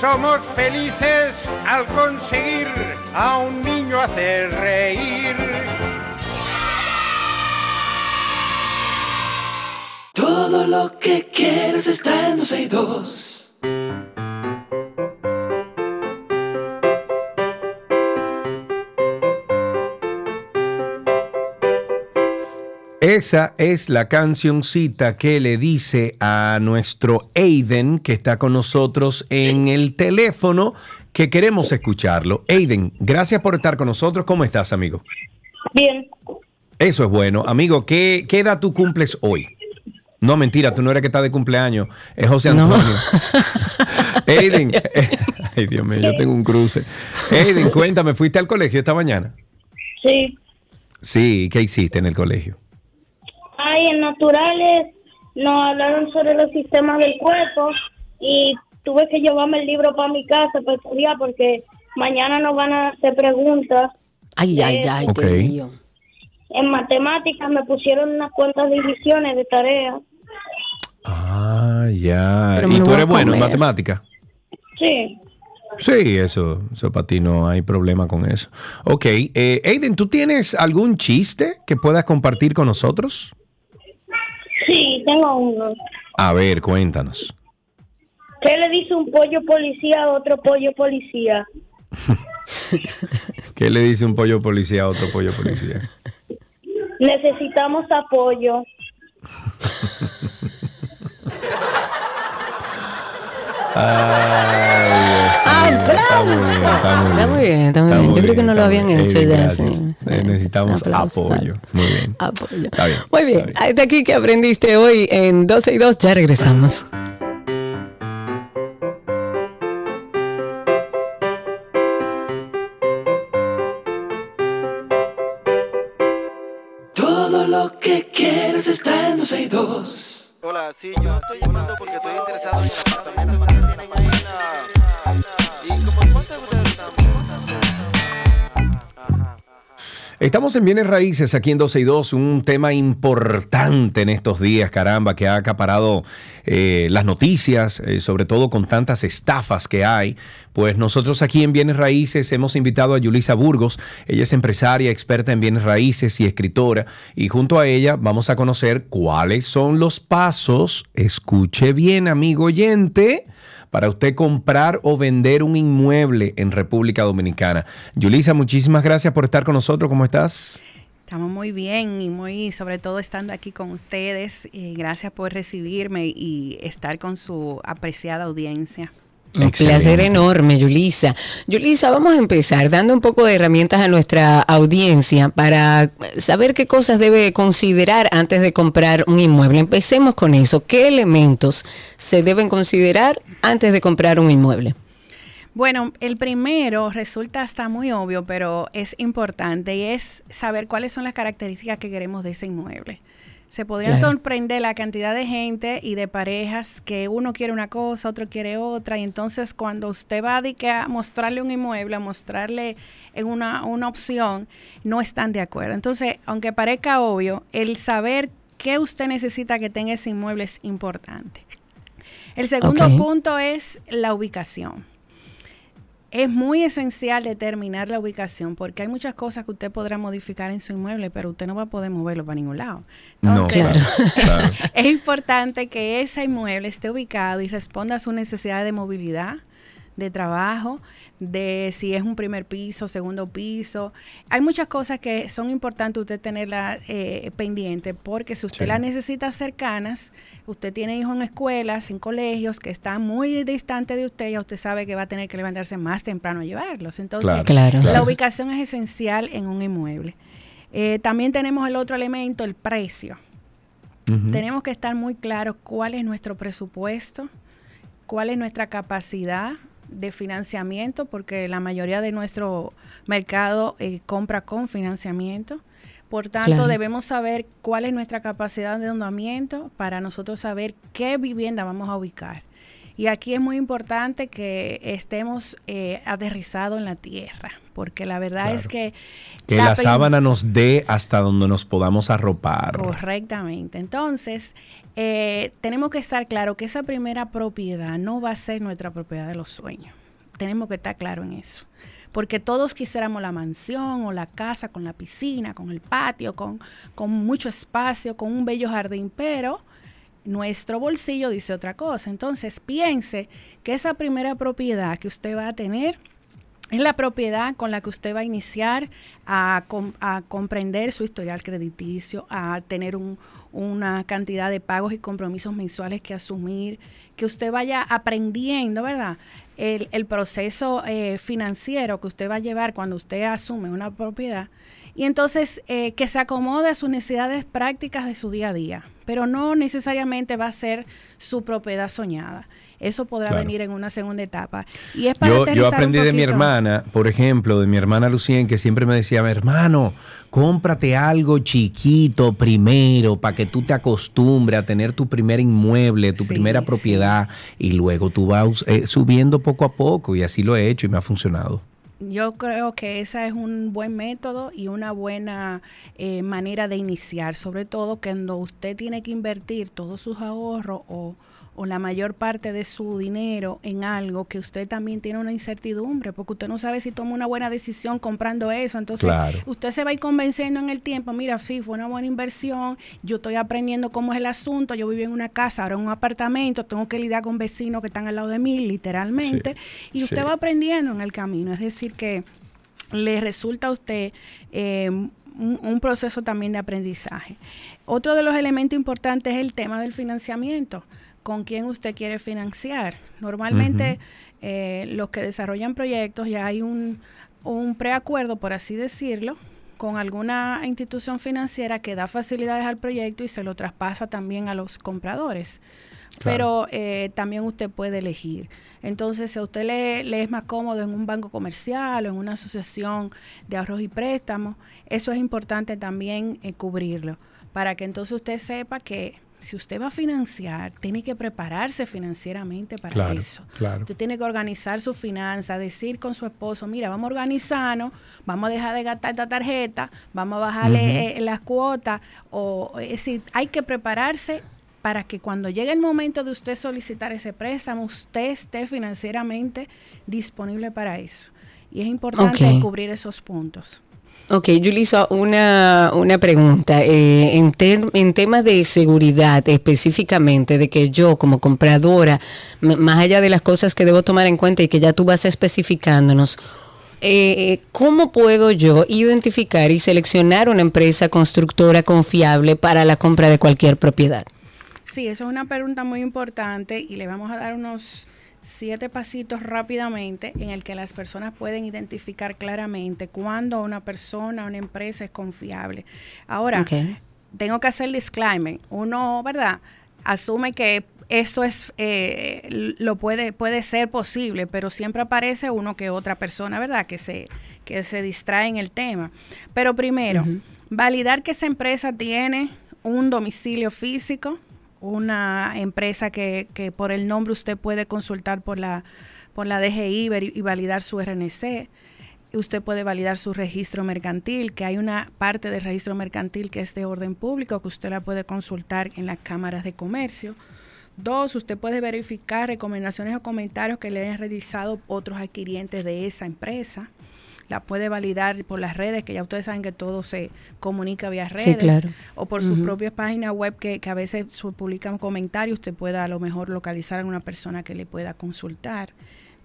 [SPEAKER 23] Somos felices al conseguir a un niño hacer reír.
[SPEAKER 5] Todo lo que quieres está en 12 y 2.
[SPEAKER 2] Esa es la cancioncita que le dice a nuestro Aiden, que está con nosotros en el teléfono, que queremos escucharlo. Aiden, gracias por estar con nosotros. ¿Cómo estás, amigo?
[SPEAKER 10] Bien,
[SPEAKER 2] Eso es bueno. Amigo, ¿qué, qué edad tú cumples hoy? No, mentira, tú no eres que está de cumpleaños. Es José Antonio. Aiden, eh, ay Dios mío, yo tengo un cruce. Aiden, cuéntame, ¿fuiste al colegio esta mañana?
[SPEAKER 10] sí.
[SPEAKER 2] Sí, ¿qué hiciste en el colegio?
[SPEAKER 10] Ahí en naturales nos hablaron sobre los sistemas del cuerpo y tuve que llevarme el libro para mi casa para estudiar porque mañana nos van a hacer preguntas.
[SPEAKER 1] Ay, ay, ay,
[SPEAKER 2] Ok.
[SPEAKER 1] qué lío.
[SPEAKER 10] En matemáticas me pusieron unas cuantas divisiones de tareas.
[SPEAKER 2] Ah, ya. ¿Y tú eres bueno en
[SPEAKER 10] comer.
[SPEAKER 2] matemática?
[SPEAKER 10] Sí.
[SPEAKER 2] Sí, eso, eso para ti no hay problema con eso. Ok, eh, Aiden, ¿tú tienes algún chiste que puedas compartir con nosotros?
[SPEAKER 10] Tengo uno.
[SPEAKER 2] A ver, cuéntanos.
[SPEAKER 10] ¿Qué le dice un pollo policía a otro pollo policía?
[SPEAKER 2] ¿Qué le dice un pollo policía a otro pollo policía?
[SPEAKER 10] Necesitamos apoyo.
[SPEAKER 2] Ay, Mío, está muy bien, está muy
[SPEAKER 1] bien. Yo creo que no lo habían hecho ya.
[SPEAKER 2] Eh, Necesitamos
[SPEAKER 1] Aplausos,
[SPEAKER 2] apoyo. Muy bien.
[SPEAKER 1] Apoyo.
[SPEAKER 2] Está bien.
[SPEAKER 1] Muy bien, hasta aquí que aprendiste hoy en 12 y 2. Ya regresamos.
[SPEAKER 5] Todo lo que quieres está en 12 y 2.
[SPEAKER 22] Hola, sí, yo estoy llamando porque estoy interesado en el apartamento que tienen ahí en la...
[SPEAKER 2] Estamos en Bienes Raíces aquí en 12 y 2, un tema importante en estos días, caramba, que ha acaparado eh, las noticias, eh, sobre todo con tantas estafas que hay. Pues nosotros aquí en Bienes Raíces hemos invitado a Yulisa Burgos. Ella es empresaria, experta en bienes raíces y escritora. Y junto a ella vamos a conocer cuáles son los pasos, escuche bien, amigo oyente, para usted comprar o vender un inmueble en República Dominicana. Yulisa, muchísimas gracias por estar con nosotros. ¿Cómo estás?
[SPEAKER 24] Estamos muy bien y muy, sobre todo estando aquí con ustedes. Y gracias por recibirme y estar con su apreciada audiencia.
[SPEAKER 1] Un
[SPEAKER 2] Excelente.
[SPEAKER 1] placer enorme, Yulisa. Yulisa, vamos a empezar dando un poco de herramientas a nuestra audiencia para saber qué cosas debe considerar antes de comprar un inmueble. Empecemos con eso. ¿Qué elementos se deben considerar antes de comprar un inmueble?
[SPEAKER 24] Bueno, el primero resulta hasta muy obvio, pero es importante y es saber cuáles son las características que queremos de ese inmueble. Se podrían
[SPEAKER 25] Claro.
[SPEAKER 24] sorprender la cantidad de gente y de parejas que uno quiere una cosa, otro quiere otra, y entonces cuando usted va a mostrarle un inmueble, a mostrarle en una, una opción, no están de acuerdo. Entonces, aunque parezca obvio, el saber qué usted necesita que tenga ese inmueble es importante. El segundo punto es la ubicación. Es muy esencial determinar la ubicación porque hay muchas cosas que usted podrá modificar en su inmueble, pero usted no va a poder moverlo para ningún lado.
[SPEAKER 2] No,
[SPEAKER 24] Entonces,
[SPEAKER 2] claro, claro.
[SPEAKER 24] es importante que ese inmueble esté ubicado y responda a su necesidad de movilidad, de trabajo, de si es un primer piso, segundo piso. Hay muchas cosas que son importantes usted tenerlas eh, pendiente porque si usted
[SPEAKER 25] Sí.
[SPEAKER 24] las necesita cercanas, usted tiene hijos en escuelas, en colegios que están muy distantes de usted, ya usted sabe que va a tener que levantarse más temprano a llevarlos. Entonces,
[SPEAKER 1] Claro. Claro.
[SPEAKER 24] la ubicación es esencial en un inmueble. Eh, también tenemos el otro elemento, el precio. Tenemos que estar muy claros cuál es nuestro presupuesto, cuál es nuestra capacidad de financiamiento, porque la mayoría de nuestro mercado eh, compra con financiamiento. Por tanto,
[SPEAKER 25] Claro.
[SPEAKER 24] debemos saber cuál es nuestra capacidad de endeudamiento para nosotros saber qué vivienda vamos a ubicar. Y aquí es muy importante que estemos eh, aterrizados en la tierra, porque la verdad es que...
[SPEAKER 2] Que la,
[SPEAKER 24] prim-
[SPEAKER 2] sábana nos dé hasta donde nos podamos arropar.
[SPEAKER 24] Correctamente. Entonces, eh, tenemos que estar claro que esa primera propiedad no va a ser nuestra propiedad de los sueños. Tenemos que estar claro en eso. Porque todos quisiéramos la mansión o la casa con la piscina, con el patio, con, con mucho espacio, con un bello jardín, pero nuestro bolsillo dice otra cosa. Entonces, piense que esa primera propiedad que usted va a tener es la propiedad con la que usted va a iniciar a, a comprender su historial crediticio, a tener un- una cantidad de pagos y compromisos mensuales que asumir, que usted vaya aprendiendo, ¿verdad? El, el proceso eh, financiero que usted va a llevar cuando usted asume una propiedad y entonces eh, que se acomode a sus necesidades prácticas de su día a día, pero no necesariamente va a ser su propiedad soñada. Eso podrá
[SPEAKER 2] Claro.
[SPEAKER 24] venir en una segunda etapa. Y es para
[SPEAKER 2] Yo, yo aprendí de mi hermana, por ejemplo, de mi hermana Lucien, que siempre me decía, hermano, cómprate algo chiquito primero para que tú te acostumbres a tener tu primer inmueble, tu primera propiedad, y luego tú vas eh, subiendo poco a poco, y así lo he hecho y me ha funcionado.
[SPEAKER 24] Yo creo que ese es un buen método y una buena eh, manera de iniciar, sobre todo cuando usted tiene que invertir todos sus ahorros o, o la mayor parte de su dinero en algo que usted también tiene una incertidumbre, porque usted no sabe si toma una buena decisión comprando eso. Entonces,
[SPEAKER 25] Claro.
[SPEAKER 24] usted se va a ir convenciendo en el tiempo, mira, sí, fue una buena inversión, yo estoy aprendiendo cómo es el asunto, yo vivo en una casa, ahora en un apartamento, tengo que lidiar con vecinos que están al lado de mí, literalmente, y usted
[SPEAKER 25] sí.
[SPEAKER 24] va aprendiendo en el camino, es decir, que le resulta a usted eh, un, un proceso también de aprendizaje. Otro de los elementos importantes es el tema del financiamiento. ¿Con quién usted quiere financiar? Normalmente eh, los que desarrollan proyectos ya hay un, un preacuerdo, por así decirlo, con alguna institución financiera que da facilidades al proyecto y se lo traspasa también a los compradores. Pero eh, también usted puede elegir. Entonces, si a usted le, le es más cómodo en un banco comercial o en una asociación de ahorros y préstamos, eso es importante también eh, cubrirlo, para que entonces usted sepa que si usted va a financiar, tiene que prepararse financieramente para
[SPEAKER 25] Claro,
[SPEAKER 24] eso.
[SPEAKER 25] claro.
[SPEAKER 24] Usted tiene que organizar sus finanzas, decir con su esposo, mira, vamos a organizarnos, vamos a dejar de gastar esta tarjeta, vamos a bajarle
[SPEAKER 25] Ujú.
[SPEAKER 24] eh, las cuotas, o es decir, hay que prepararse para que cuando llegue el momento de usted solicitar ese préstamo, usted esté financieramente disponible para eso. Y es importante cubrir esos puntos.
[SPEAKER 1] Ok, Julissa, una, una pregunta. Eh, en, en temas de seguridad específicamente, de que yo como compradora, más allá de las cosas que debo tomar en cuenta y que ya tú vas especificándonos, eh, ¿cómo puedo yo identificar y seleccionar una empresa constructora confiable para la compra de cualquier propiedad?
[SPEAKER 24] Sí, eso es una pregunta muy importante y le vamos a dar unos siete pasitos rápidamente en el que las personas pueden identificar claramente cuándo una persona, una empresa es confiable. Ahora, tengo que hacer el disclaimer. Uno, ¿verdad? Asume que esto es eh, lo puede puede ser posible, pero siempre aparece uno que otra persona, ¿verdad? Que se que se distrae en el tema. Pero primero, validar que esa empresa tiene un domicilio físico, una empresa que, que por el nombre usted puede consultar por la por la DGI y validar su RNC. Usted puede validar su registro mercantil, que hay una parte del registro mercantil que es de orden público, que usted la puede consultar en las cámaras de comercio. Dos, usted puede verificar recomendaciones o comentarios que le hayan realizado otros adquirientes de esa empresa. La puede validar por las redes, que ya ustedes saben que todo se comunica vía redes.
[SPEAKER 1] Sí, claro.
[SPEAKER 24] O por sus
[SPEAKER 1] Ujú.
[SPEAKER 24] propias páginas web que, que a veces publican comentarios, usted pueda a lo mejor localizar a una persona que le pueda consultar.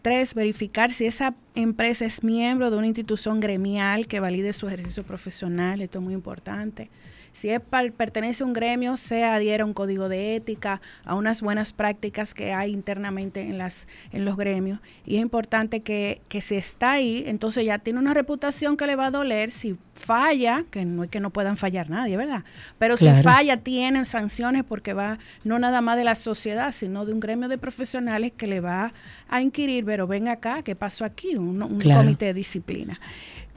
[SPEAKER 24] Tres, verificar si esa empresa es miembro de una institución gremial que valide su ejercicio profesional, esto es muy importante. Si es par- pertenece a un gremio, se adhiera a un código de ética, a unas buenas prácticas que hay internamente en, las, en los gremios. Y es importante que, que si está ahí, entonces ya tiene una reputación que le va a doler. Si falla, que no es que no puedan fallar nadie, ¿verdad? Pero si falla, tienen sanciones porque va no nada más de la sociedad, sino de un gremio de profesionales que le va a inquirir, pero ven acá, ¿qué pasó aquí? Un, un
[SPEAKER 1] Claro.
[SPEAKER 24] comité de disciplina.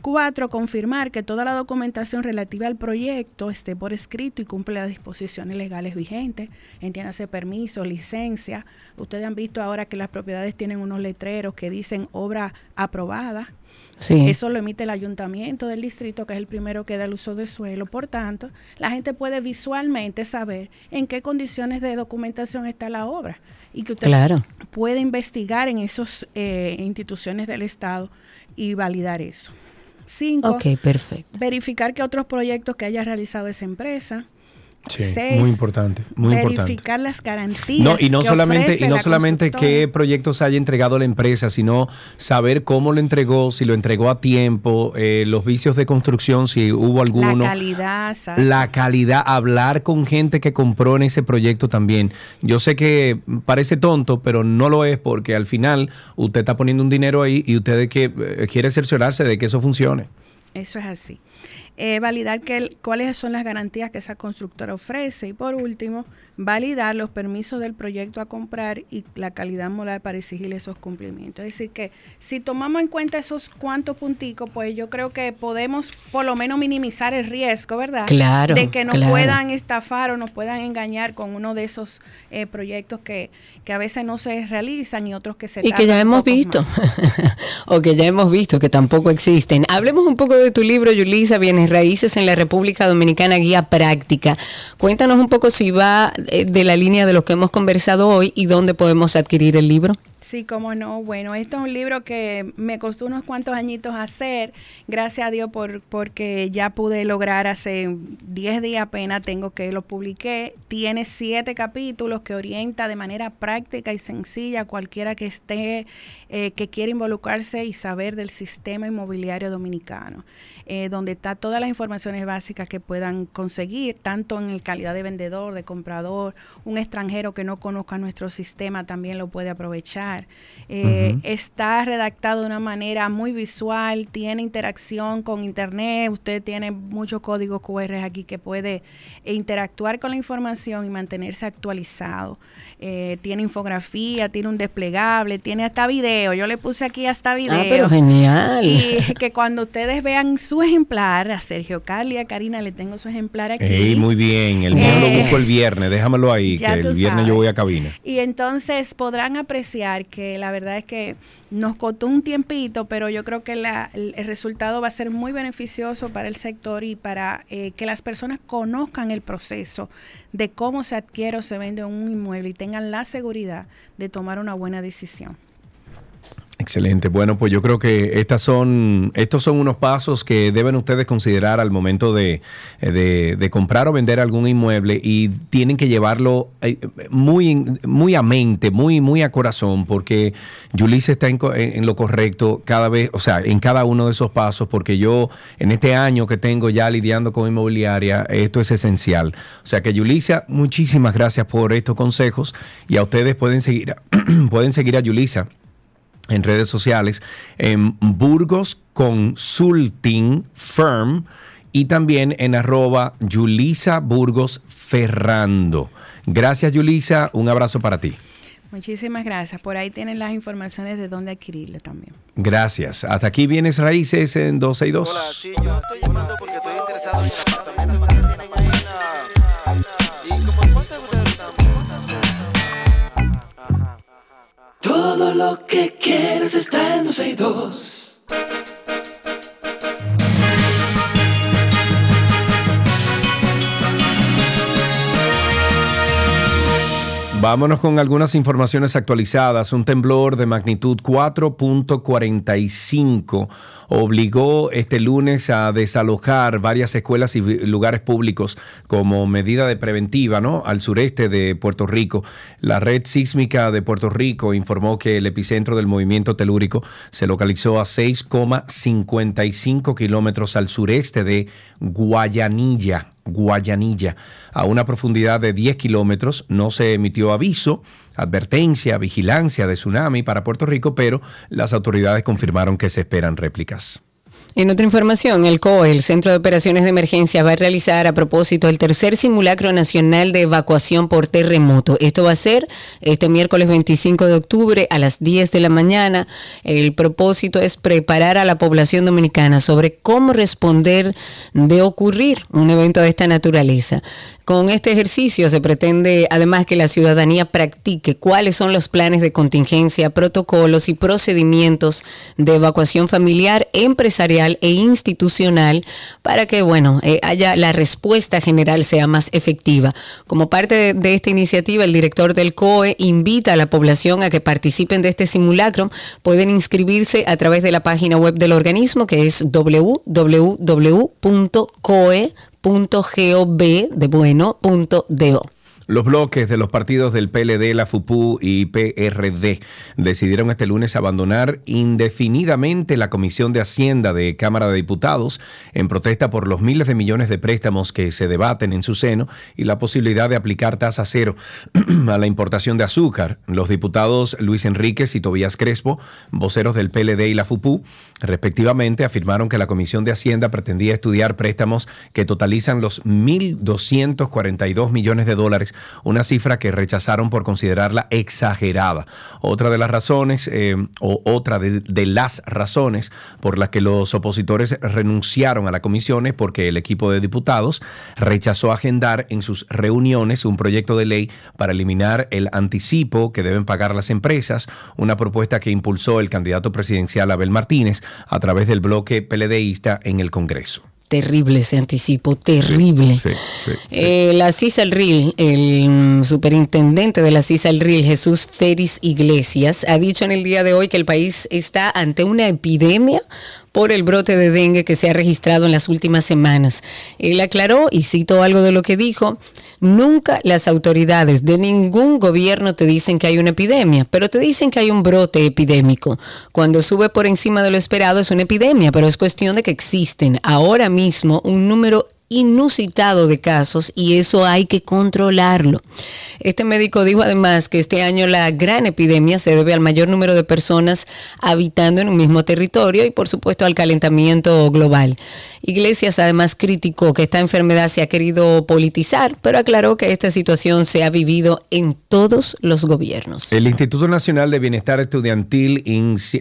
[SPEAKER 24] Cuatro, confirmar que toda la documentación relativa al proyecto esté por escrito y cumple las disposiciones legales vigentes, entiéndase permiso, licencia. Ustedes han visto ahora que las propiedades tienen unos letreros que dicen obra aprobada.
[SPEAKER 1] Sí.
[SPEAKER 24] Eso lo emite el ayuntamiento del distrito, que es el primero que da el uso de suelo. Por tanto, la gente puede visualmente saber en qué condiciones de documentación está la obra y que usted
[SPEAKER 1] Claro.
[SPEAKER 24] puede investigar en esas instituciones del Estado y validar eso. Cinco,
[SPEAKER 1] Ok, perfecto.
[SPEAKER 24] verificar que otros proyectos que haya realizado esa empresa.
[SPEAKER 2] Sí,
[SPEAKER 24] Seis,
[SPEAKER 2] muy importante, muy importante.
[SPEAKER 24] verificar las garantías.
[SPEAKER 2] No, y no
[SPEAKER 24] que
[SPEAKER 2] solamente, y no
[SPEAKER 24] la
[SPEAKER 2] solamente qué proyectos haya entregado la empresa, sino saber cómo lo entregó, si lo entregó a tiempo, eh, los vicios de construcción, si hubo alguno.
[SPEAKER 24] La calidad.
[SPEAKER 2] La calidad, hablar con gente que compró en ese proyecto también. Yo sé que parece tonto, pero no lo es porque al final usted está poniendo un dinero ahí y usted que, eh, quiere cerciorarse de que eso funcione.
[SPEAKER 24] Eso es así. Eh, validar que el- cuáles son las garantías que esa constructora ofrece. Y por último, validar los permisos del proyecto a comprar y la calidad moral para exigir esos cumplimientos. Es decir, que si tomamos en cuenta esos cuantos punticos, pues yo creo que podemos por lo menos minimizar el riesgo, ¿verdad?
[SPEAKER 1] Claro,
[SPEAKER 24] De que nos
[SPEAKER 1] claro.
[SPEAKER 24] puedan estafar o nos puedan engañar con uno de esos eh, proyectos que, que a veces no se realizan y otros que se
[SPEAKER 1] Y que ya hemos visto, o que ya hemos visto que tampoco existen. Hablemos un poco de tu libro, Yulisa, Bienes Raíces en la República Dominicana, Guía Práctica. Cuéntanos un poco si va de la línea de lo que hemos conversado hoy y dónde podemos adquirir el libro.
[SPEAKER 24] Sí, cómo no. Bueno, este es un libro que me costó unos cuantos añitos hacer. Gracias a Dios por porque ya pude lograr hace 10 días apenas tengo que lo publiqué. Tiene siete capítulos que orienta de manera práctica y sencilla a cualquiera que esté, eh, que quiera involucrarse y saber del sistema inmobiliario dominicano. Eh, donde está todas las informaciones básicas que puedan conseguir, tanto en el calidad de vendedor, de comprador, un extranjero que no conozca nuestro sistema también lo puede aprovechar. Eh. Está redactado de una manera muy visual, tiene interacción con internet, usted tiene muchos códigos QR aquí que puede interactuar con la información y mantenerse actualizado. Eh, tiene infografía, tiene un desplegable, tiene hasta video. Yo le puse aquí hasta video.
[SPEAKER 1] Ah, pero genial.
[SPEAKER 24] Y que cuando ustedes vean su ejemplar, a Sergio Carli y a Karina le tengo su ejemplar aquí.
[SPEAKER 2] Ey, muy bien. El mío lo busco el viernes. Déjamelo ahí,
[SPEAKER 24] ya
[SPEAKER 2] que el viernes
[SPEAKER 24] sabes.
[SPEAKER 2] yo voy a cabina.
[SPEAKER 24] Y entonces podrán apreciar que la verdad es que nos costó un tiempito, pero yo creo que la- el, el resultado va a ser muy beneficioso para el sector y para eh, que las personas conozcan el proceso de cómo se adquiere o se vende un inmueble y tengan la seguridad de tomar una buena decisión.
[SPEAKER 2] Excelente. Bueno, pues yo creo que estas son, estos son unos pasos que deben ustedes considerar al momento de, eh, de- comprar o vender algún inmueble y tienen que llevarlo eh, muy, muy a mente, muy, muy a corazón, porque Yulisa está en, en- lo correcto cada vez, o sea, en cada uno de esos pasos, porque yo en este año que tengo ya lidiando con inmobiliaria, esto es esencial. O sea que Yulisa, muchísimas gracias por estos consejos y a ustedes pueden seguir, pueden seguir a Yulisa en redes sociales en Burgos Consulting Firm y también en arroba Yulisa Burgos Ferrando. Gracias Yulisa, un abrazo para ti.
[SPEAKER 24] Muchísimas gracias. Por ahí tienen las informaciones de dónde adquirirlo también.
[SPEAKER 2] Gracias. Hasta aquí vienes raíces en 12 y 2.
[SPEAKER 22] Hola, sí, yo estoy llamando porque estoy interesado en
[SPEAKER 5] Todo lo que quieres está en 12 y 2.
[SPEAKER 2] Vámonos con algunas informaciones actualizadas. Un temblor de magnitud 4.45 obligó este lunes a desalojar varias escuelas y lugares públicos como medida de preventiva ¿no? al sureste de Puerto Rico. La red sísmica de Puerto Rico informó que el epicentro del movimiento telúrico se localizó a 6,55 kilómetros al sureste de Guayanilla. Guayanilla. A una profundidad de 10 kilómetros no se emitió aviso, advertencia, vigilancia de tsunami para Puerto Rico, pero las autoridades confirmaron que se esperan réplicas.
[SPEAKER 1] En otra información, el COE, el Centro de Operaciones de Emergencia, va a realizar a propósito el tercer simulacro nacional de evacuación por terremoto. Esto va a ser este miércoles 25 de octubre a las 10 de la mañana. El propósito es preparar a la población dominicana sobre cómo responder de ocurrir un evento de esta naturaleza. Con este ejercicio se pretende además que la ciudadanía practique cuáles son los planes de contingencia, protocolos y procedimientos de evacuación familiar, empresarial e institucional para que, bueno, eh, haya la respuesta general sea más efectiva. Como parte de, de esta iniciativa, el director del COE invita a la población a que participen de este simulacro. Pueden inscribirse a través de la página web del organismo que es www.coe.gov de bueno.do.
[SPEAKER 2] Los bloques de los partidos del PLD, la FUPU y PRD decidieron este lunes abandonar indefinidamente la Comisión de Hacienda de Cámara de Diputados en protesta por los miles de millones de préstamos que se debaten en su seno y la posibilidad de aplicar tasa cero a la importación de azúcar. Los diputados Luis Enríquez y Tobías Crespo, voceros del PLD y la FUPU, respectivamente, afirmaron que la Comisión de Hacienda pretendía estudiar préstamos que totalizan los 1.242 millones de dólares una cifra que rechazaron por considerarla exagerada. Otra de las razones, eh, o otra de, de las razones por las que los opositores renunciaron a la comisión es porque el equipo de diputados rechazó agendar en sus reuniones un proyecto de ley para eliminar el anticipo que deben pagar las empresas, una propuesta que impulsó el candidato presidencial Abel Martínez a través del bloque PLDista en el Congreso.
[SPEAKER 1] Terrible ese anticipo, terrible. Eh, la CISA RIL, el mm, superintendente de la CISA RIL, Jesús Feris Iglesias, ha dicho en el día de hoy que el país está ante una epidemia por el brote de dengue que se ha registrado en las últimas semanas. Él aclaró, y cito algo de lo que dijo, nunca las autoridades de ningún gobierno te dicen que hay una epidemia, pero te dicen que hay un brote epidémico. Cuando sube por encima de lo esperado es una epidemia, pero es cuestión de que existen ahora mismo un número inusitado de casos y eso hay que controlarlo. Este médico dijo además que este año la gran epidemia se debe al mayor número de personas habitando en un mismo territorio y por supuesto al calentamiento global. Iglesias además criticó que esta enfermedad se ha querido politizar, pero aclaró que esta situación se ha vivido en todos los gobiernos.
[SPEAKER 2] El Instituto Nacional de Bienestar Estudiantil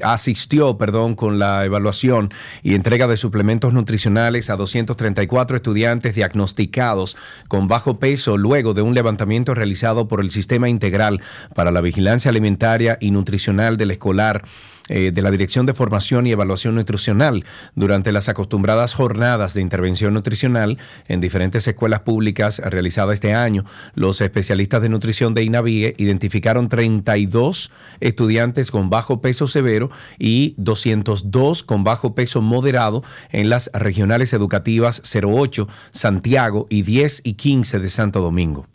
[SPEAKER 2] asistió perdón, con la evaluación y entrega de suplementos nutricionales a 234 estudiantes diagnosticados con bajo peso luego de un levantamiento realizado por el Sistema Integral para la Vigilancia Alimentaria y Nutricional del Escolar eh, de la Dirección de Formación y Evaluación Nutricional durante las acostumbradas jornadas de intervención nutricional en diferentes escuelas públicas realizadas este año. Los especialistas de nutrición de INAVIE identificaron 32 estudiantes con bajo peso severo y 202 con bajo peso moderado en las regionales educativas 08, Santiago y 10 y 15 de Santo Domingo.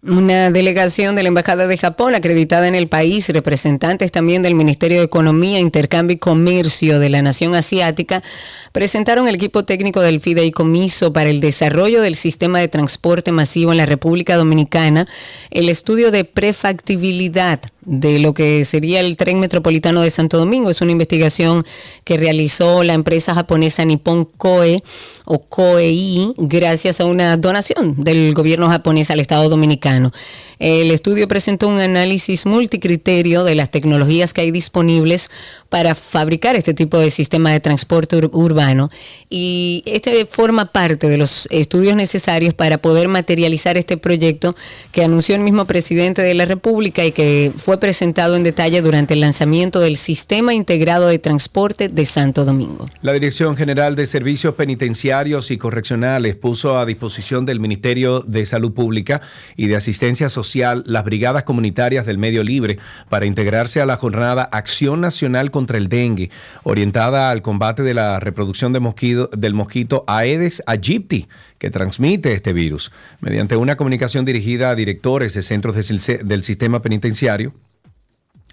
[SPEAKER 1] Una delegación de la Embajada de Japón acreditada en el país, representantes también del Ministerio de Economía, Intercambio y Comercio de la Nación Asiática, presentaron el equipo técnico del Fideicomiso para el desarrollo del sistema de transporte masivo en la República Dominicana, el estudio de prefactibilidad de lo que sería el tren metropolitano de Santo Domingo. Es una investigación que realizó la empresa japonesa Nippon Koe o Koei gracias a una donación del gobierno japonés al Estado Dominicano. El estudio presentó un análisis multicriterio de las tecnologías que hay disponibles para fabricar este tipo de sistema de transporte ur- urbano y este forma parte de los estudios necesarios para poder materializar este proyecto que anunció el mismo presidente de la República y que fue presentado en detalle durante el lanzamiento del Sistema Integrado de Transporte de Santo Domingo.
[SPEAKER 2] La Dirección General de Servicios Penitenciarios y Correccionales puso a disposición del Ministerio de Salud Pública y de Asistencia Social las brigadas comunitarias del medio libre para integrarse a la jornada Acción Nacional contra el Dengue, orientada al combate de la reproducción de mosquito, del mosquito Aedes aegypti, que transmite este virus. Mediante una comunicación dirigida a directores de centros de del sistema penitenciario,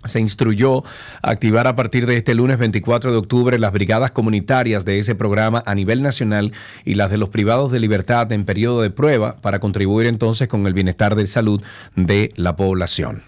[SPEAKER 2] se instruyó activar a partir de este lunes 24 de octubre las brigadas comunitarias de ese programa a nivel nacional y las de los privados de libertad en periodo de prueba para contribuir entonces con el bienestar de salud de la población.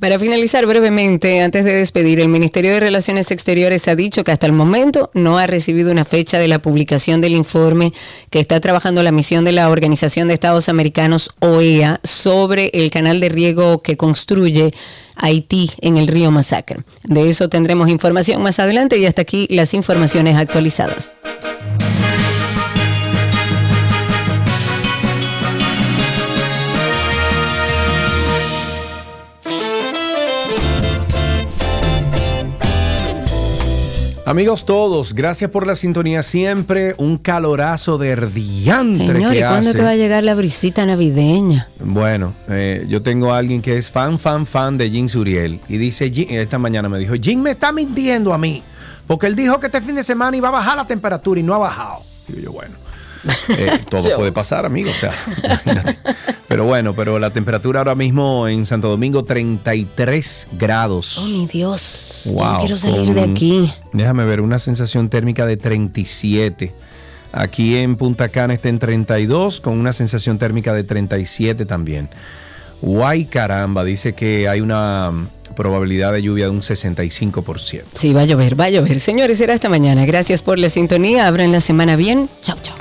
[SPEAKER 1] Para finalizar brevemente, antes de despedir, el Ministerio de Relaciones Exteriores ha dicho que hasta el momento no ha recibido una fecha de la publicación del informe que está trabajando la misión de la Organización de Estados Americanos, OEA, sobre el canal de riego que construye Haití en el río Masacre. De eso tendremos información más adelante y hasta aquí las informaciones actualizadas.
[SPEAKER 2] Amigos todos, gracias por la sintonía siempre. Un calorazo de diantre
[SPEAKER 1] Señor, ¿y cuándo
[SPEAKER 2] hace.
[SPEAKER 1] que va a llegar la brisita navideña?
[SPEAKER 2] Bueno, eh, yo tengo a alguien que es fan, fan, fan de Jim Suriel y dice, Jim- esta mañana me dijo, Jim me está mintiendo a mí, porque él dijo que este fin de semana iba a bajar la temperatura y no ha bajado. Digo yo, bueno, eh, todo puede pasar, amigo, o sea, imagínate. Pero bueno, pero la temperatura ahora mismo en Santo Domingo 33 grados.
[SPEAKER 1] Oh, mi Dios.
[SPEAKER 2] Wow,
[SPEAKER 1] no quiero salir
[SPEAKER 2] con-
[SPEAKER 1] de aquí.
[SPEAKER 2] Déjame ver, una sensación térmica de 37. Aquí en Punta Cana está en 32, con una sensación térmica de 37 también. Guay caramba, dice que hay una mm, probabilidad de lluvia de un 65%.
[SPEAKER 1] Sí, va a llover, va a llover. Señores, será esta mañana. Gracias por la sintonía. Abran la semana bien. Chau, chau.